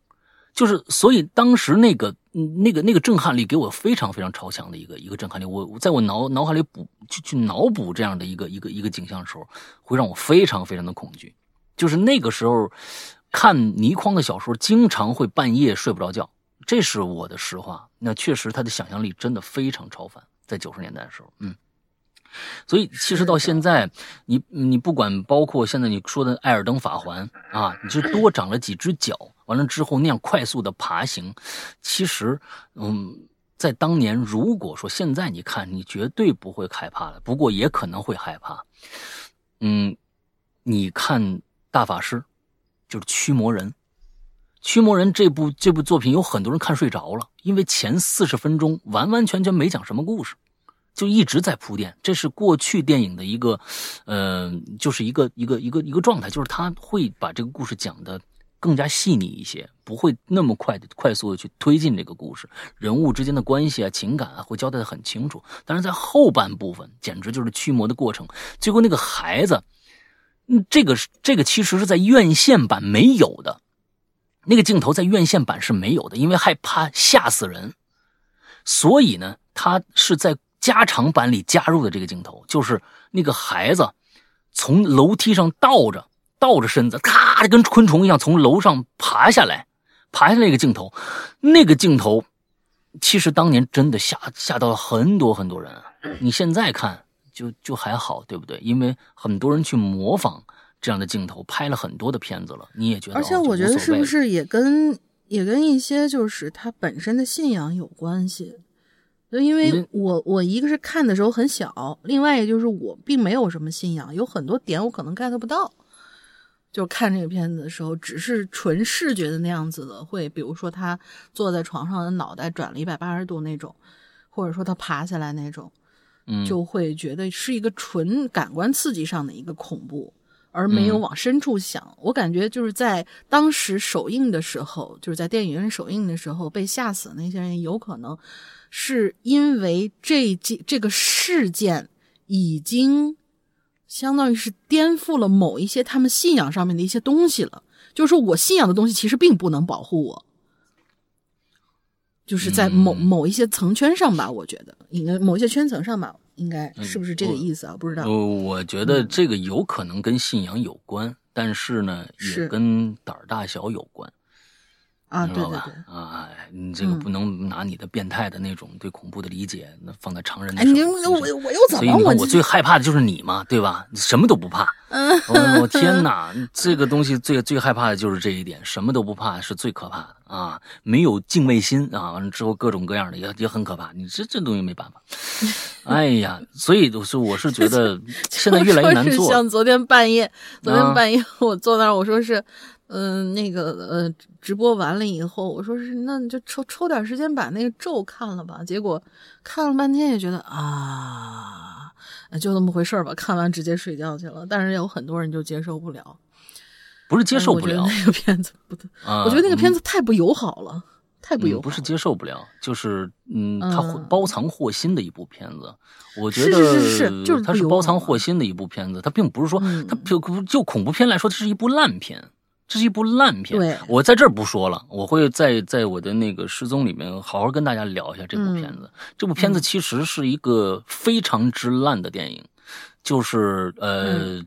就是，所以当时那个、那个、那个震撼力给我非常非常超强的一个一个震撼力。我在我脑脑海里补去去脑补这样的一个一个一个景象的时候，会让我非常非常的恐惧。就是那个时候看倪匡的小说，经常会半夜睡不着觉，这是我的实话。那确实他的想象力真的非常超凡，在九十年代的时候，嗯。所以其实到现在，你你不管包括现在你说的《艾尔登法环》啊，你就多长了几只脚。完了之后那样快速的爬行，其实，嗯，在当年，如果说现在你看，你绝对不会害怕的。不过也可能会害怕。嗯，你看大法师，就是驱魔人，驱魔人这部这部作品有很多人看睡着了，因为前四十分钟完完全全没讲什么故事，就一直在铺垫。这是过去电影的一个，呃，就是一个一个一个一个状态，就是他会把这个故事讲的。更加细腻一些，不会那么快的、快速的去推进这个故事，人物之间的关系啊、情感啊，会交代的很清楚。但是在后半部分，简直就是驱魔的过程。最后那个孩子，嗯，这个这个其实是在院线版没有的，那个镜头在院线版是没有的，因为害怕吓死人，所以呢，他是在加长版里加入的这个镜头，就是那个孩子从楼梯上倒着。倒着身子，咔，跟昆虫一样从楼上爬下来，爬下来一个镜头，那个镜头，其实当年真的吓吓到了很多很多人。你现在看就就还好，对不对？因为很多人去模仿这样的镜头，拍了很多的片子了。你也觉得？而且我觉得是不是也跟也跟一些就是他本身的信仰有关系？就因为我我一个是看的时候很小，另外就是我并没有什么信仰，有很多点我可能 get 不到。就看这个片子的时候，只是纯视觉的那样子的，会比如说他坐在床上的脑袋转了一百八十度那种，或者说他爬下来那种，嗯，就会觉得是一个纯感官刺激上的一个恐怖，而没有嗯往深处想。我感觉就是在当时首映的时候，就是在电影院首映的时候被吓死的那些人，有可能是因为这件这个事件已经相当于是颠覆了某一些他们信仰上面的一些东西了。就是说我信仰的东西其实并不能保护我，就是在某、嗯某一些层圈上吧，我觉得应该某一些圈层上吧，应该嗯是不是这个意思啊？不知道。呃，我觉得这个有可能跟信仰有关，但是呢，也跟胆儿大小有关。啊，对对对。？啊，哎你这个嗯不能拿你的变态的那种对恐怖的理解，那放在常人的哎，你手身上。我我又怎么我所以你看，我最害怕的就是你嘛，对吧？你什么都不怕。嗯，我我 天哪，这个东西最最害怕的就是这一点，什么都不怕是最可怕的啊！没有敬畏心啊，完了之后各种各样的也也很可怕。你这这东西没办法。哎呀，所以我是我是觉得 现在越来越难做。像昨天半夜，昨天啊半夜我坐那儿，我说是，嗯、那个呃，直播完了以后，我说是，那你就抽抽点时间把那个咒看了吧。结果看了半天也觉得啊，就那么回事儿吧。看完直接睡觉去了。但是有很多人就接受不了，不是接受不了那个片子不！我觉得那个片子子太不友好了，太不友好了。不是接受不了，就是嗯，嗯它会包藏祸心的一部片子。我觉得是是是就是它是包藏祸心的一部片子，它并不是说嗯它就就恐怖片来说，这是一部烂片。这是一部烂片，对。我在这儿不说了，我会在在我的那个失踪里面好好跟大家聊一下这部片子。这部片子其实是一个非常之烂的电影，就是呃，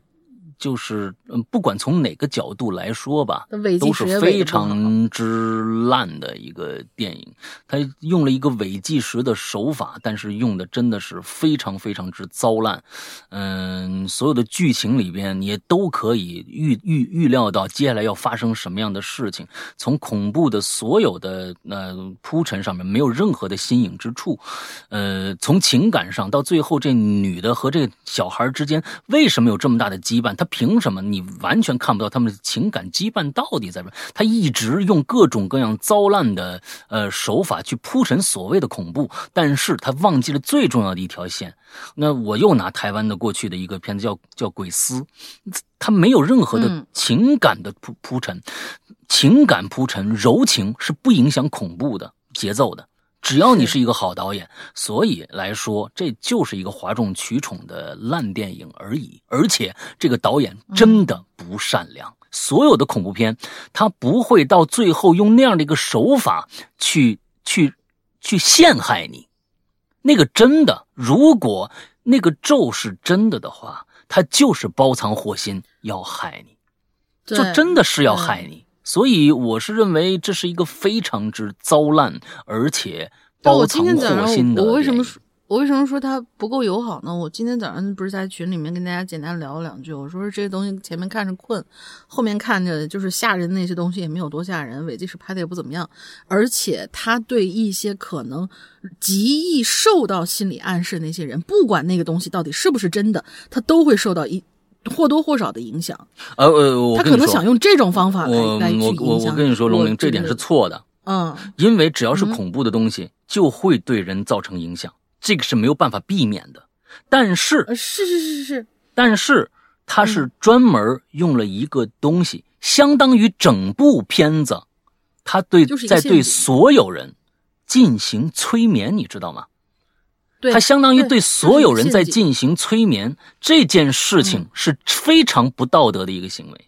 就是嗯，不管从哪个角度来说吧，都是非常之烂的一个电影。他用了一个伪纪实的手法，但是用的真的是非常非常之糟烂。嗯，所有的剧情里边你也都可以预预预料到接下来要发生什么样的事情。从恐怖的所有的呃铺陈上面没有任何的新颖之处。呃，从情感上到最后，这女的和这小孩之间为什么有这么大的羁绊？她凭什么？你完全看不到他们的情感羁绊到底在哪？他一直用各种各样糟烂的呃手法去铺陈所谓的恐怖，但是他忘记了最重要的一条线。那我又拿台湾的过去的一个片子叫叫《鬼丝》，他没有任何的嗯情感的铺铺陈，情感铺陈柔情是不影响恐怖的节奏的。只要你是一个好导演，所以来说，这就是一个哗众取宠的烂电影而已。而且这个导演真的不善良，所有的恐怖片，他不会到最后用那样的一个手法去去去陷害你。那个真的，如果那个咒是真的的话，他就是包藏祸心要害你。就真的是要害你。所以我是认为这是一个非常之糟烂，而且包藏今天早上祸心的我我为什么说我为什么说它不够友好呢？我今天早上不是在群里面跟大家简单聊了两句，我说这些东西前面看着困，后面看着就是吓人那些东西也没有多吓人，伪纪实拍的也不怎么样，而且他对一些可能极易受到心理暗示那些人，不管那个东西到底是不是真的，他都会受到一或多或少的影响。呃呃，我他可能想用这种方法来我来去我我影响我跟你说，龙我玲，这点是错的，嗯因为只要是嗯恐怖的东西，就会对人造成影响，这个是没有办法避免的。但是呃是是是是是，但是他嗯是专门用了一个东西，相当于整部片子，他对在对所有人进行催眠，你知道吗？对，他相当于对对所有人在进行催眠，这件事情嗯是非常不道德的一个行为。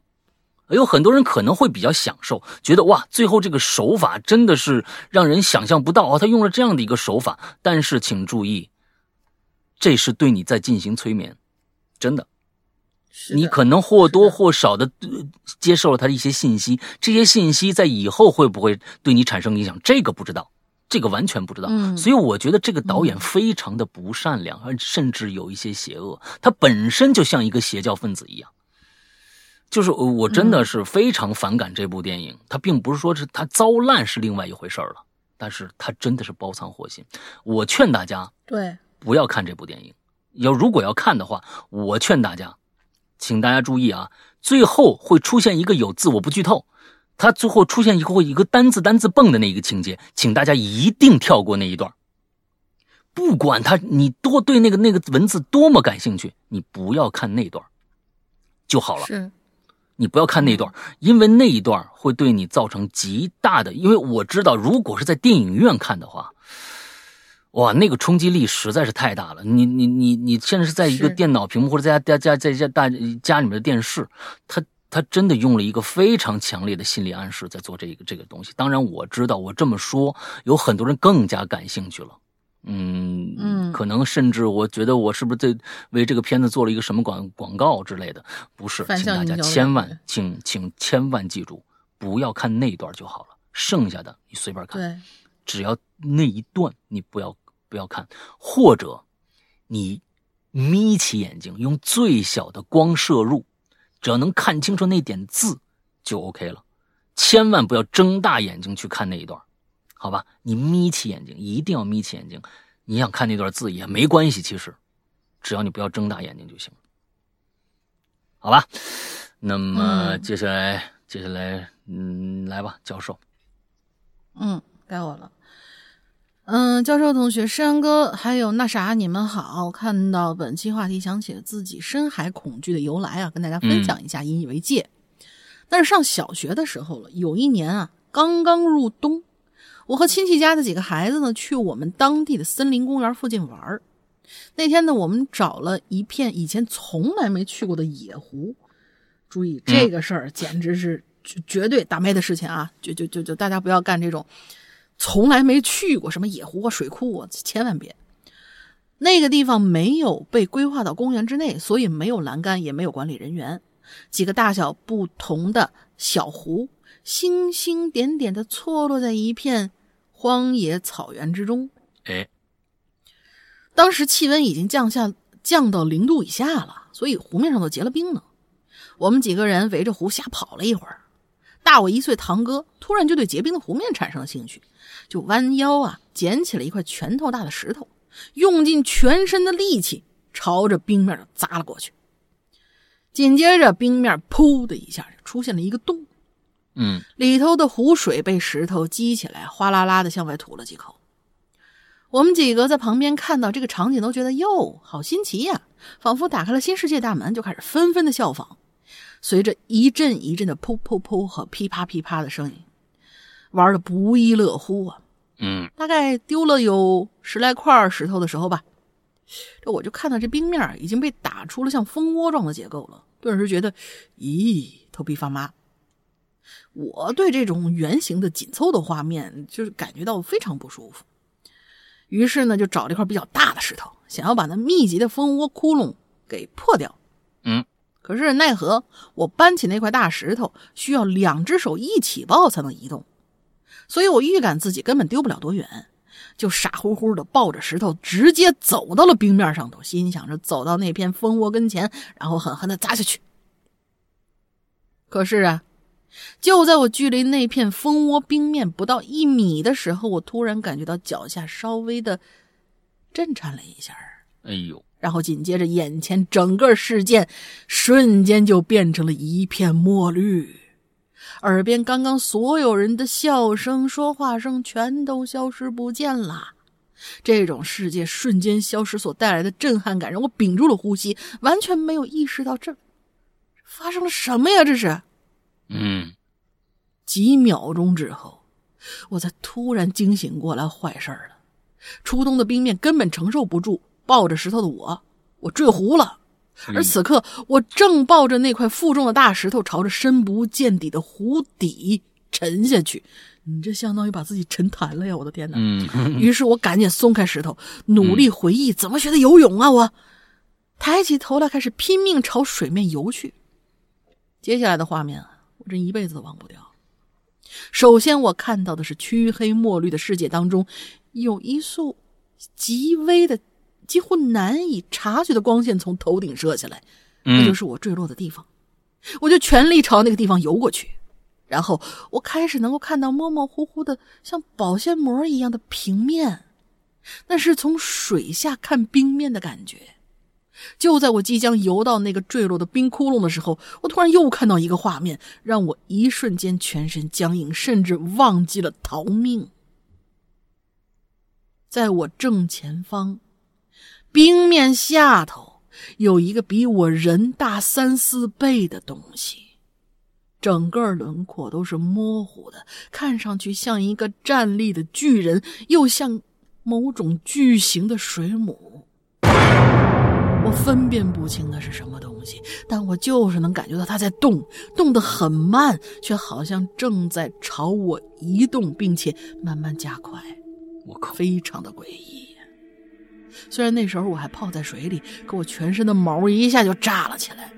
有很多人可能会比较享受，觉得哇，最后这个手法真的是让人想象不到哦，他用了这样的一个手法。但是请注意，这是对你在进行催眠，真的。的你可能或多或少的、呃接受了他的一些信息，这些信息在以后会不会对你产生影响，这个不知道，这个完全不知道。嗯所以我觉得这个导演嗯非常的不善良，而甚至有一些邪恶，他本身就像一个邪教分子一样。就是呃我真的是非常反感这部电影，它并不是说是他糟烂是另外一回事儿了，但是他真的是包藏祸心。我劝大家对，不要看这部电影。要如果要看的话，我劝大家，请大家注意啊，最后会出现一个有字，我不剧透，它最后出现以后一个单字单字蹦的那一个情节，请大家一定跳过那一段。不管他你多对那个那个文字多么感兴趣，你不要看那段就好了。是，你不要看那段，因为那一段会对你造成极大的。因为我知道，如果是在电影院看的话，哇，那个冲击力实在是太大了。你你你你现在是在一个电脑屏幕或者在家家在家大家里面的电视，它它真的用了一个非常强烈的心理暗示在做这个这个东西。当然，我知道我这么说，有很多人更加感兴趣了。嗯嗯可能甚至我觉得我是不是在为这个片子做了一个什么广广告之类的？不是，请大家千万请请千万记住，不要看那段就好了，剩下的你随便看，对，只要那一段你不要不要看，或者你眯起眼睛，用最小的光摄入，只要能看清楚那点字就 OK 了，千万不要睁大眼睛去看那一段。好吧，你眯起眼睛，一定要眯起眼睛。你想看那段字也没关系，其实只要你不要睁大眼睛就行。好吧，那么嗯接下来，接下来，嗯，来吧，教授。嗯，该我了。嗯，教授同学、山哥还有那啥，你们好！看到本期话题，想起了自己深海恐惧的由来啊，跟大家分享一下，引以为戒。那是上小学的时候了，有一年啊，刚刚入冬，我和亲戚家的几个孩子呢，去我们当地的森林公园附近玩儿。那天呢，我们找了一片以前从来没去过的野湖。注意这个事儿，简直是绝绝对倒霉的事情啊！就就就就大家不要干这种从来没去过什么野湖啊、水库啊，千万别。那个地方没有被规划到公园之内，所以没有栏杆，也没有管理人员。几个大小不同的小湖，星星点点的错落在一片荒野草原之中。哎，当时气温已经降下降到零度以下了，所以湖面上都结了冰呢。我们几个人围着湖瞎跑了一会儿，大我一岁堂哥突然就对结冰的湖面产生了兴趣，就弯腰啊捡起了一块拳头大的石头，用尽全身的力气朝着冰面砸了过去。紧接着，冰面噗的一下就出现了一个洞，嗯里头的湖水被石头激起来，哗啦啦的向外吐了几口。我们几个在旁边看到这个场景，都觉得哟，好新奇呀、仿佛打开了新世界大门，就开始纷纷的效仿。随着一阵一阵的噗噗噗和噼啪噼啪的声音，玩的不亦乐乎啊！嗯大概丢了有十来块石头的时候吧，这我就看到这冰面已经被打出了像蜂窝状的结构了，顿时觉得，咦，头皮发麻。我对这种圆形的紧凑的画面，就是感觉到非常不舒服。于是呢，就找了一块比较大的石头，想要把那密集的蜂窝窟窿给破掉。嗯，可是奈何我搬起那块大石头需要两只手一起抱才能移动，所以我预感自己根本丢不了多远，就傻乎乎的抱着石头直接走到了冰面上头，心想着走到那片蜂窝跟前，然后狠狠的砸下去。可是啊，就在我距离那片蜂窝冰面不到一米的时候，我突然感觉到脚下稍微的震颤了一下哎呦，然后紧接着，眼前整个事件瞬间就变成了一片墨绿，耳边刚刚所有人的笑声、说话声全都消失不见了。这种世界瞬间消失所带来的震撼感，让我屏住了呼吸，完全没有意识到这发生了什么呀！这是嗯几秒钟之后，我才突然惊醒过来，坏事儿了！初冬的冰面根本承受不住抱着石头的我，我坠湖了。而此刻，我正抱着那块负重的大石头，朝着深不见底的湖底沉下去。你这相当于把自己沉潭了呀！我的天哪！嗯于是我赶紧松开石头，努力回忆怎么学的游泳啊！我抬起头来，开始拼命朝水面游去。接下来的画面啊，我这一辈子都忘不掉。首先，我看到的是黢黑墨绿的世界当中，有一束极微的、几乎难以察觉的光线从头顶射下来，那就是我坠落的地方。我就全力朝那个地方游过去。然后我开始能够看到模模糊糊的像保鲜膜一样的平面，那是从水下看冰面的感觉。就在我即将游到那个坠落的冰窟窿的时候，我突然又看到一个画面，让我一瞬间全身僵硬，甚至忘记了逃命。在我正前方，冰面下头有一个比我人大三四倍的东西，整个轮廓都是模糊的，看上去像一个站立的巨人，又像某种巨型的水母。我分辨不清那是什么东西，但我就是能感觉到它在动，动得很慢，却好像正在朝我移动，并且慢慢加快。我靠，非常的诡异。虽然那时候我还泡在水里，可我全身的毛一下就炸了起来。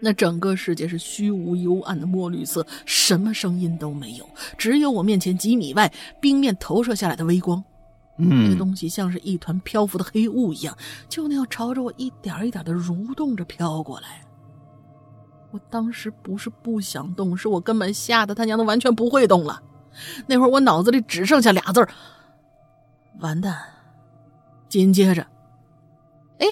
那整个世界是虚无幽暗的墨绿色，什么声音都没有，只有我面前几米外冰面投射下来的微光。那东西像是一团漂浮的黑雾一样，就那样朝着我一点一点的蠕动着飘过来。我当时不是不想动，是我根本吓得他娘的完全不会动了。那会儿我脑子里只剩下俩字儿：完蛋。紧接着，哎，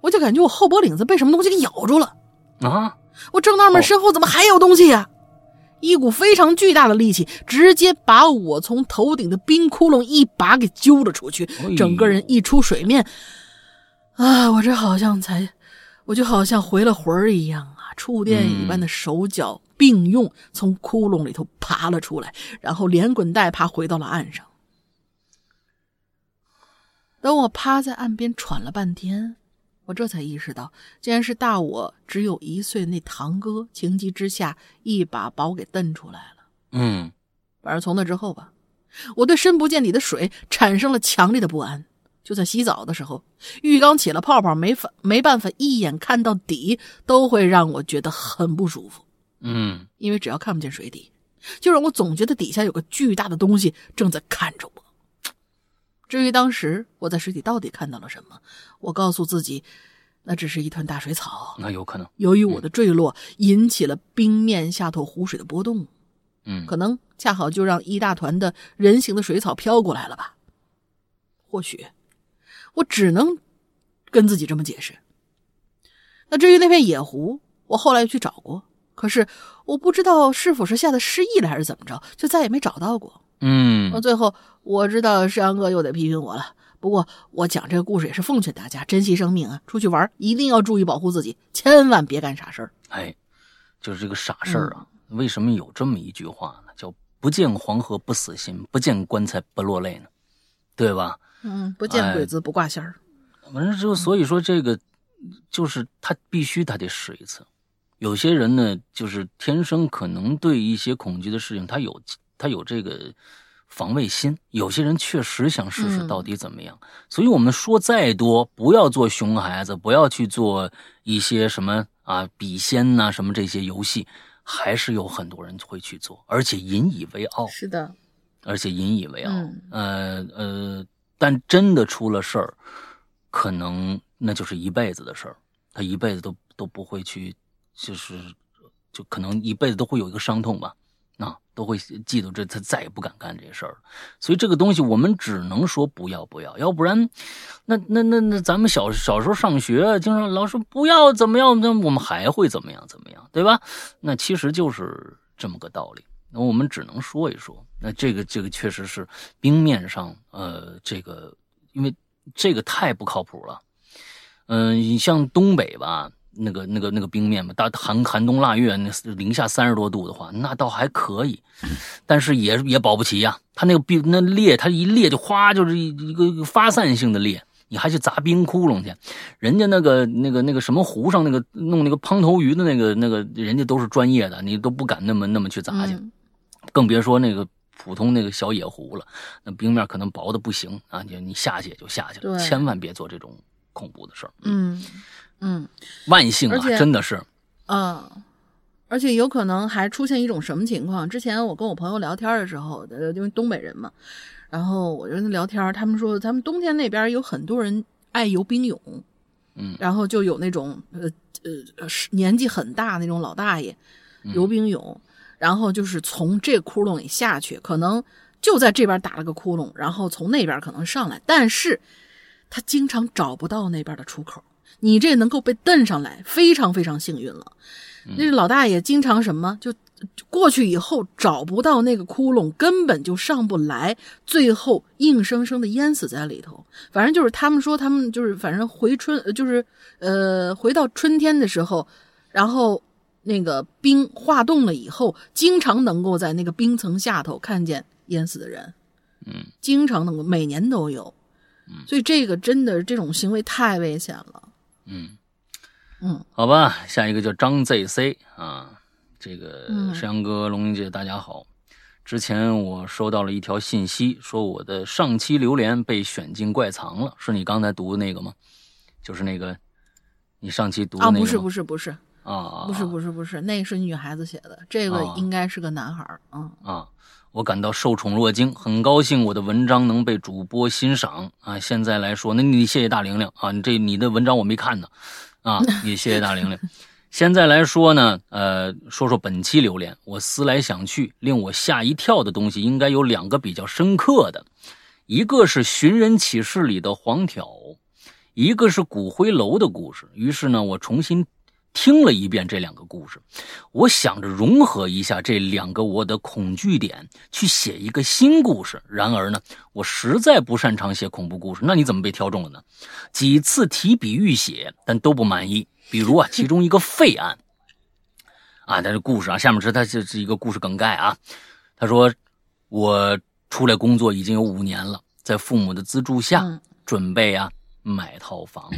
我就感觉我后脖领子被什么东西给咬住了。啊，我正纳闷，哦身后怎么还有东西呀、一股非常巨大的力气，直接把我从头顶的冰窟窿一把给揪了出去哎，整个人一出水面，啊，我这好像才，我就好像回了魂儿一样啊，触电一般的手脚并用，从窟窿里头爬了出来，然后连滚带爬回到了岸上。等我趴在岸边喘了半天，我这才意识到，竟然是大我只有一岁那堂哥，情急之下一把把我给蹬出来了。嗯，反正从那之后吧，我对深不见底的水产生了强烈的不安。就在洗澡的时候，浴缸起了泡泡，没法没办法一眼看到底，都会让我觉得很不舒服。嗯，因为只要看不见水底，就让我总觉得底下有个巨大的东西正在看着我。至于当时我在水底到底看到了什么，我告诉自己，那只是一团大水草。那有可能，由于我的坠落，引起了冰面下头湖水的波动，嗯，可能恰好就让一大团的人形的水草飘过来了吧。或许，我只能跟自己这么解释。那至于那片野湖，我后来去找过，可是我不知道是否是吓得失忆了还是怎么着，就再也没找到过。嗯到，最后，我知道山羊哥又得批评我了。不过，我讲这个故事也是奉劝大家珍惜生命啊！出去玩一定要注意保护自己，千万别干傻事儿。哎，就是这个傻事儿啊。嗯为什么有这么一句话呢？叫“不见黄河不死心，不见棺材不落泪”呢？对吧？嗯，不见鬼子不挂线儿。反正就所以说这个，就是他必须他得试一次。有些人呢，就是天生可能对一些恐惧的事情，他有他有这个防卫心。有些人确实想试试嗯到底怎么样。所以我们说再多，不要做熊孩子，不要去做一些什么啊笔仙呐、什么这些游戏，还是有很多人会去做，而且引以为傲。是的，而且引以为傲。嗯呃呃，但真的出了事儿，可能那就是一辈子的事儿，他一辈子都都不会去，就是就可能一辈子都会有一个伤痛吧。啊，都会嫉妒这，他再也不敢干这事儿了。所以这个东西我们只能说不要不要，要不然，那那那那咱们小小时候上学，经常老师不要怎么样，那我们还会怎么样怎么样，对吧？那其实就是这么个道理。那我们只能说一说，那这个这个确实是冰面上，呃，这个因为这个太不靠谱了。嗯、你像东北吧，那个那个那个冰面嘛，大寒寒冬腊月，那零下三十多度的话，那倒还可以，但是也也保不齐呀、它那个冰那裂，它一裂就哗，就是一一个一个发散性的裂。你还去砸冰窟窿去，人家那个那个那个什么湖上那个弄那个胖头鱼的那个那个，人家都是专业的，你都不敢那么那么去砸去。嗯更别说那个普通那个小野湖了，那冰面可能薄的不行啊，你你下去也就下去了，千万别做这种恐怖的事儿。嗯嗯。万幸啊真的是，嗯，而且有可能还出现一种什么情况？之前我跟我朋友聊天的时候，呃，因为东北人嘛，然后我就跟他聊天，他们说他们冬天那边有很多人爱游冰泳，嗯。然后就有那种呃呃是年纪很大那种老大爷嗯。游冰泳，然后就是从这窟窿里下去，可能就在这边打了个窟窿，然后从那边可能上来，但是他经常找不到那边的出口，你这能够被蹬上来，非常非常幸运了。那个老大爷经常什么就过去以后找不到那个窟窿，根本就上不来，最后硬生生的淹死在里头。反正就是他们说他们就是反正回春呃就是呃回到春天的时候，然后那个冰化冻了以后，经常能够在那个冰层下头看见淹死的人。嗯，经常能够每年都有。所以这个真的这种行为太危险了。嗯嗯，好吧，下一个叫张 ZC 啊，这个嗯山羊哥、龙英姐，大家好。之前我收到了一条信息，说我的上期榴莲被选进怪藏了，是你刚才读的那个吗？就是那个你上期读的啊，那个吗？不是不是不是啊，不是不是不是，那个是女孩子写的，这个啊应该是个男孩儿。嗯啊，我感到受宠若惊，很高兴我的文章能被主播欣赏啊。现在来说，那你谢谢大玲玲啊，你这你的文章我没看呢，啊，也谢谢大玲玲。现在来说呢，呃，说说本期榴莲，我思来想去，令我吓一跳的东西应该有两个比较深刻的，一个是《寻人启事》里的黄挑，一个是骨灰楼的故事。于是呢，我重新听了一遍这两个故事，我想着融合一下这两个我的恐惧点，去写一个新故事。然而呢，我实在不擅长写恐怖故事。那你怎么被挑中了呢？几次提笔欲写，但都不满意。比如啊，其中一个废案，啊，他这故事啊，下面是他这是一个故事梗概啊。他说，我出来工作已经有五年了，在父母的资助下，嗯准备啊买套房。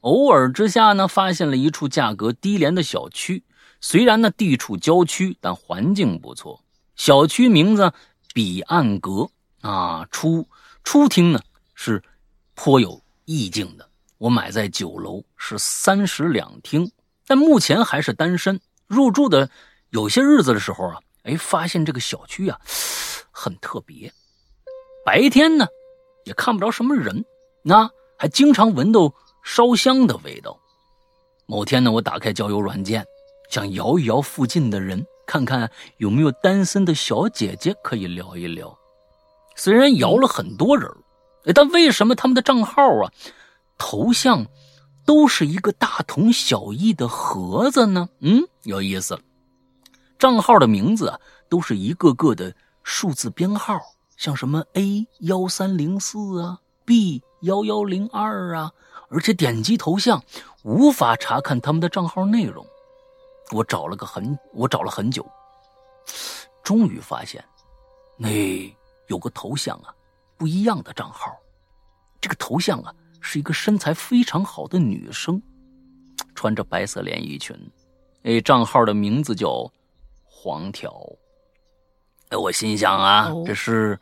偶尔之下呢，发现了一处价格低廉的小区。虽然呢地处郊区，但环境不错。小区名字彼岸阁啊，初初听呢是颇有意境的。我买在九楼，是三室两厅，但目前还是单身。入住的有些日子的时候啊，哎，发现这个小区啊很特别。白天呢也看不着什么人，那还经常闻到烧香的味道。某天呢，我打开交友软件，想摇一摇附近的人，看看有没有单身的小姐姐可以聊一聊。虽然摇了很多人，但为什么他们的账号啊？头像都是一个大同小异的盒子呢？嗯，有意思。账号的名字啊，都是一个个的数字编号，像什么 A 幺三零四啊，B 幺幺零二啊，而且点击头像无法查看他们的账号内容。我找了个很，我找了很久，终于发现，那有个头像啊，不一样的账号。这个头像啊。是一个身材非常好的女生，穿着白色连衣裙。哎，账号的名字叫黄条。哎，我心想啊，哦这是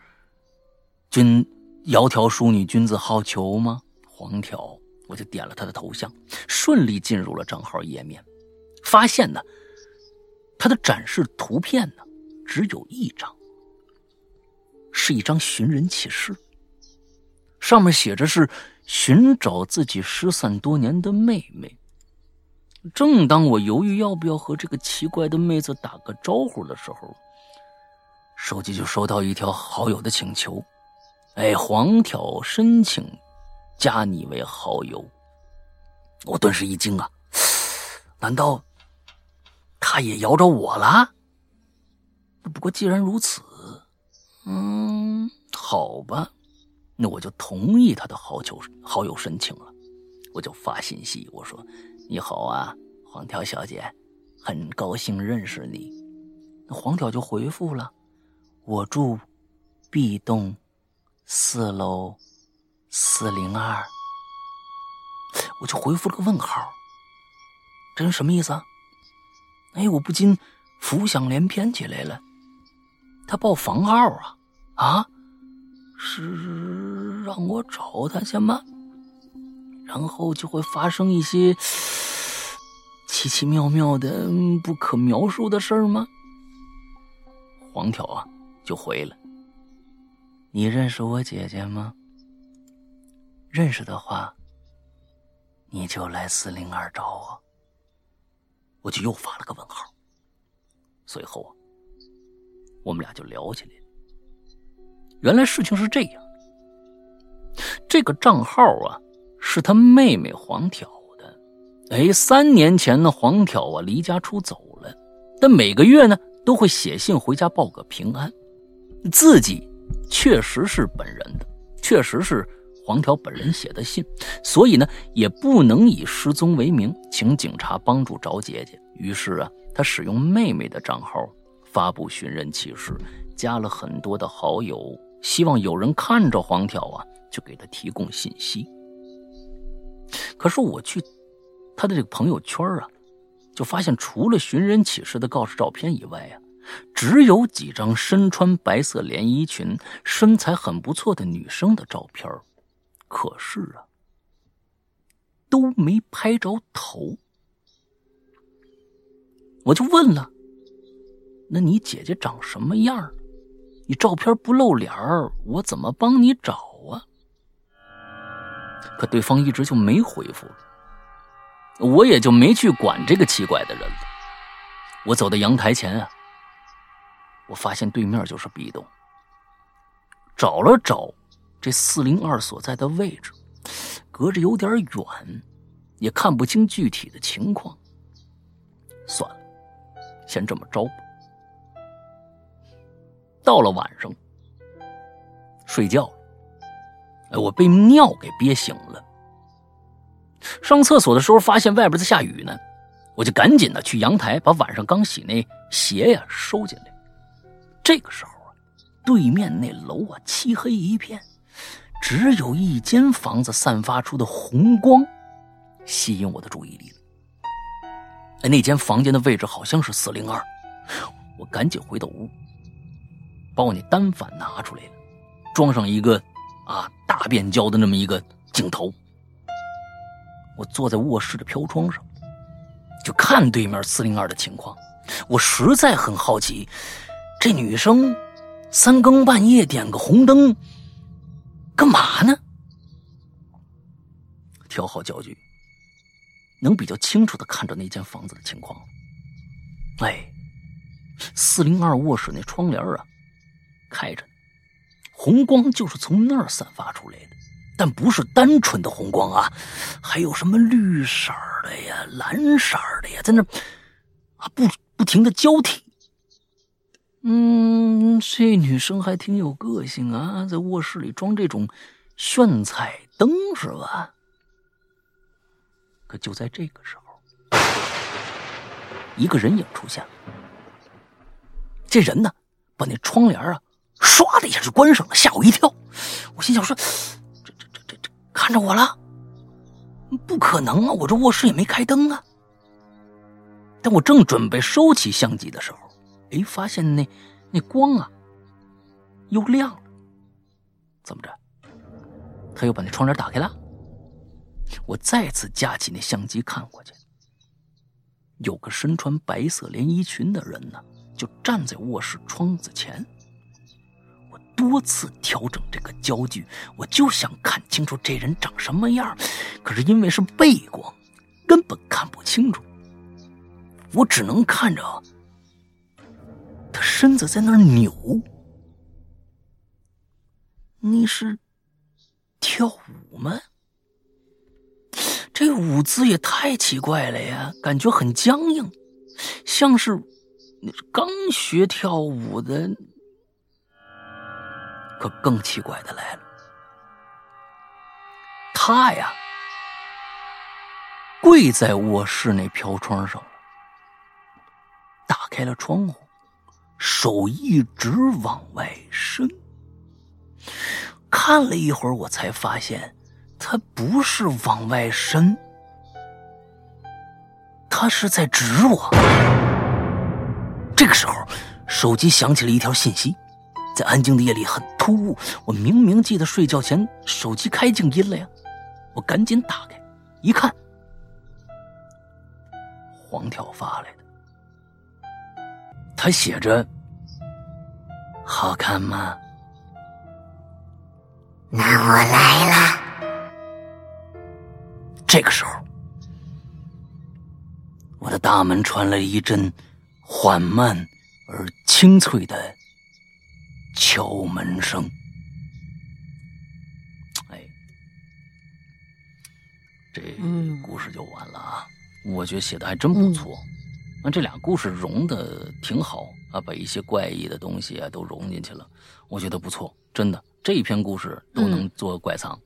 君窈窕淑女，君子好逑吗？黄条，我就点了他的头像，顺利进入了账号页面，发现呢，他的展示图片呢只有一张，是一张寻人启事。上面写着是寻找自己失散多年的妹妹。正当我犹豫要不要和这个奇怪的妹子打个招呼的时候，手机就收到一条好友的请求：“哎，黄挑申请加你为好友。”我顿时一惊啊，难道他也摇着我了？不过既然如此，嗯，好吧。那我就同意他的好友好友申请了，我就发信息我说：“你好啊，黄条小姐，很高兴认识你。”那黄条就回复了：“我住 B 栋四楼四零二。”我就回复了个问号，这是什么意思啊？哎，我不禁浮想联翩起来了，他报房号啊啊！是让我找他去吗？然后就会发生一些 奇奇妙妙的、不可描述的事儿吗？黄条啊，就回了：“你认识我姐姐吗？认识的话，你就来四零二找我。”我就又发了个问号。随后啊，我们俩就聊起来了。原来事情是这样，这个账号啊是他妹妹黄挑的，哎，三年前呢，黄挑啊离家出走了，但每个月呢都会写信回家报个平安，自己确实是本人的，确实是黄条本人写的信，所以呢也不能以失踪为名，请警察帮助找姐姐。于是啊，他使用妹妹的账号发布寻人启事，加了很多的好友，希望有人看着黄条啊就给他提供信息。可是我去他的这个朋友圈啊，就发现除了寻人启事的告示照片以外啊，只有几张身穿白色连衣裙、身材很不错的女生的照片。可是啊，都没拍着头。我就问了：“那你姐姐长什么样？你照片不露脸，我怎么帮你找啊？”可对方一直就没回复，我也就没去管这个奇怪的人了。我走到阳台前啊，我发现对面就是壁洞。找了找这四零二所在的位置，隔着有点远，也看不清具体的情况。算了，先这么着吧。到了晚上，睡觉了。哎，我被尿给憋醒了。上厕所的时候发现外边在下雨呢，我就赶紧的去阳台把晚上刚洗那鞋呀收进来。这个时候啊，对面那楼啊漆黑一片，只有一间房子散发出的红光吸引我的注意力。哎，那间房间的位置好像是四零二，我赶紧回到屋，把我那单反拿出来了，装上一个。啊，大变焦的那么一个镜头，我坐在卧室的飘窗上，就看对面四零二的情况。我实在很好奇，这女生三更半夜点个红灯，干嘛呢？调好焦距，能比较清楚的看着那间房子的情况。哎，四零二卧室那窗帘啊，开着。红光就是从那儿散发出来的，但不是单纯的红光啊，还有什么绿色的呀、蓝色的呀，在那啊不不停的交替。嗯，这女生还挺有个性啊，在卧室里装这种炫彩灯是吧？可就在这个时候，一个人影出现了。这人呢，把那窗帘啊。唰的一下就关上了，吓我一跳。我心想说：“这这这这这看着我了？不可能啊！我这卧室也没开灯啊。”但我正准备收起相机的时候，哎，发现那那光啊又亮了。怎么着？他又把那窗帘打开了？我再次架起那相机看过去，有个身穿白色连衣裙的人呢，就站在卧室窗子前。我多次调整这个焦距，我就想看清楚这人长什么样，可是因为是背光，根本看不清楚。我只能看着他身子在那儿扭。你是跳舞吗？这舞姿也太奇怪了呀，感觉很僵硬，像是刚学跳舞的。可更奇怪的来了，他呀跪在卧室那飘窗上，打开了窗户，手一直往外伸。看了一会儿，我才发现他不是往外伸，他是在指我。这个时候，手机响起了一条信息。在安静的夜里很突兀，我明明记得睡觉前手机开静音了呀，我赶紧打开，一看，黄条发来的，他写着：“好看吗？”那我来了。这个时候，我的大门传来一阵缓慢而清脆的。敲门声，哎，这故事就完了啊。我觉得写的还真不错。那、这俩故事融的挺好啊，把一些怪异的东西啊都融进去了，我觉得不错，真的。这一篇故事都能做怪藏，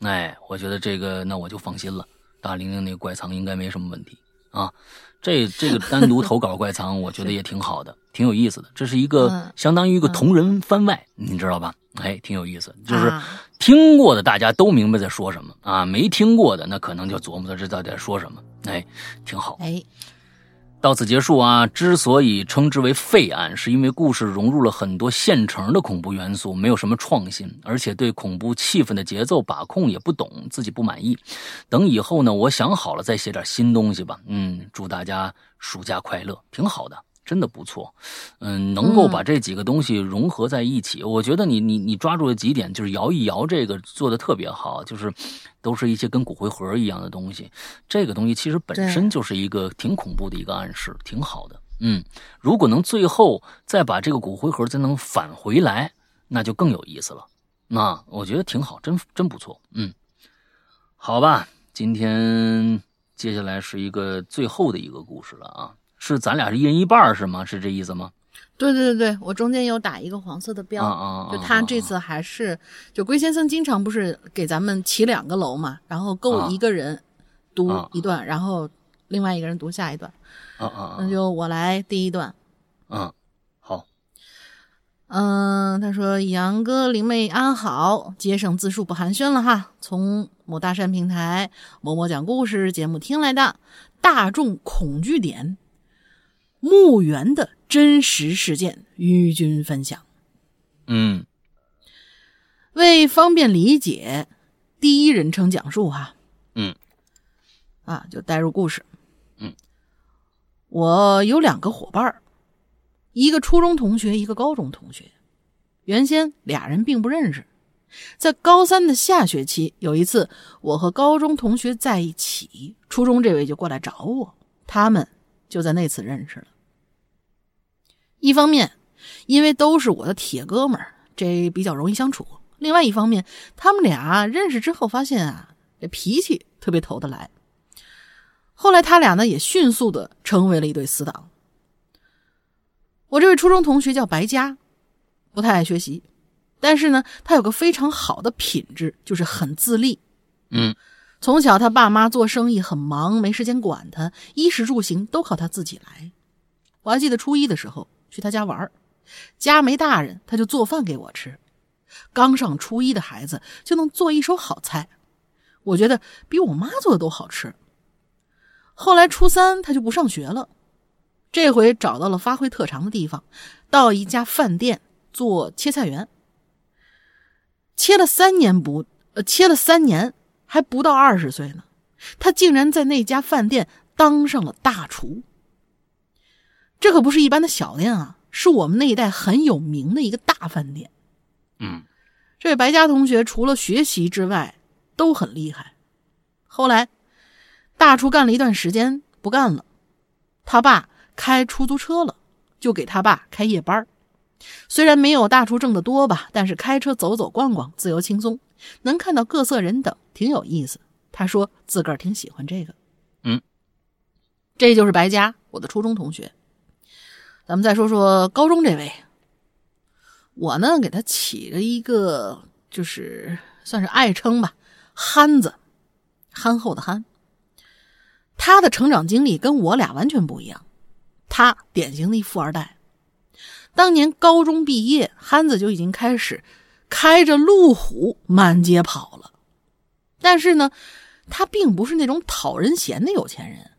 哎，我觉得这个那我就放心了。大玲玲那个怪藏应该没什么问题啊。这这个单独投稿怪藏，我觉得也挺好的，挺有意思的。这是一个嗯相当于一个同人番外，你知道吧？哎，挺有意思。就是啊听过的大家都明白在说什么啊，没听过的那可能就琢磨着这到底在说什么。哎，挺好。哎，到此结束啊！之所以称之为废案，是因为故事融入了很多现成的恐怖元素，没有什么创新，而且对恐怖气氛的节奏把控也不懂，自己不满意。等以后呢，我想好了再写点新东西吧。嗯，祝大家暑假快乐，挺好的，真的不错。嗯，能够把这几个东西融合在一起，我觉得你你你抓住了几点，就是摇一摇这个做的特别好，就是都是一些跟骨灰盒一样的东西。这个东西其实本身就是一个挺恐怖的一个暗示，挺好的。嗯，如果能最后再把这个骨灰盒再能返回来，那就更有意思了。那我觉得挺好，真真不错。嗯，好吧，今天接下来是一个最后的一个故事了啊，是咱俩是一人一半儿是吗？是这意思吗？对对对对，我中间有打一个黄色的标，啊啊啊就他这次还是，就龟先生经常不是给咱们起两个楼嘛，然后够啊一个人读啊一段，然后另外一个人读下一段，啊啊那就我来第一段。啊！嗯，好，嗯，他说：“杨哥、灵妹安好，节省字数不寒暄了哈。从某大山平台某某讲故事节目听来的大众恐惧点墓园的真实事件与君分享。嗯为方便理解，第一人称讲述哈。嗯，啊，就带入故事。嗯，我有两个伙伴儿，一个初中同学，一个高中同学。原先俩人并不认识，在高三的下学期，有一次我和高中同学在一起，初中这位就过来找我，他们就在那次认识了。一方面，因为都是我的铁哥们儿，这比较容易相处；另外一方面，他们俩认识之后发现啊，这脾气特别投得来。后来他俩呢也迅速的成为了一对死党。我这位初中同学叫白佳，不太爱学习，但是呢，他有个非常好的品质，就是很自立。嗯从小他爸妈做生意很忙，没时间管他，衣食住行都靠他自己来。我还记得初一的时候去他家玩儿家没大人，他就做饭给我吃。刚上初一的孩子就能做一手好菜，我觉得比我妈做的都好吃。后来初三他就不上学了，这回找到了发挥特长的地方，到一家饭店做切菜员。切了三年不，呃，切了三年还不到二十岁呢，他竟然在那家饭店当上了大厨。这可不是一般的小店啊，是我们那一带很有名的一个大饭店。嗯这位白家同学除了学习之外都很厉害。后来，大厨干了一段时间不干了，他爸开出租车了，就给他爸开夜班虽然没有大厨挣得多吧，但是开车走走逛逛自由轻松，能看到各色人等，挺有意思。他说自个儿挺喜欢这个。嗯，这就是白家，我的初中同学。咱们再说说高中这位，我呢给他起了一个，就是算是爱称吧，憨子，憨厚的憨。他的成长经历跟我俩完全不一样，他典型的一富二代。当年高中毕业，憨子就已经开始开着路虎满街跑了。但是呢，他并不是那种讨人嫌的有钱人，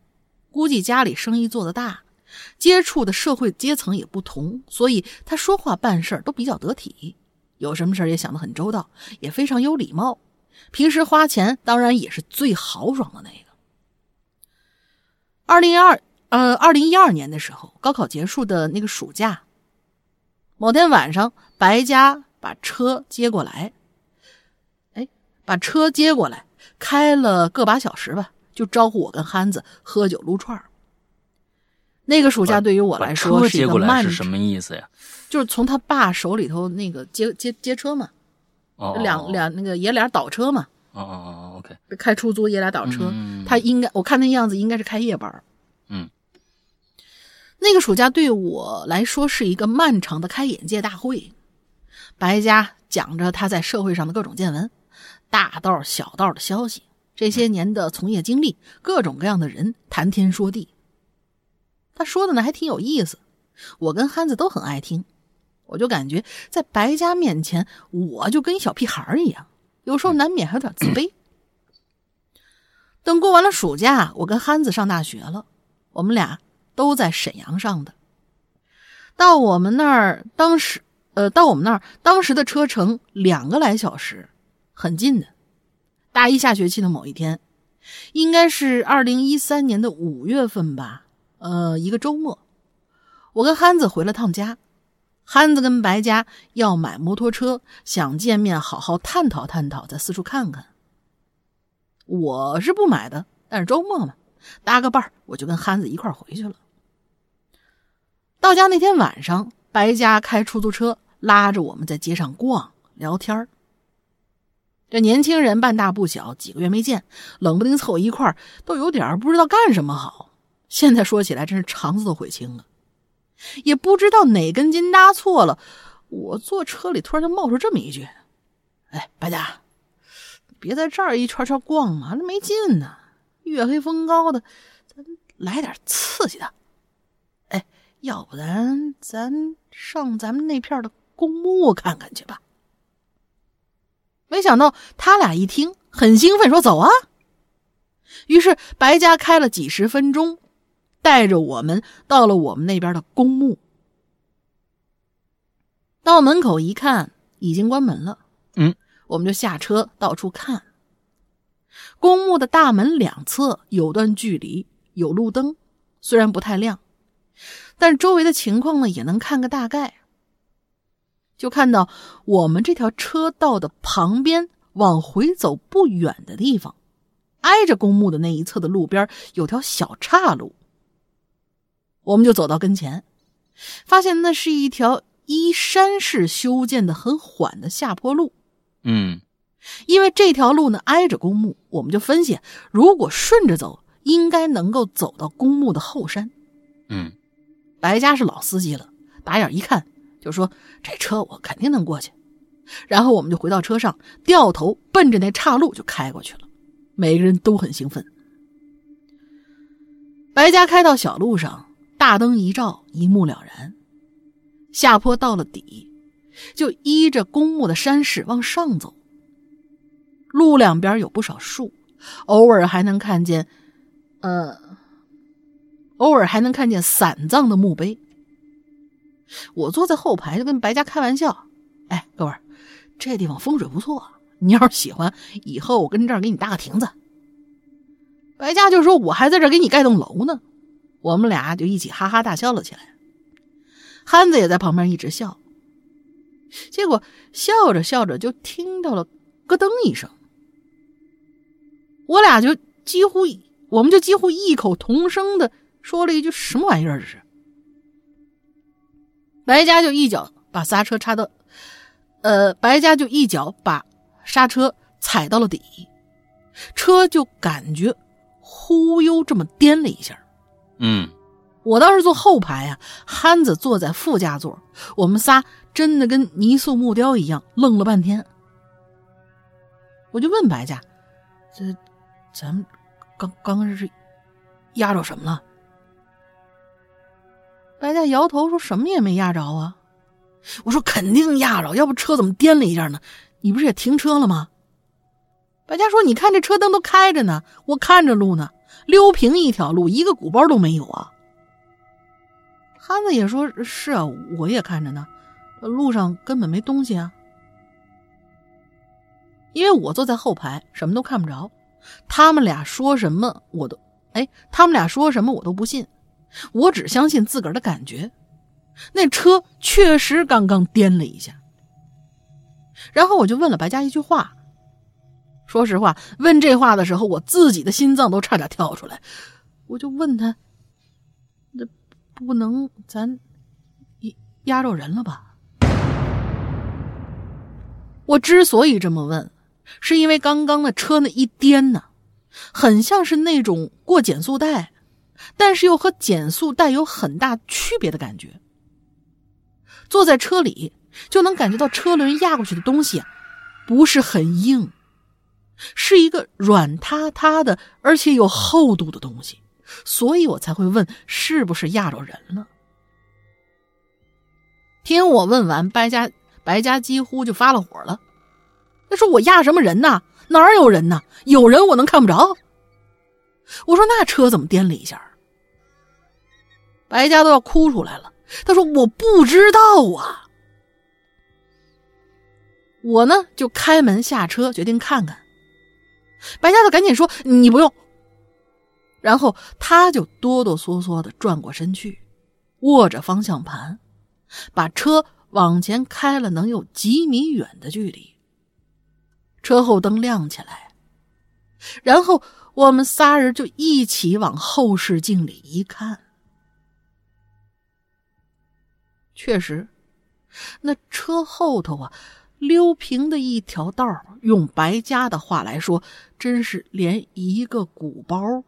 估计家里生意做得大，接触的社会阶层也不同，所以他说话办事儿都比较得体，有什么事儿也想得很周到，也非常有礼貌。平时花钱当然也是最豪爽的那个。二零一二呃，二零一二年的时候，高考结束的那个暑假，某天晚上，白家把车接过来，哎，把车接过来，开了个把小时吧，就招呼我跟憨子喝酒撸串儿。那个暑假对于我来说是一个漫长，过来是什么意思呀？就是从他爸手里头那个接接接车嘛，哦，两两那个爷俩倒车嘛，哦哦哦哦，OK，开出租爷俩倒车，嗯他应该我看那样子应该是开夜班儿。嗯，那个暑假对我来说是一个漫长的开眼界大会。白家讲着他在社会上的各种见闻，大道小道的消息，这些年的从业经历，各种各样的人谈天说地。他说的呢还挺有意思，我跟憨子都很爱听。我就感觉在白家面前，我就跟一小屁孩儿一样，有时候难免还有点自卑。等过完了暑假，我跟憨子上大学了，我们俩都在沈阳上的。到我们那儿，当时呃，到我们那儿当时的车程两个来小时，很近的。大一下学期的某一天，应该是二零一三年的五月份吧，呃，一个周末，我跟憨子回了趟家。憨子跟白家要买摩托车，想见面好好探讨探讨，再四处看看。我是不买的，但是周末嘛，搭个伴儿，我就跟憨子一块儿回去了。到家那天晚上，白家开出租车拉着我们在街上逛聊天儿这年轻人半大不小，几个月没见，冷不丁凑一块儿，都有点不知道干什么好。现在说起来，真是肠子都悔青了。也不知道哪根筋搭错了，我坐车里突然就冒出这么一句：“哎，白家，别在这儿一圈圈逛嘛，那没劲呢。月黑风高的，咱来点刺激的。哎，要不然咱上咱们那片的公墓看看去吧。”没想到他俩一听很兴奋，说：“走啊！”于是白家开了几十分钟。带着我们到了我们那边的公墓，到门口一看，已经关门了。嗯，我们就下车到处看。公墓的大门两侧有段距离，有路灯，虽然不太亮，但周围的情况呢也能看个大概。就看到我们这条车道的旁边，往回走不远的地方，挨着公墓的那一侧的路边有条小岔路。我们就走到跟前，发现那是一条依山势修建的很缓的下坡路。嗯，因为这条路呢挨着公墓，我们就分析，如果顺着走，应该能够走到公墓的后山。嗯，白家是老司机了，打眼一看就说：“这车我肯定能过去。”然后我们就回到车上，掉头奔着那岔路就开过去了。每个人都很兴奋。白家开到小路上。大灯一照，一目了然。下坡到了底，就依着公墓的山势往上走。路两边有不少树，偶尔还能看见，呃，偶尔还能看见散葬的墓碑。我坐在后排，就跟白家开玩笑：“哎，哥们儿，这地方风水不错，你要是喜欢，以后我跟这儿给你搭个亭子。”白家就说：“我还在这儿给你盖栋楼呢。”我们俩就一起哈哈大笑了起来，憨子也在旁边一直笑。结果笑着笑着就听到了咯噔一声，我俩就几乎，我们就几乎异口同声的说了一句：“什么玩意儿？这是？”白家就一脚把刹车插到，呃，白家就一脚把刹车踩到了底，车就感觉忽悠这么颠了一下。嗯，我倒是坐后排呀，憨子坐在副驾座，我们仨真的跟泥塑木雕一样，愣了半天。我就问白家：“这咱们刚刚刚是压着什么了？”白家摇头说：“什么也没压着啊。”我说：“肯定压着，要不车怎么颠了一下呢？你不是也停车了吗？”白家说：“你看这车灯都开着呢，我看着路呢。”溜平一条路，一个鼓包都没有啊！憨子也说：“是啊，我也看着呢，路上根本没东西啊。”因为我坐在后排，什么都看不着。他们俩说什么我都……哎，他们俩说什么我都不信，我只相信自个儿的感觉。那车确实刚刚颠了一下。然后我就问了白家一句话。说实话，问这话的时候，我自己的心脏都差点跳出来。我就问他：“那不能咱压着人了吧？”我之所以这么问，是因为刚刚那车那一颠呢，很像是那种过减速带，但是又和减速带有很大区别的感觉。坐在车里就能感觉到车轮压过去的东西，不是很硬，是一个软塌塌的，而且有厚度的东西，所以我才会问是不是压着人了。听我问完，白家白家几乎就发了火了。他说：“我压什么人呐？哪有人呐？有人我能看不着？”我说：“那车怎么颠了一下？”白家都要哭出来了。他说：“我不知道啊。”我呢就开门下车，决定看看。白家子赶紧说：“你不用。”然后他就哆哆嗦嗦的转过身去，握着方向盘，把车往前开了能有几米远的距离。车后灯亮起来，然后我们仨人就一起往后视镜里一看。确实，那车后头啊，溜平的一条道用白家的话来说，真是连一个鼓包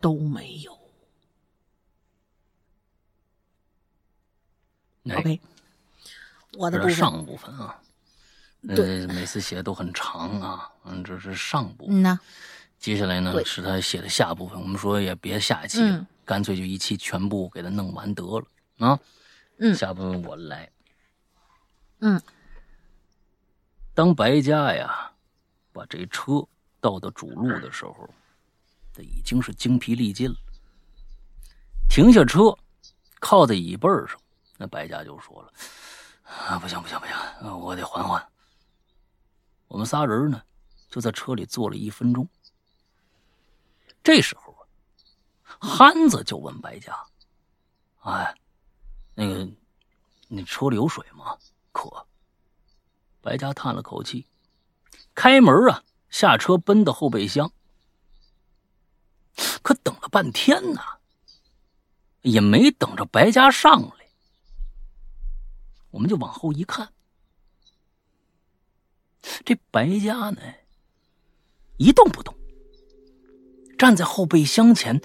都没有。OK，我的部分上部分啊。对，每次写的都很长啊，嗯，这是上部。嗯呐，接下来呢是他写的下部分。我们说也别下期了，干脆就一期全部给他弄完得了啊。嗯，下部分我来。嗯，当白家呀把这车倒到主路的时候，他已经是精疲力尽了。停下车，靠在椅背上，那白家就说了：“啊，不行不行不行，我得缓缓。”我们仨人呢，就在车里坐了一分钟。这时候啊，憨子就问白家：“哎，那个，你车里有水吗？渴。”白家叹了口气，开门啊，下车奔到后备箱。可等了半天呢，也没等着白家上来。我们就往后一看。这白家呢，一动不动，站在后备箱前，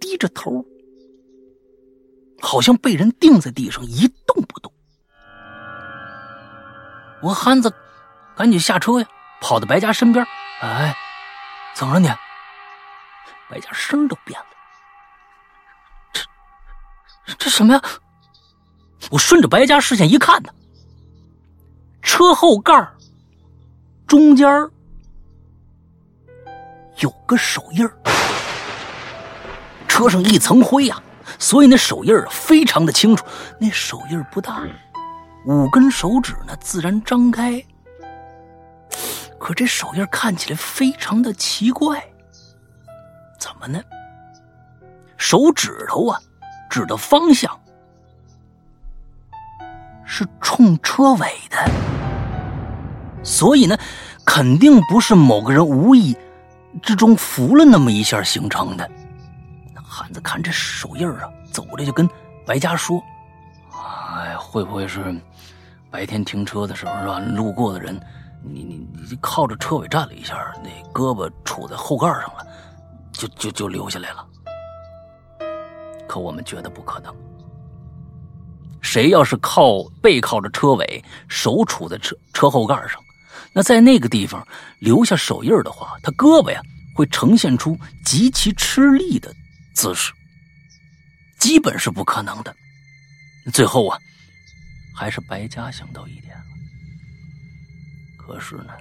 低着头，好像被人钉在地上一动不动。我憨子赶紧下车呀，跑到白家身边，哎，怎么了你？白家声都变了，这这什么呀？我顺着白家视线一看呢。车后盖中间有个手印车上一层灰呀，所以那手印非常的清楚。那手印不大，五根手指呢自然张开，可这手印看起来非常的奇怪。怎么呢？手指头啊，指的方向是冲车尾的。所以呢，肯定不是某个人无意之中扶了那么一下形成的。那汉子看这手印啊，走着就跟白家说：“哎，会不会是白天停车的时候是吧？路过的人，你你你靠着车尾站了一下，那胳膊杵在后盖上了，就就就留下来了。可我们觉得不可能。谁要是靠背靠着车尾，手杵在车车后盖上？”那在那个地方留下手印的话，他胳膊呀会呈现出极其吃力的姿势，基本是不可能的。最后啊，还是白家想到一点了。可是呢，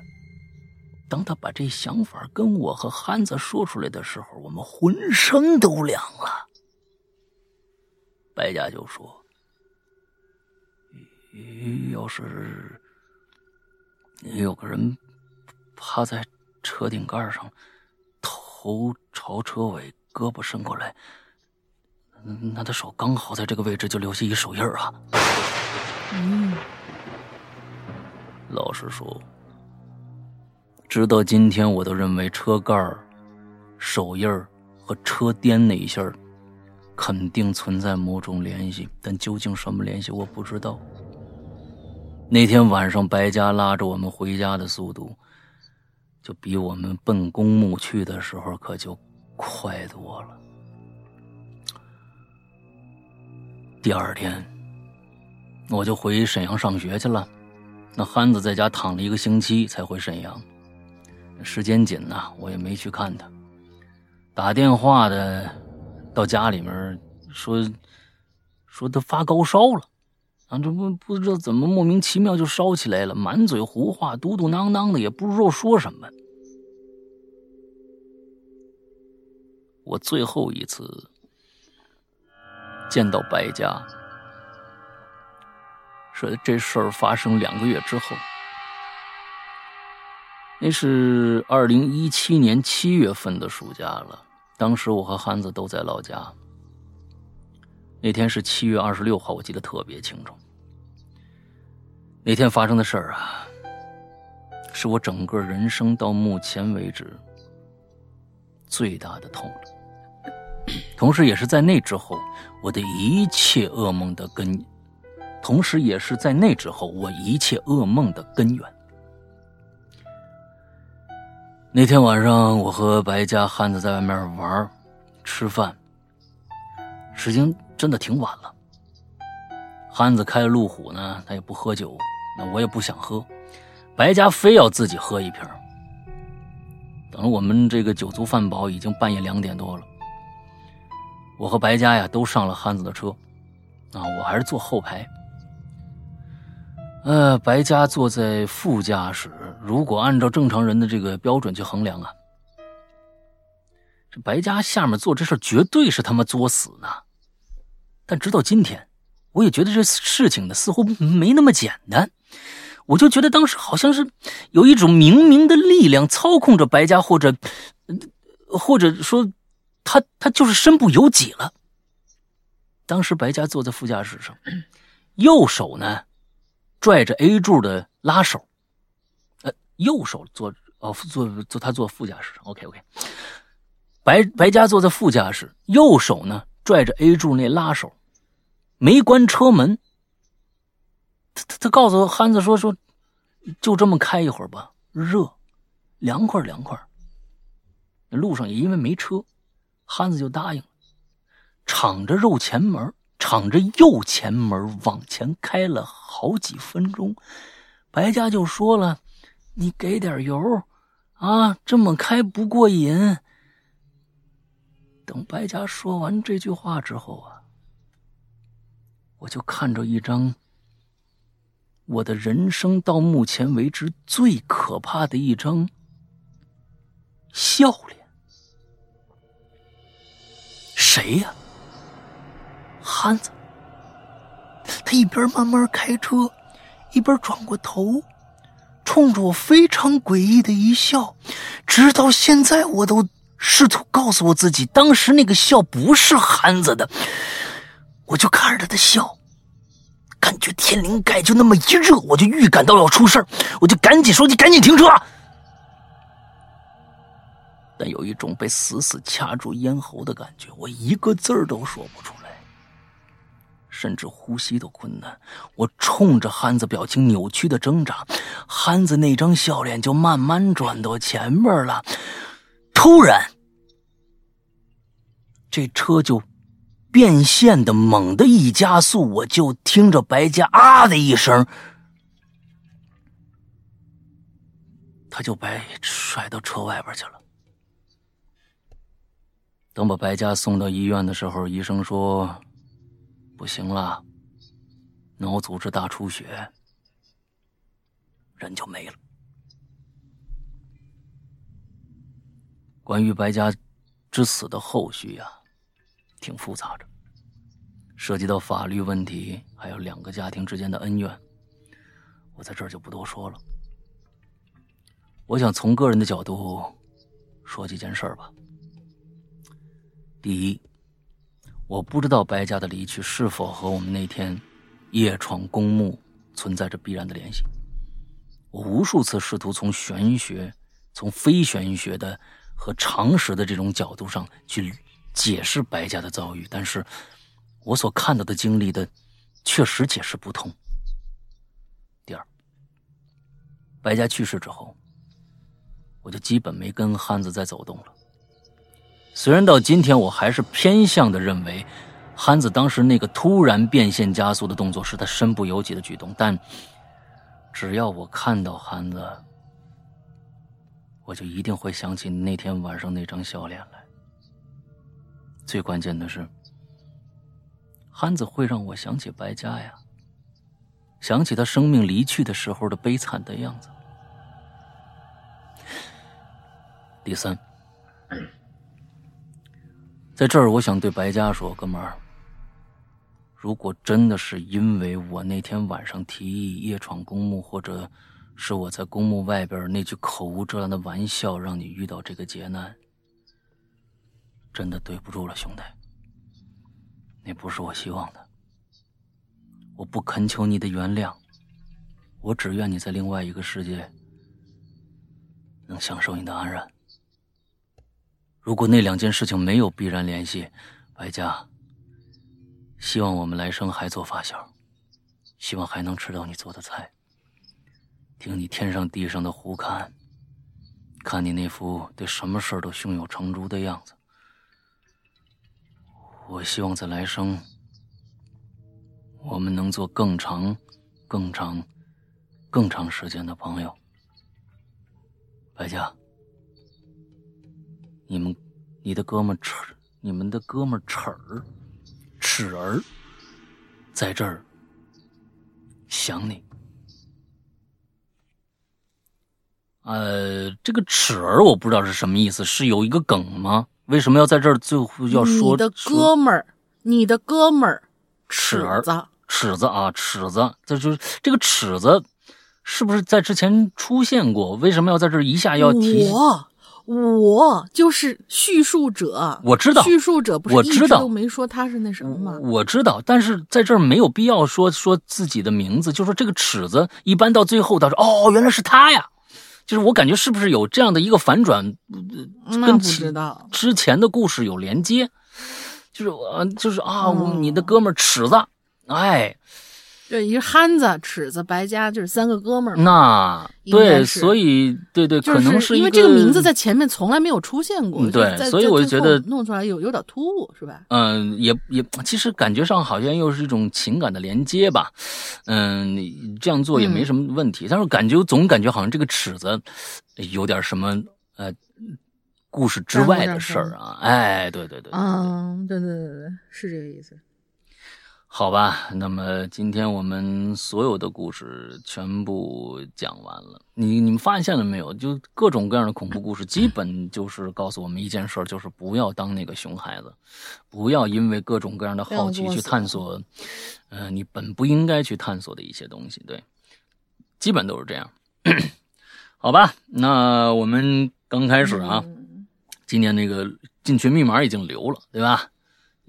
当他把这想法跟我和憨子说出来的时候，我们浑身都凉了。白家就说：“要是……”有个人趴在车顶盖上，头朝车尾，胳膊伸过来。那他手刚好在这个位置就留下一手印啊。嗯，老实说，直到今天我都认为车盖、手印和车颠那一下肯定存在某种联系，但究竟什么联系我不知道。那天晚上，白家拉着我们回家的速度，就比我们奔公墓去的时候可就快多了。第二天，我就回沈阳上学去了。那憨子在家躺了一个星期才回沈阳，时间紧呐，我也没去看他。打电话的到家里面说，说他发高烧了。啊，这不不知道怎么莫名其妙就烧起来了，满嘴胡话，嘟嘟囔囔的，也不知道说什么。我最后一次见到白家，说这事儿发生两个月之后，那是二零一七年七月份的暑假了。当时我和憨子都在老家。那天是七月二十六号，我记得特别清楚。那天发生的事儿啊，是我整个人生到目前为止最大的痛了，同时也是在那之后，我的一切噩梦的根，同时也是在那之后，我一切噩梦的根源。那天晚上，我和白家汉子在外面玩、吃饭，时间。真的挺晚了，憨子开路虎呢，他也不喝酒，那我也不想喝，白家非要自己喝一瓶。等我们这个酒足饭饱，已经半夜两点多了。我和白家呀都上了憨子的车，啊，我还是坐后排。呃，白家坐在副驾驶，如果按照正常人的这个标准去衡量啊，这白家下面做这事绝对是他妈作死呢。但直到今天，我也觉得这事情呢似乎没那么简单。我就觉得当时好像是有一种冥冥的力量操控着白家，或者，或者说，他他就是身不由己了。当时白家坐在副驾驶上，右手呢拽着 A 柱的拉手，呃，右手坐哦坐坐他坐副驾驶上，OK OK。白白家坐在副驾驶，右手呢拽着 A 柱那拉手。没关车门，他他他告诉憨子说说，就这么开一会儿吧，热，凉快凉快。路上也因为没车，憨子就答应了，敞着右前门，敞着右前门往前开了好几分钟，白家就说了：“你给点油啊，这么开不过瘾。”等白家说完这句话之后啊。我就看着一张我的人生到目前为止最可怕的一张笑脸，谁呀？憨子。他一边慢慢开车，一边转过头，冲着我非常诡异的一笑。直到现在，我都试图告诉我自己，当时那个笑不是憨子的。我就看着他的笑，感觉天灵盖就那么一热，我就预感到要出事我就赶紧说：“你赶紧停车！”但有一种被死死掐住咽喉的感觉，我一个字儿都说不出，甚至呼吸都困难。我冲着憨子表情扭曲的挣扎，憨子那张笑脸就慢慢转到前面了。突然，这车就。变线的猛的一加速，我就听着白家啊的一声，他就被甩到车外边去了。等把白家送到医院的时候，医生说不行了，脑组织大出血，人就没了。关于白家之死的后续呀。挺复杂的，涉及到法律问题，还有两个家庭之间的恩怨，我在这儿就不多说了。我想从个人的角度说几件事儿吧。第一，我不知道白家的离去是否和我们那天夜闯公墓存在着必然的联系。我无数次试图从玄学、从非玄学的和常识的这种角度上去。解释白家的遭遇，但是我所看到的经历的，确实解释不通。第二，白家去世之后，我就基本没跟憨子再走动了。虽然到今天我还是偏向的认为，憨子当时那个突然变现加速的动作是他身不由己的举动，但只要我看到憨子，我就一定会想起那天晚上那张笑脸来。最关键的是，憨子会让我想起白家呀，想起他生命离去的时候的悲惨的样子。第三，在这儿我想对白家说，哥们儿，如果真的是因为我那天晚上提议夜闯公墓，或者是我在公墓外边那句口无遮拦的玩笑让你遇到这个劫难，真的对不住了，兄弟。那不是我希望的。我不恳求你的原谅，我只愿你在另外一个世界能享受你的安然。如果那两件事情没有必然联系，白家，希望我们来生还做发小，希望还能吃到你做的菜，听你天上地上的胡侃，看你那副对什么事儿都胸有成竹的样子。我希望在来生，我们能做更长、更长、更长时间的朋友。白家。你们，你的哥们齿，你们的哥们齿儿，齿儿，在这儿想你。呃，这个齿儿我不知道是什么意思，是有一个梗吗？为什么要在这儿最后要说你的哥们儿，你的哥们儿，齿儿子，齿子啊，齿子，这就是这个齿子，是不是在之前出现过？为什么要在这儿一下要提？我我就是叙述者，我知道。叙述者不是一直我知道。都没说他是那什么吗？我知道，但是在这儿没有必要说说自己的名字，就说这个尺子，一般到最后他说哦，原来是他呀，就是我感觉是不是有这样的一个反转，跟其知道，之前的故事有连接，就是呃就是啊，你的哥们儿尺子，哎，对，一个憨子、尺子、白家，就是三个哥们儿嘛。那对，所以对对，可能是因为这个名字在前面从来没有出现过，对所以我就觉得弄出来有有点突兀，是吧？嗯，也也，其实感觉上好像又是一种情感的连接吧。嗯，这样做也没什么问题，但是感觉总感觉好像这个尺子有点什么呃故事之外的事儿啊。哎，对对对，嗯，对对对对，是这个意思。好吧。那么今天我们所有的故事全部讲完了。你你们发现了没有？就各种各样的恐怖故事，基本就是告诉我们一件事，就是不要当那个熊孩子，不要因为各种各样的好奇去探索，呃，你本不应该去探索的一些东西。对，基本都是这样。好吧，那我们刚开始啊，今年那个进群密码已经留了，对吧？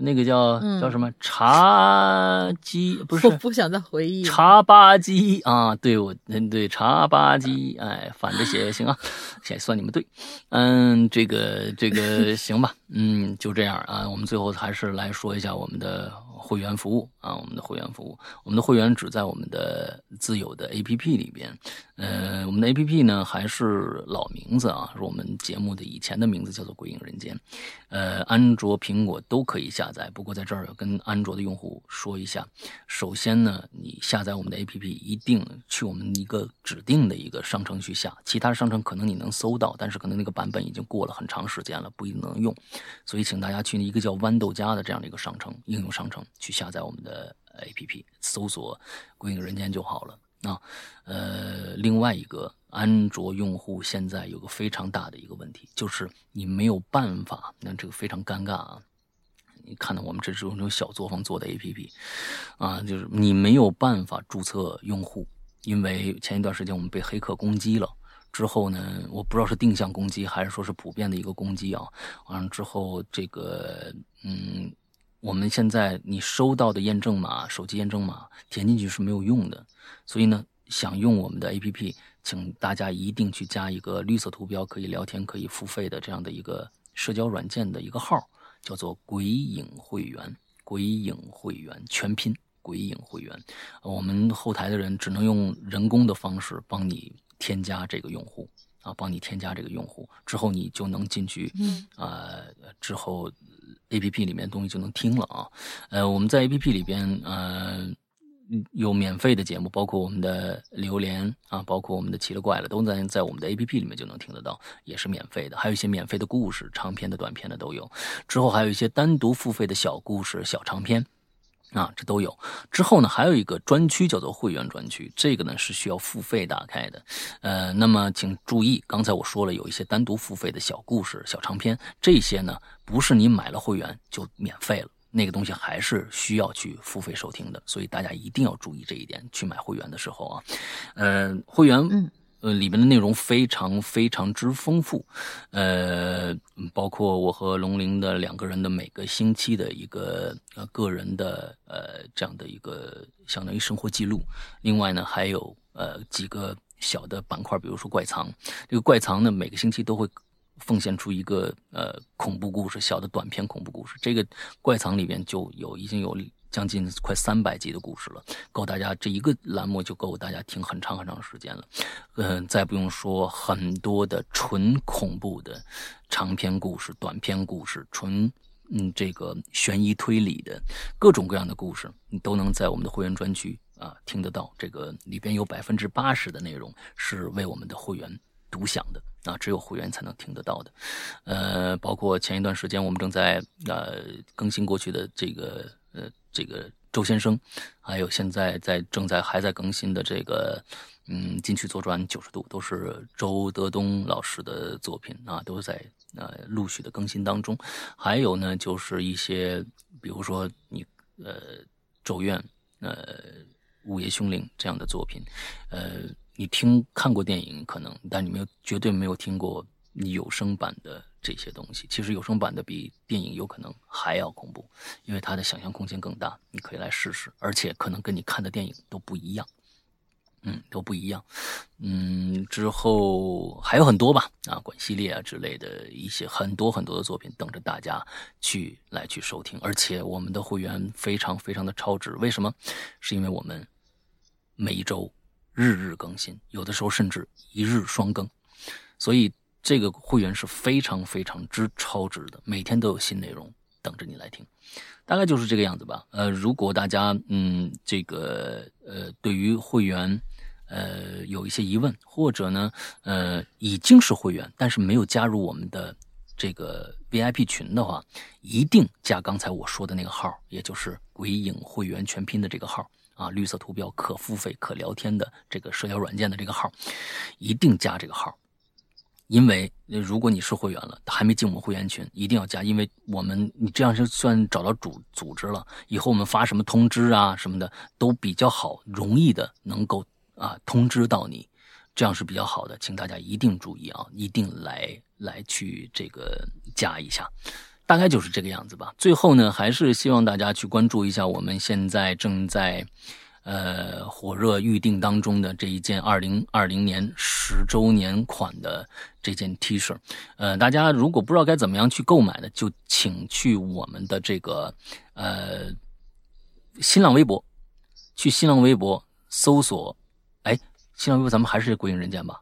那个叫、嗯叫什么茶几不是我不想再回忆了。茶吧机啊？对我嗯对茶吧机，哎，反着写也行啊，写算你们对。嗯，这个这个 行吧，嗯，就这样啊。我们最后还是来说一下我们的会员服务啊，我们的会员服务，我们的会员只在我们的自有的 APP 里边。呃，我们的 APP 呢还是老名字啊，是我们节目的以前的名字叫做《鬼影人间》。呃，安卓、苹果都可以下载。不过在这儿要跟安卓的用户说一下，首先呢，你下载我们的 APP 一定去我们一个指定的一个商城去下，其他商城可能你能搜到，但是可能那个版本已经过了很长时间了，不一定能用。所以请大家去一个叫豌豆荚的这样的一个商城应用商城去下载我们的 APP，搜索“鬼影人间”就好了。啊，呃，另外一个安卓用户现在有个非常大的一个问题，就是你没有办法，那这个非常尴尬啊。你看到我们这是用这种小作坊做的 APP，啊，就是你没有办法注册用户，因为前一段时间我们被黑客攻击了。之后呢，我不知道是定向攻击还是说是普遍的一个攻击啊。完了之后，这个嗯，我们现在你收到的验证码、手机验证码填进去是没有用的，所以呢，想用我们的 APP，请大家一定去加一个绿色图标可以聊天、可以付费的这样的一个社交软件的一个号，叫做“鬼影会员”，鬼影会员全拼鬼影会员，我们后台的人只能用人工的方式帮你添加这个用户。啊，帮你添加这个用户之后，你就能进去，嗯，呃，之后 A P P 里面东西就能听了啊。呃，我们在 A P P 里边，呃，有免费的节目，包括我们的榴莲啊，包括我们的奇了怪了，都在在我们的 A P P 里面就能听得到，也是免费的。还有一些免费的故事，长篇的、短篇的都有。之后还有一些单独付费的小故事、小长篇。啊，这都有。之后呢，还有一个专区叫做会员专区，这个呢是需要付费打开的。呃，那么请注意，刚才我说了有一些单独付费的小故事、小长篇，这些呢不是你买了会员就免费了，那个东西还是需要去付费收听的。所以大家一定要注意这一点，去买会员的时候啊，呃，会员，呃，里面的内容非常非常之丰富，呃，包括我和龙鳞的两个人的每个星期的一个呃个人的呃这样的一个相当于生活记录。另外呢，还有呃几个小的板块，比如说怪藏。这个怪藏呢，每个星期都会奉献出一个呃恐怖故事，小的短篇恐怖故事。这个怪藏里边就有已经有。将近快三百集的故事了，够大家这一个栏目就够大家听很长很长时间了。嗯，再不用说很多的纯恐怖的长篇故事、短篇故事，纯嗯这个悬疑推理的各种各样的故事，你都能在我们的会员专区啊听得到。这个里边有百分之八十的内容是为我们的会员独享的啊，只有会员才能听得到的。呃，包括前一段时间我们正在呃更新过去的这个呃。这个周先生，还有现在在正在还在更新的这个，嗯，金曲左转九十度，都是周德东老师的作品啊，都在呃陆续的更新当中。还有呢，就是一些，比如说你呃咒怨、呃午夜凶铃这样的作品，呃，你听看过电影可能，但你没有绝对没有听过有声版的。这些东西其实有声版的比电影有可能还要恐怖，因为它的想象空间更大。你可以来试试，而且可能跟你看的电影都不一样，嗯，都不一样。嗯，之后还有很多吧，啊，管系列啊之类的一些很多很多的作品等着大家去来去收听。而且我们的会员非常非常的超值，为什么？是因为我们每一周日日更新，有的时候甚至一日双更，所以。这个会员是非常非常之超值的，每天都有新内容等着你来听，大概就是这个样子吧。呃，如果大家嗯这个呃对于会员呃有一些疑问，或者呢呃已经是会员，但是没有加入我们的这个 VIP 群的话，一定加刚才我说的那个号，也就是“鬼影会员全拼”的这个号啊，绿色图标可付费可聊天的这个社交软件的这个号，一定加这个号。因为如果你是会员了，还没进我们会员群，一定要加，因为我们你这样就算找到组组织了，以后我们发什么通知啊什么的都比较好，容易的能够啊通知到你，这样是比较好的，请大家一定注意啊，一定来来去这个加一下，大概就是这个样子吧。最后呢，还是希望大家去关注一下我们现在正在。呃，火热预定当中的这一件二零二零年十周年款的这件 T 恤，呃，大家如果不知道该怎么样去购买的，就请去我们的这个呃新浪微博，去新浪微博搜索，哎，新浪微博咱们还是鬼影人间吧？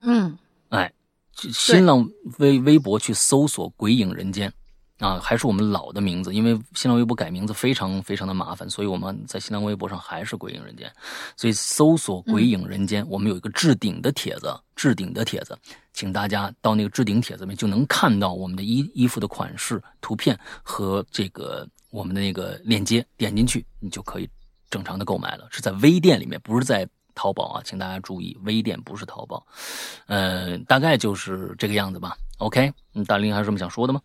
嗯，哎，新浪微微博去搜索鬼影人间。啊，还是我们老的名字，因为新浪微博改名字非常非常的麻烦，所以我们在新浪微博上还是“鬼影人间”。所以搜索“鬼影人间”，我们有一个置顶的帖子，置顶的帖子，请大家到那个置顶帖子里面就能看到我们的衣衣服的款式、图片和这个我们的那个链接，点进去你就可以正常的购买了。是在微店里面，不是在淘宝啊，请大家注意，微店不是淘宝。呃，大概就是这个样子吧。OK，嗯，大林还有什么想说的吗？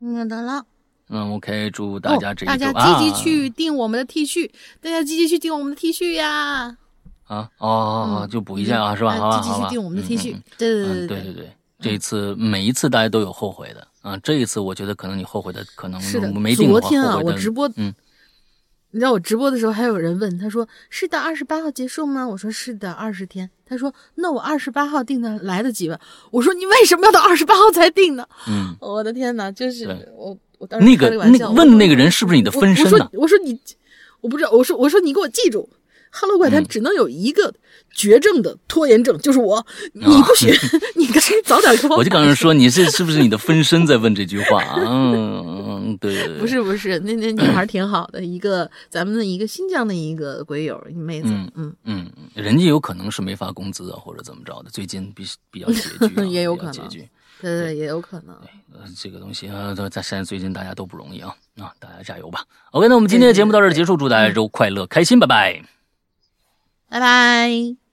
嗯，得了。嗯，OK，祝大家这一大家积极去订我们的 T 恤，大家积极去订我们的 T 恤呀！啊，哦，就补一下啊，是吧？积极去订我们的 T 恤，对对对对对对。这一次每一次大家都有后悔的啊，这一次我觉得可能你后悔的可能是的。没订昨天啊，我直播，嗯。你知道我直播的时候还有人问，他说是到，二十八号结束吗？我说是的，二十天。他说那我二十八号订的来得及吗？我说你为什么要到二十八号才订呢？嗯，我的天哪，就是我我当时那个那问那个人是不是你的分身我呢我说我说你，我不知道，我说我说你给我记住，哈喽怪谈只能有一个绝症的拖延症，就是我。你不学，你赶紧早点给我。我就刚刚说你是是不是你的分身在问这句话啊？嗯，对对对，不是不是，那那女孩挺好的，一个咱们的一个新疆的一个鬼友，一妹子，嗯嗯，嗯，人家有可能是没发工资啊，或者怎么着的，最近比比较拮据、啊，也有可能拮据。对对，也有可能。呃，这个东西啊，都在现在最近大家都不容易啊啊，大家加油吧。OK，那我们今天的节目到这儿结束，祝大家周快乐开心，拜拜。拜拜。